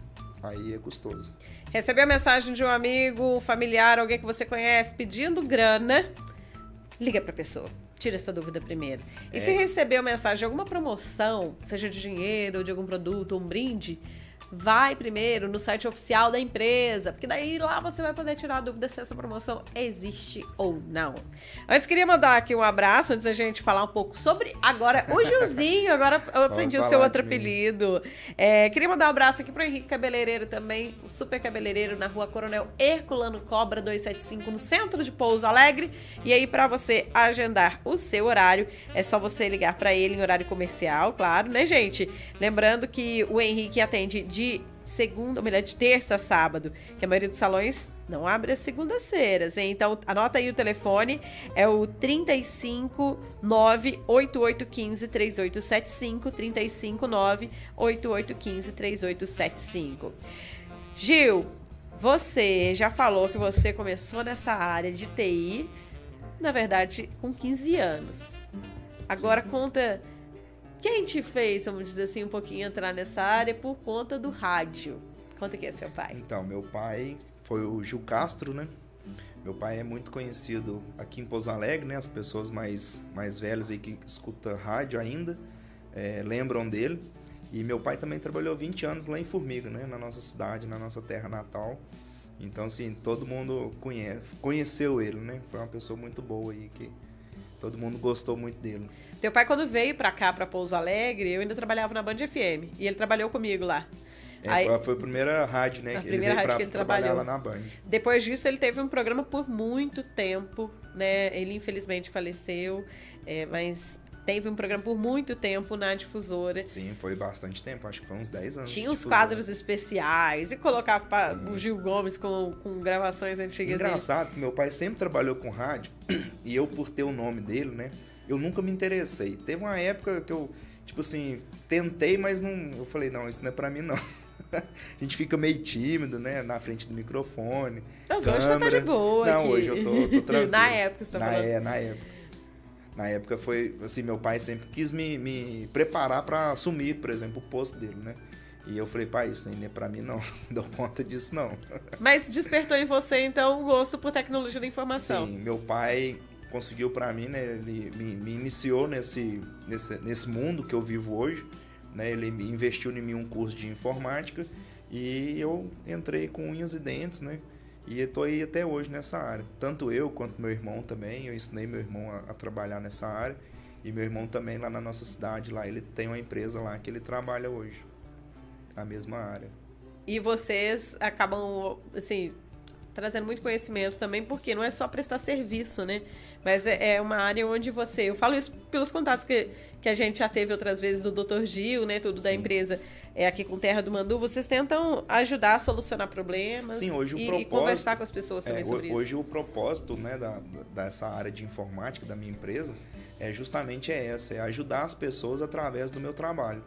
aí é custoso. Recebeu a mensagem de um amigo, familiar, alguém que você conhece pedindo grana, liga pra pessoa. Tira essa dúvida primeiro. E É. se recebeu mensagem de alguma promoção, seja de dinheiro, ou de algum produto, ou um brinde, vai primeiro no site oficial da empresa, porque daí lá você vai poder tirar a dúvida se essa promoção existe ou não. Antes, queria mandar aqui um abraço, antes da gente falar um pouco sobre agora o Gilzinho, agora eu aprendi o seu outro apelido. É, queria mandar um abraço aqui pro Henrique Cabeleireiro também, o super cabeleireiro na rua Coronel Herculano Cobra 275, no centro de Pouso Alegre. E aí, pra você agendar o seu horário, é só você ligar pra ele em horário comercial, claro, né, gente? Lembrando que o Henrique atende de segunda, ou melhor, de terça a sábado, que a maioria dos salões não abre às segundas-feiras, hein? Então, anota aí o telefone, é o 35 98815 3875, 35 98815 3875. Gil, você já falou que você começou nessa área de TI, na verdade, com 15 anos. Agora conta quem te fez, vamos dizer assim, um pouquinho entrar nessa área por conta do rádio. Conta quem é seu pai. Então, meu pai foi o Gil Castro, né? Meu pai é muito conhecido aqui em Pouso Alegre, né? As pessoas mais, mais velhas aí que escutam rádio ainda é, lembram dele. E meu pai também trabalhou 20 anos lá em Formiga, né? Na nossa cidade, na nossa terra natal. Então, assim, todo mundo conhece, conheceu ele, né? Foi uma pessoa muito boa aí, que todo mundo gostou muito dele. Teu pai, quando veio pra cá, pra Pouso Alegre, eu ainda trabalhava na Band FM. E ele trabalhou comigo lá. É, Aí- foi- a primeira rádio, né? A que primeira rádio pra que ele trabalhou. lá na Band. Depois disso, ele teve um programa por muito tempo, né? Ele infelizmente faleceu, é, mas teve um programa por muito tempo na difusora. Sim, foi bastante tempo, acho que foi uns 10 anos. Tinha difusora. quadros especiais e colocava pa- o Gil Gomes com, com gravações antigas dele. Engraçado que meu pai sempre trabalhou com rádio e eu, por ter o nome dele, né? Eu nunca me interessei. Teve uma época que eu, tipo assim, tentei, mas não. Eu falei, não, isso não é pra mim, não. a gente fica meio tímido, né? Na frente do microfone. Mas hoje você tá de boa Não, aqui. hoje eu tô, tô tranquilo. Na época você tá na, falando. É, na época. Na época foi, assim, meu pai sempre quis me, me preparar para assumir, por exemplo, o posto dele, né? E eu falei, pai, isso aí não é pra mim, não. Não dou conta disso, não. Mas despertou em você, então, o gosto por tecnologia da informação. Sim, meu pai conseguiu para mim, né? Ele me, me iniciou nesse, nesse, nesse mundo que eu vivo hoje, né? Ele investiu em mim um curso de informática e eu entrei com unhas e dentes, né? E estou aí até hoje nessa área. Tanto eu quanto meu irmão também. Eu ensinei meu irmão a, a trabalhar nessa área. E meu irmão também lá na nossa cidade, lá ele tem uma empresa lá que ele trabalha hoje. Na mesma área. E vocês acabam, assim, trazendo muito conhecimento também, porque não é só prestar serviço, né? Mas é é uma área onde você. Eu falo isso pelos contatos que, que a gente já teve outras vezes do Dr. Gil, né? Tudo da Sim. empresa é aqui com Terra do Mandu. Vocês tentam ajudar a solucionar problemas Sim, hoje o e, e propósito- conversar com as pessoas também É, sobre ho- isso. hoje o propósito né, da, da- dessa área de informática da minha empresa é justamente é essa, é ajudar as pessoas através do meu trabalho.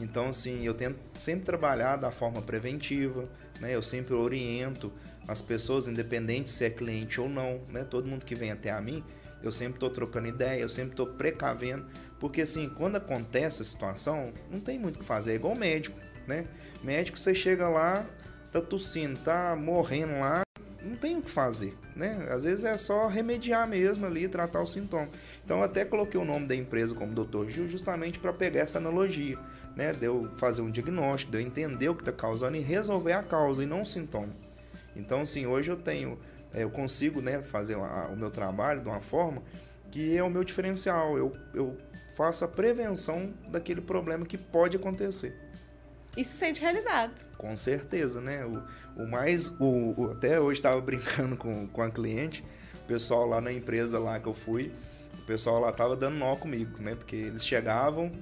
Então, assim, eu tento sempre trabalhar da forma preventiva, né? Eu sempre oriento as pessoas, independente se é cliente ou não, né? Todo mundo que vem até a mim, eu sempre estou trocando ideia, eu sempre estou precavendo, porque assim, quando acontece a situação, não tem muito o que fazer, é igual médico, né? Médico, você chega lá, tá tossindo, tá morrendo lá, não tem o que fazer, né? Às vezes é só remediar mesmo ali, tratar o sintoma. Então até coloquei o nome da empresa como Dr. Gil justamente para pegar essa analogia, né? De eu fazer um diagnóstico, de eu entender o que está causando e resolver a causa e não o sintoma. Então, assim, hoje eu tenho, é, eu consigo, né, fazer o meu trabalho de uma forma que é o meu diferencial. Eu, eu faço a prevenção daquele problema que pode acontecer. E se sente realizado. Com certeza, né? O, o mais. O, o- até hoje estava brincando com, com a cliente, o pessoal lá na empresa lá que eu fui, o pessoal lá tava dando nó comigo, né? Porque eles chegavam,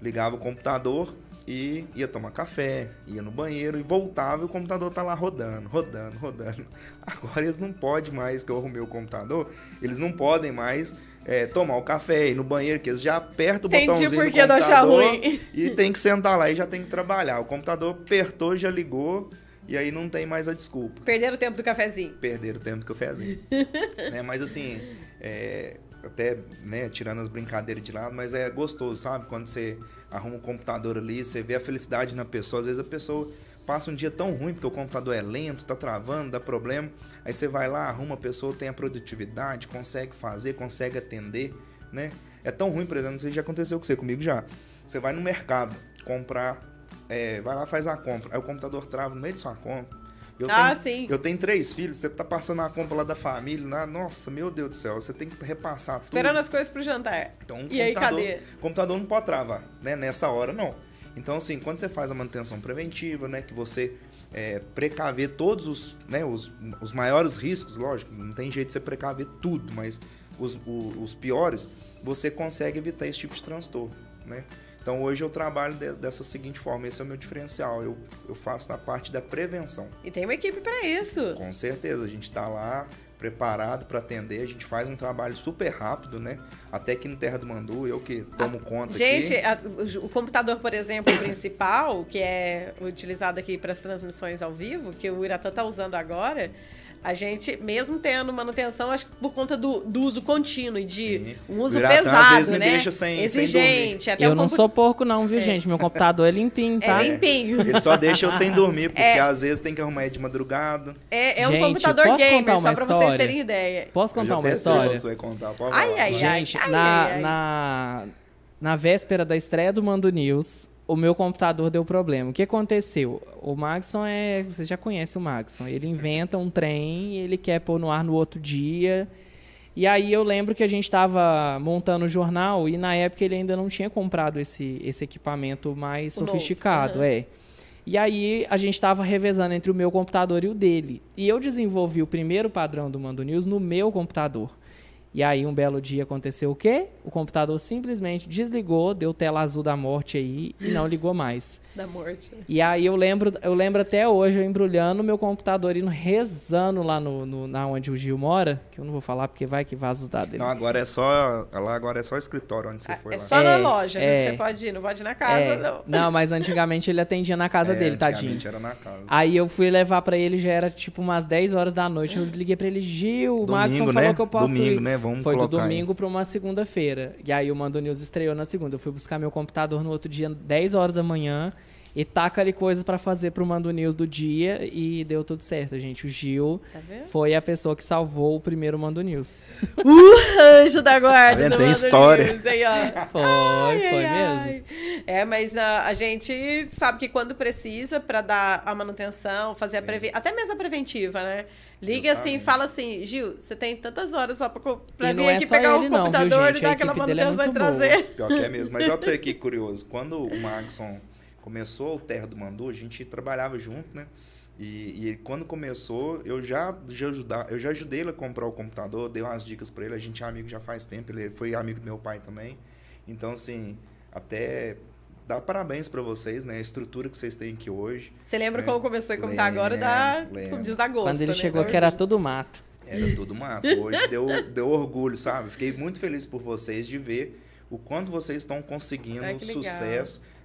ligavam o computador e ia tomar café, ia no banheiro e voltava e o computador tá lá rodando, rodando, rodando. Agora eles não podem mais, que eu arrumei o computador, eles não podem mais. é, tomar o café, ir no banheiro, que eles já apertam o Entendi botãozinho do computador ruim. e tem que sentar lá e já tem que trabalhar. O computador apertou, já ligou e aí não tem mais a desculpa. Perderam o tempo do cafezinho. Perder o tempo eu fazia. né? Mas assim, é, até né, tirando as brincadeiras de lado, mas é gostoso, sabe? Quando você arruma o computador ali, você vê a felicidade na pessoa. Às vezes a pessoa passa um dia tão ruim porque o computador é lento, tá travando, dá problema. Aí você vai lá, arruma a pessoa, tem a produtividade, consegue fazer, consegue atender, né? É tão ruim, por exemplo, não sei se já aconteceu com você, comigo já. Você vai no mercado comprar, é, vai lá faz a compra, aí o computador trava no meio de sua compra. Eu ah, tenho- sim. eu tenho três filhos, você tá passando a compra lá da família, lá, nossa, meu Deus do céu, você tem que repassar tudo. Esperando as coisas pro jantar. Então, o E aí, computador, cadê? computador não pode travar, né? Nessa hora, não. Então, assim, quando você faz a manutenção preventiva, né? Que você é, precaver todos os, né, os, os maiores riscos, lógico, não tem jeito de você precaver tudo, mas os, o- os piores, você consegue evitar esse tipo de transtorno, né? Então, hoje eu trabalho de- dessa seguinte forma, esse é o meu diferencial, eu, eu faço na parte da prevenção. E tem uma equipe pra isso. Com certeza, a gente está lá preparado para atender, a gente faz um trabalho super rápido, né? Até aqui no Terra do Mandu, eu que tomo conta Gente, aqui. a- o computador, por exemplo, principal, que é utilizado aqui para as transmissões ao vivo, que o Iratã tá usando agora, a gente, mesmo tendo manutenção, acho que por conta do, do uso contínuo e de Sim. um uso O Iratã, às pesado, vezes, me né? deixa sem- sem Exigente. até eu não compu- sou porco não, viu, É. gente? Meu computador é limpinho, tá? É limpinho. Ele só deixa eu sem dormir, porque É. às vezes tem que arrumar ele de madrugada. É, é um Gente, computador posso gamer, contar só uma pra vocês história? terem ideia. Posso contar uma história? você vai contar. Pode Ai, falar. ai, Gente, ai, na, ai, ai. Na, na véspera da estreia do Mando News, o meu computador deu problema. O que aconteceu? O Maxon é. Você já conhece o Maxon. Ele inventa um trem, ele quer pôr no ar no outro dia. E aí eu lembro que a gente estava montando o jornal e na época ele ainda não tinha comprado esse, esse equipamento mais O novo, sofisticado, aham. é. E aí a gente estava revezando entre o meu computador e o dele. E eu desenvolvi o primeiro padrão do Mando News no meu computador. E aí, um belo dia aconteceu o quê? O computador simplesmente desligou, deu tela azul da morte aí e não ligou mais. Da morte. E aí eu lembro, eu lembro até hoje, eu embrulhando meu computador e rezando lá no, no, na onde o Gil mora, que eu não vou falar porque vai que vaza os dados dele. Não, agora é só. Lá agora é só escritório onde você Ah, foi é lá. só na É, loja, viu, é. que você pode ir, não pode ir na casa, É, não. não, mas antigamente ele atendia na casa É, dele, tadinho. antigamente era na casa. Aí eu fui levar pra ele, já era tipo umas 10 horas da noite. Eu liguei pra ele, Gil, o Maxon Domingo, falou né? que eu posso Domingo, ir. né? Vamos Foi do domingo pra uma segunda-feira. E aí o Mando News estreou na segunda. Eu fui buscar meu computador no outro dia, 10 horas da manhã. E taca ali coisas pra fazer pro Mando News do dia. E deu tudo certo, gente. O Gil Tá foi a pessoa que salvou o primeiro Mando News. Uh, anjo da guarda. Tá vendo? Tem história. News, aí, ó. Foi, Ai, foi ai, mesmo. ai. É, mas ah, a gente sabe que quando precisa pra dar a manutenção, fazer a previ... até mesmo a preventiva, né? Liga assim e Justamente. fala assim, Gil, você tem tantas horas só pra, pra E vir é aqui pegar o não, viu, computador e dar A aquela é manutenção e muito boa. trazer. Pior que é mesmo. Mas olha pra você que curioso. Quando o Maxon começou o Terra do Mandu, a gente trabalhava junto, né? E, e quando começou, eu já, já, ajudar, eu já ajudei ele a comprar o computador, dei umas dicas pra ele. A gente é amigo já faz tempo, ele foi amigo do meu pai também. Então, assim, até dar parabéns pra vocês, né? A estrutura que vocês têm aqui hoje. Você lembra É. como começou e como tá agora? Dá, Lembro, lembro. como diz, dá gosto, Quando ele né? chegou Dá que era tudo mato. Era tudo mato. Hoje deu, deu orgulho, sabe? Fiquei muito feliz por vocês de ver o quanto vocês estão conseguindo Ai, que legal.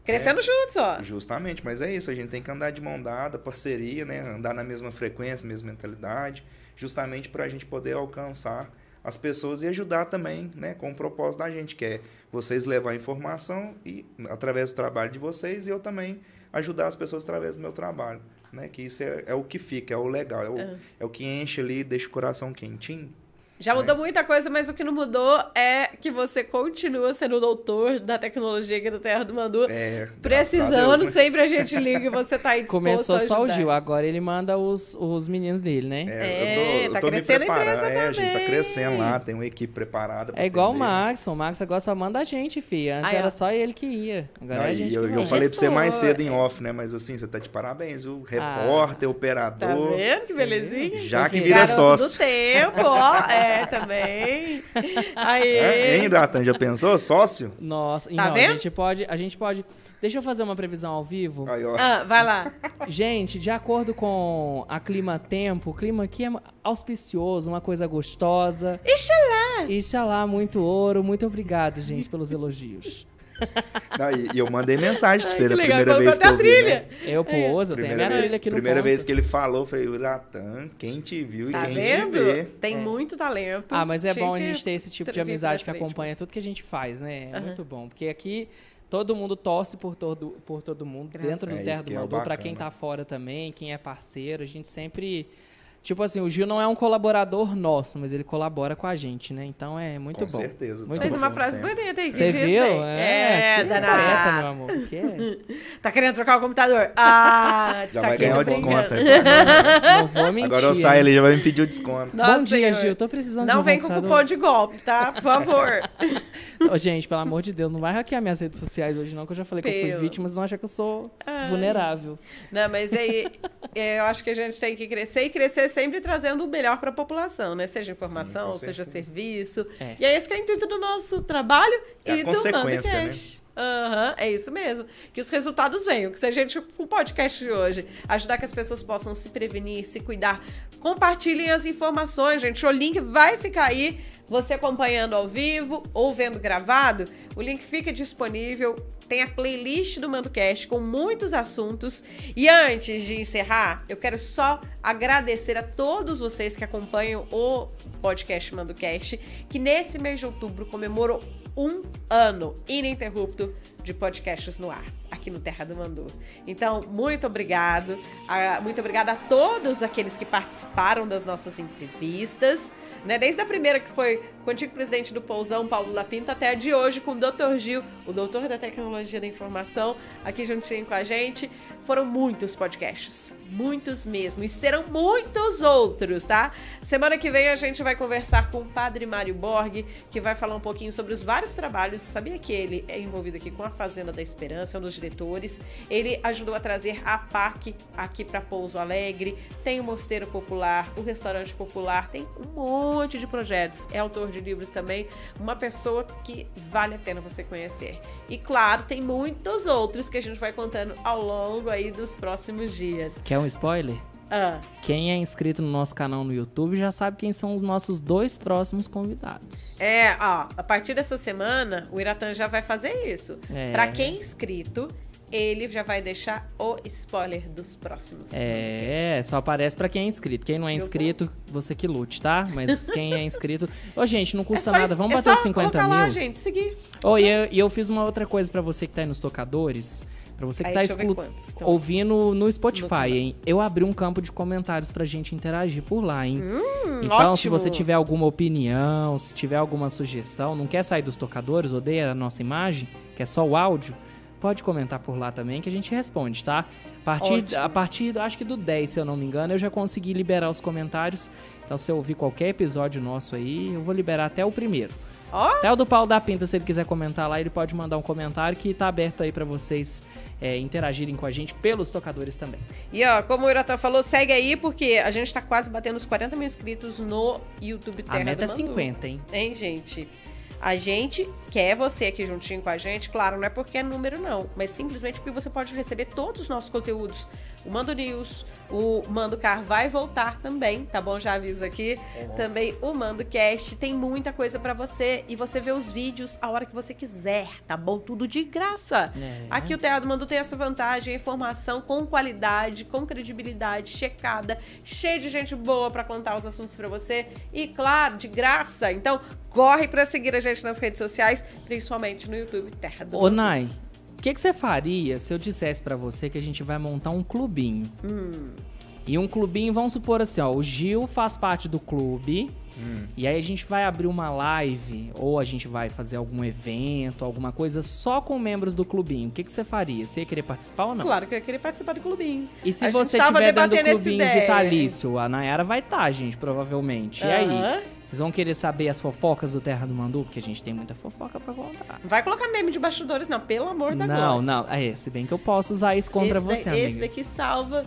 Crescendo juntos, ó. Justamente, mas é isso, a gente tem que andar de mão dada, parceria, né? Andar na mesma frequência, mesma mentalidade, justamente para a gente poder alcançar as pessoas e ajudar também, né? Com o propósito da gente, que é vocês levar a informação e através do trabalho de vocês e eu também ajudar as pessoas através do meu trabalho, né? Que isso é, é o que fica, é o legal, é o, É. é o que enche ali, deixa o coração quentinho. Já mudou muita coisa, mas o que não mudou é que você continua sendo o doutor da tecnologia aqui do Terra do Mandu. É, graças a Precisando, Deus, né? sempre a gente liga e você tá aí disposto Começou a só o. Gil, agora ele manda os, os meninos dele, né? É, É, eu tô, eu tá tô me crescendo a preparando. empresa É, a gente tá também. crescendo lá, tem uma equipe preparada. pra É igual o atender, né? Max, o Max agora só manda a gente, filha. Antes era só ele que ia. Agora é a gente eu, que eu falei pra você mais cedo em off, né? Mas assim, você tá de parabéns, viu? Repórter, Tá operador. vendo que belezinha? Já que vira Garoto sócio. do tempo, ó. É, também. Aí. É, hein, Datan? Já pensou? Sócio? Nossa, Tá não, vendo? a gente pode, a gente pode. Deixa eu fazer uma previsão ao vivo. Aí, ó. Ah, vai lá. Gente, de acordo com a clima tempo, o clima aqui é auspicioso, uma coisa gostosa. Ixalá! Ixalá, muito ouro. Muito obrigado, gente, pelos elogios. Não, e, e eu mandei mensagem pra Ai, você que da legal, primeira vez que até a eu vi, trilha. né? Eu pôs, eu tenho a minha vez, trilha aqui no primeira ponto. vez que ele falou, foi o Datan, quem te viu Tá e quem vendo? te vê. Tem muito talento. Ah, mas é Tinha bom a que gente ter esse tipo de amizade que acompanha tudo que a gente faz, né? É Aham. muito bom. Porque aqui todo mundo torce por todo, por todo mundo, Graças dentro do a. É Terra do que é Mandou, pra quem tá fora também, quem é parceiro, a gente sempre. Tipo assim, o Gil não é um colaborador nosso, mas ele colabora com a gente, né? Então é muito Com bom. certeza. Muito Fez uma frase sempre. bonita aí. que Você viu? bem. É, É, danada. meu amor. Que é? Tá querendo trocar o computador? Ah, Já vai ganhar o desconto. aí. Não vou mentir. Agora eu saio ali, já vai me pedir o desconto. Nossa, Bom dia, senhor. Gil. Tô precisando de Não um vem com cupom de golpe, tá? Por favor. Ô, gente, pelo amor de Deus, não vai hackear minhas redes sociais hoje, não, que eu já falei que eu Pelo. fui vítima, mas não acha que eu sou Ai. vulnerável. Não, mas aí eu acho que a gente tem que crescer e crescer sempre trazendo o melhor para a população, né? Seja informação, com seja serviço. É. E é esse que é o intuito do nosso trabalho É a e do consequência, né? Aham, é isso mesmo. Que os resultados venham. Que se a gente, com o podcast de hoje, ajudar que as pessoas possam se prevenir, se cuidar, compartilhem as informações, gente. O link vai ficar aí. Você acompanhando ao vivo ou vendo gravado, o link fica disponível. Tem a playlist do MandoCast com muitos assuntos. E antes de encerrar, eu quero só agradecer a todos vocês que acompanham o podcast MandoCast, que nesse mês de outubro comemorou um ano ininterrupto de podcasts no ar, aqui no Terra do Mandu. Então, muito obrigado. a- muito obrigada a todos aqueles que participaram das nossas entrevistas. Né? Desde a primeira, que foi com o antigo presidente do Pousão, Paulo Lapinta, até a de hoje com o Dr. Gil, o doutor da tecnologia da informação, aqui juntinho com a gente. Foram muitos podcasts. Muitos mesmo. E serão muitos outros, tá? Semana que vem a gente vai conversar com o Padre Mário Borg, que vai falar um pouquinho sobre os vários trabalhos. Sabia que ele é envolvido aqui com a Fazenda da Esperança, é um dos diretores. Ele ajudou a trazer a PAC aqui para Pouso Alegre. Tem o Mosteiro Popular, o Restaurante Popular, tem um monte de projetos. É autor de livros também. Uma pessoa que vale a pena você conhecer. E claro, tem muitos outros que a gente vai contando ao longo aí dos próximos dias. Quer um spoiler? Ah, Quem é inscrito no nosso canal no YouTube já sabe quem são os nossos dois próximos convidados. é, ó, a partir dessa semana, o Iratan já vai fazer isso. É. Pra quem é inscrito, ele já vai deixar o spoiler dos próximos. É, só aparece pra quem é inscrito. Quem não é inscrito, você que lute, tá? Mas quem é inscrito. Ô, gente, não É custa só- nada. Vamos é bater os só 50 colocar mil. lá, gente, seguir. Ô, e eu, e eu fiz uma outra coisa pra você que tá aí nos tocadores. Pra você que Aí, tá que estão. ouvindo no Spotify, No hein? Eu abri um campo de comentários pra gente interagir por lá, hein? Hum, então, se ótimo. você tiver alguma opinião, se tiver alguma sugestão, não quer sair dos tocadores, odeia a nossa imagem, quer só o áudio, pode comentar por lá também que a gente responde, tá? A partir, Ótimo. a partir, acho que do 10, se eu não me engano, eu já consegui liberar os comentários. Então, se eu ouvir qualquer episódio nosso aí, eu vou liberar até o primeiro. Ó, Até o do Paulo da Pinta, se ele quiser comentar lá, ele pode mandar um comentário que tá aberto aí pra vocês é, interagirem com a gente pelos tocadores também. E ó, como o Iratan falou, segue aí, porque a gente tá quase batendo os 40 mil inscritos no YouTube Terra a meta é do Mandu. 50, hein? Hein, gente? A gente quer você aqui juntinho com a gente, claro, não é porque é número, não, mas simplesmente porque você pode receber todos os nossos conteúdos. O Mando News, o Mando Car vai voltar também, tá bom? Já aviso aqui. Também o Mando Cast, tem muita coisa pra você e você vê os vídeos a hora que você quiser, tá bom? Tudo de graça. É. Aqui o Terra do Mando tem essa vantagem, informação com qualidade, com credibilidade, checada, cheio de gente boa pra contar os assuntos pra você e claro, de graça. Então, corre pra seguir a gente nas redes sociais, principalmente no YouTube Terra do Ô, Mando. Nai, o que, que você faria se eu dissesse pra você que a gente vai montar um clubinho? Hum. E um clubinho, vamos supor assim, ó, o Gil faz parte do clube, e aí a gente vai abrir uma live, ou a gente vai fazer algum evento, alguma coisa só com membros do clubinho. O que, que você faria? Você ia querer participar ou não? Claro que eu queria participar do clubinho. E se A você tava tiver dentro do debatendo essa clubinho ideia. vitalício, a Nayara vai estar, gente, provavelmente. E aí? Vocês vão querer saber as fofocas do Terra do Mandu? Porque a gente tem muita fofoca pra contar. Vai colocar meme de bastidores, não, pelo amor da Não, glória. não. É, se bem que eu posso usar isso contra esse você, da- amiga. Esse daqui salva.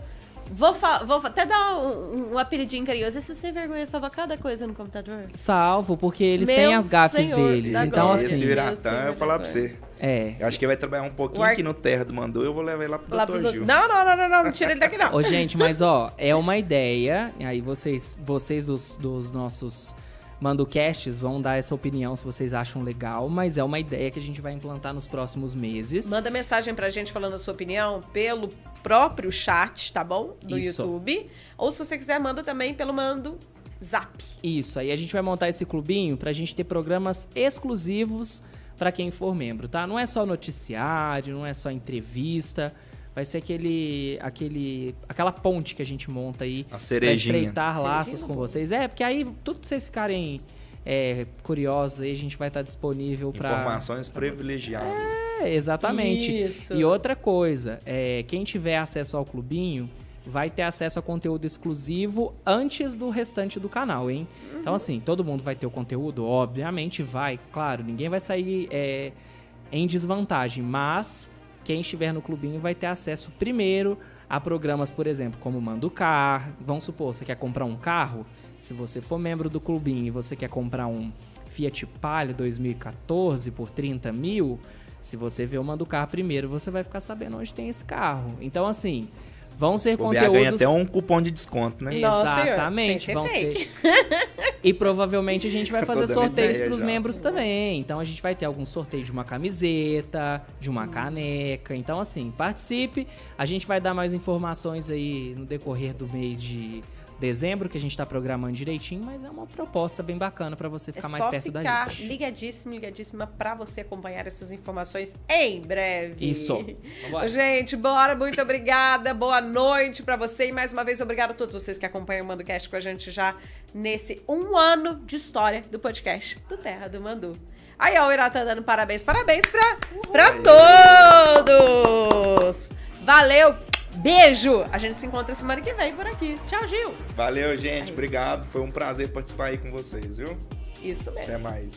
Vou, vou até dar um, um apelidinho carinhoso. Esse sem vergonha salva cada coisa no computador. Salvo, porque eles Meu têm as gafes senhor deles. Então, esse assim. Deus, Iratã, eu vou falar pra você. É. Eu acho que ele vai trabalhar um pouquinho aqui no Terra do Mandu, eu vou levar ele lá pro Lá Dr. pro- Gil. Não, não, não, não, não, não tira ele daqui não. Ô, gente, mas ó, é uma ideia. E aí vocês, vocês dos, dos nossos mandocasts vão dar essa opinião se vocês acham legal, mas é uma ideia que a gente vai implantar nos próximos meses. Manda mensagem pra gente falando a sua opinião pelo próprio chat, tá bom? Do Isso. YouTube. Ou se você quiser, manda também pelo mando Zap. Isso, aí a gente vai montar esse clubinho pra gente ter programas exclusivos pra quem for membro, tá? Não é só noticiário, não é só entrevista, vai ser aquele aquele aquela ponte que a gente monta aí A pra cerejinha. estreitar laços Cerejinha com vocês. É, porque aí tudo que vocês ficarem é, curiosos aí, a gente vai estar disponível pra Informações privilegiadas. É, exatamente. Isso. E outra coisa, é, quem tiver acesso ao clubinho vai ter acesso a conteúdo exclusivo antes do restante do canal, hein? Então, assim, todo mundo vai ter o conteúdo? Obviamente vai, claro, ninguém vai sair é, em desvantagem, mas quem estiver no clubinho vai ter acesso primeiro a programas, por exemplo, como Mando Car. Vamos supor, você quer comprar um carro? Se você for membro do clubinho e você quer comprar um Fiat Palio 2014 por 30 mil, se você ver o Mando Car primeiro, você vai ficar sabendo onde tem esse carro. Então, assim, vão ser O conteúdos... ganha até um cupom de desconto, né? Nossa, Exatamente, vão fake. ser. e provavelmente a gente vai fazer sorteios para os membros também. Então a gente vai ter algum sorteio de uma camiseta, de uma caneca. Então assim, participe. A gente vai dar mais informações aí no decorrer do mês de dezembro que a gente tá programando direitinho, mas é uma proposta bem bacana para você É ficar mais só perto da ficar gente. ligadíssimo, ligadíssima pra você acompanhar essas informações em breve. Isso. Vambora. Gente, bora, muito obrigada. Boa noite pra você e mais uma vez obrigado a todos vocês que acompanham o MandoCast com a gente já nesse um ano de história do podcast do Terra do Mandu. Aí, ó, o Irá tá dando parabéns. Parabéns pra, pra todos! Valeu! Beijo! A gente se encontra semana que vem por aqui. Tchau, Gil! Valeu, gente. Obrigado. Foi um prazer participar aí com vocês, viu? Isso mesmo. Até mais.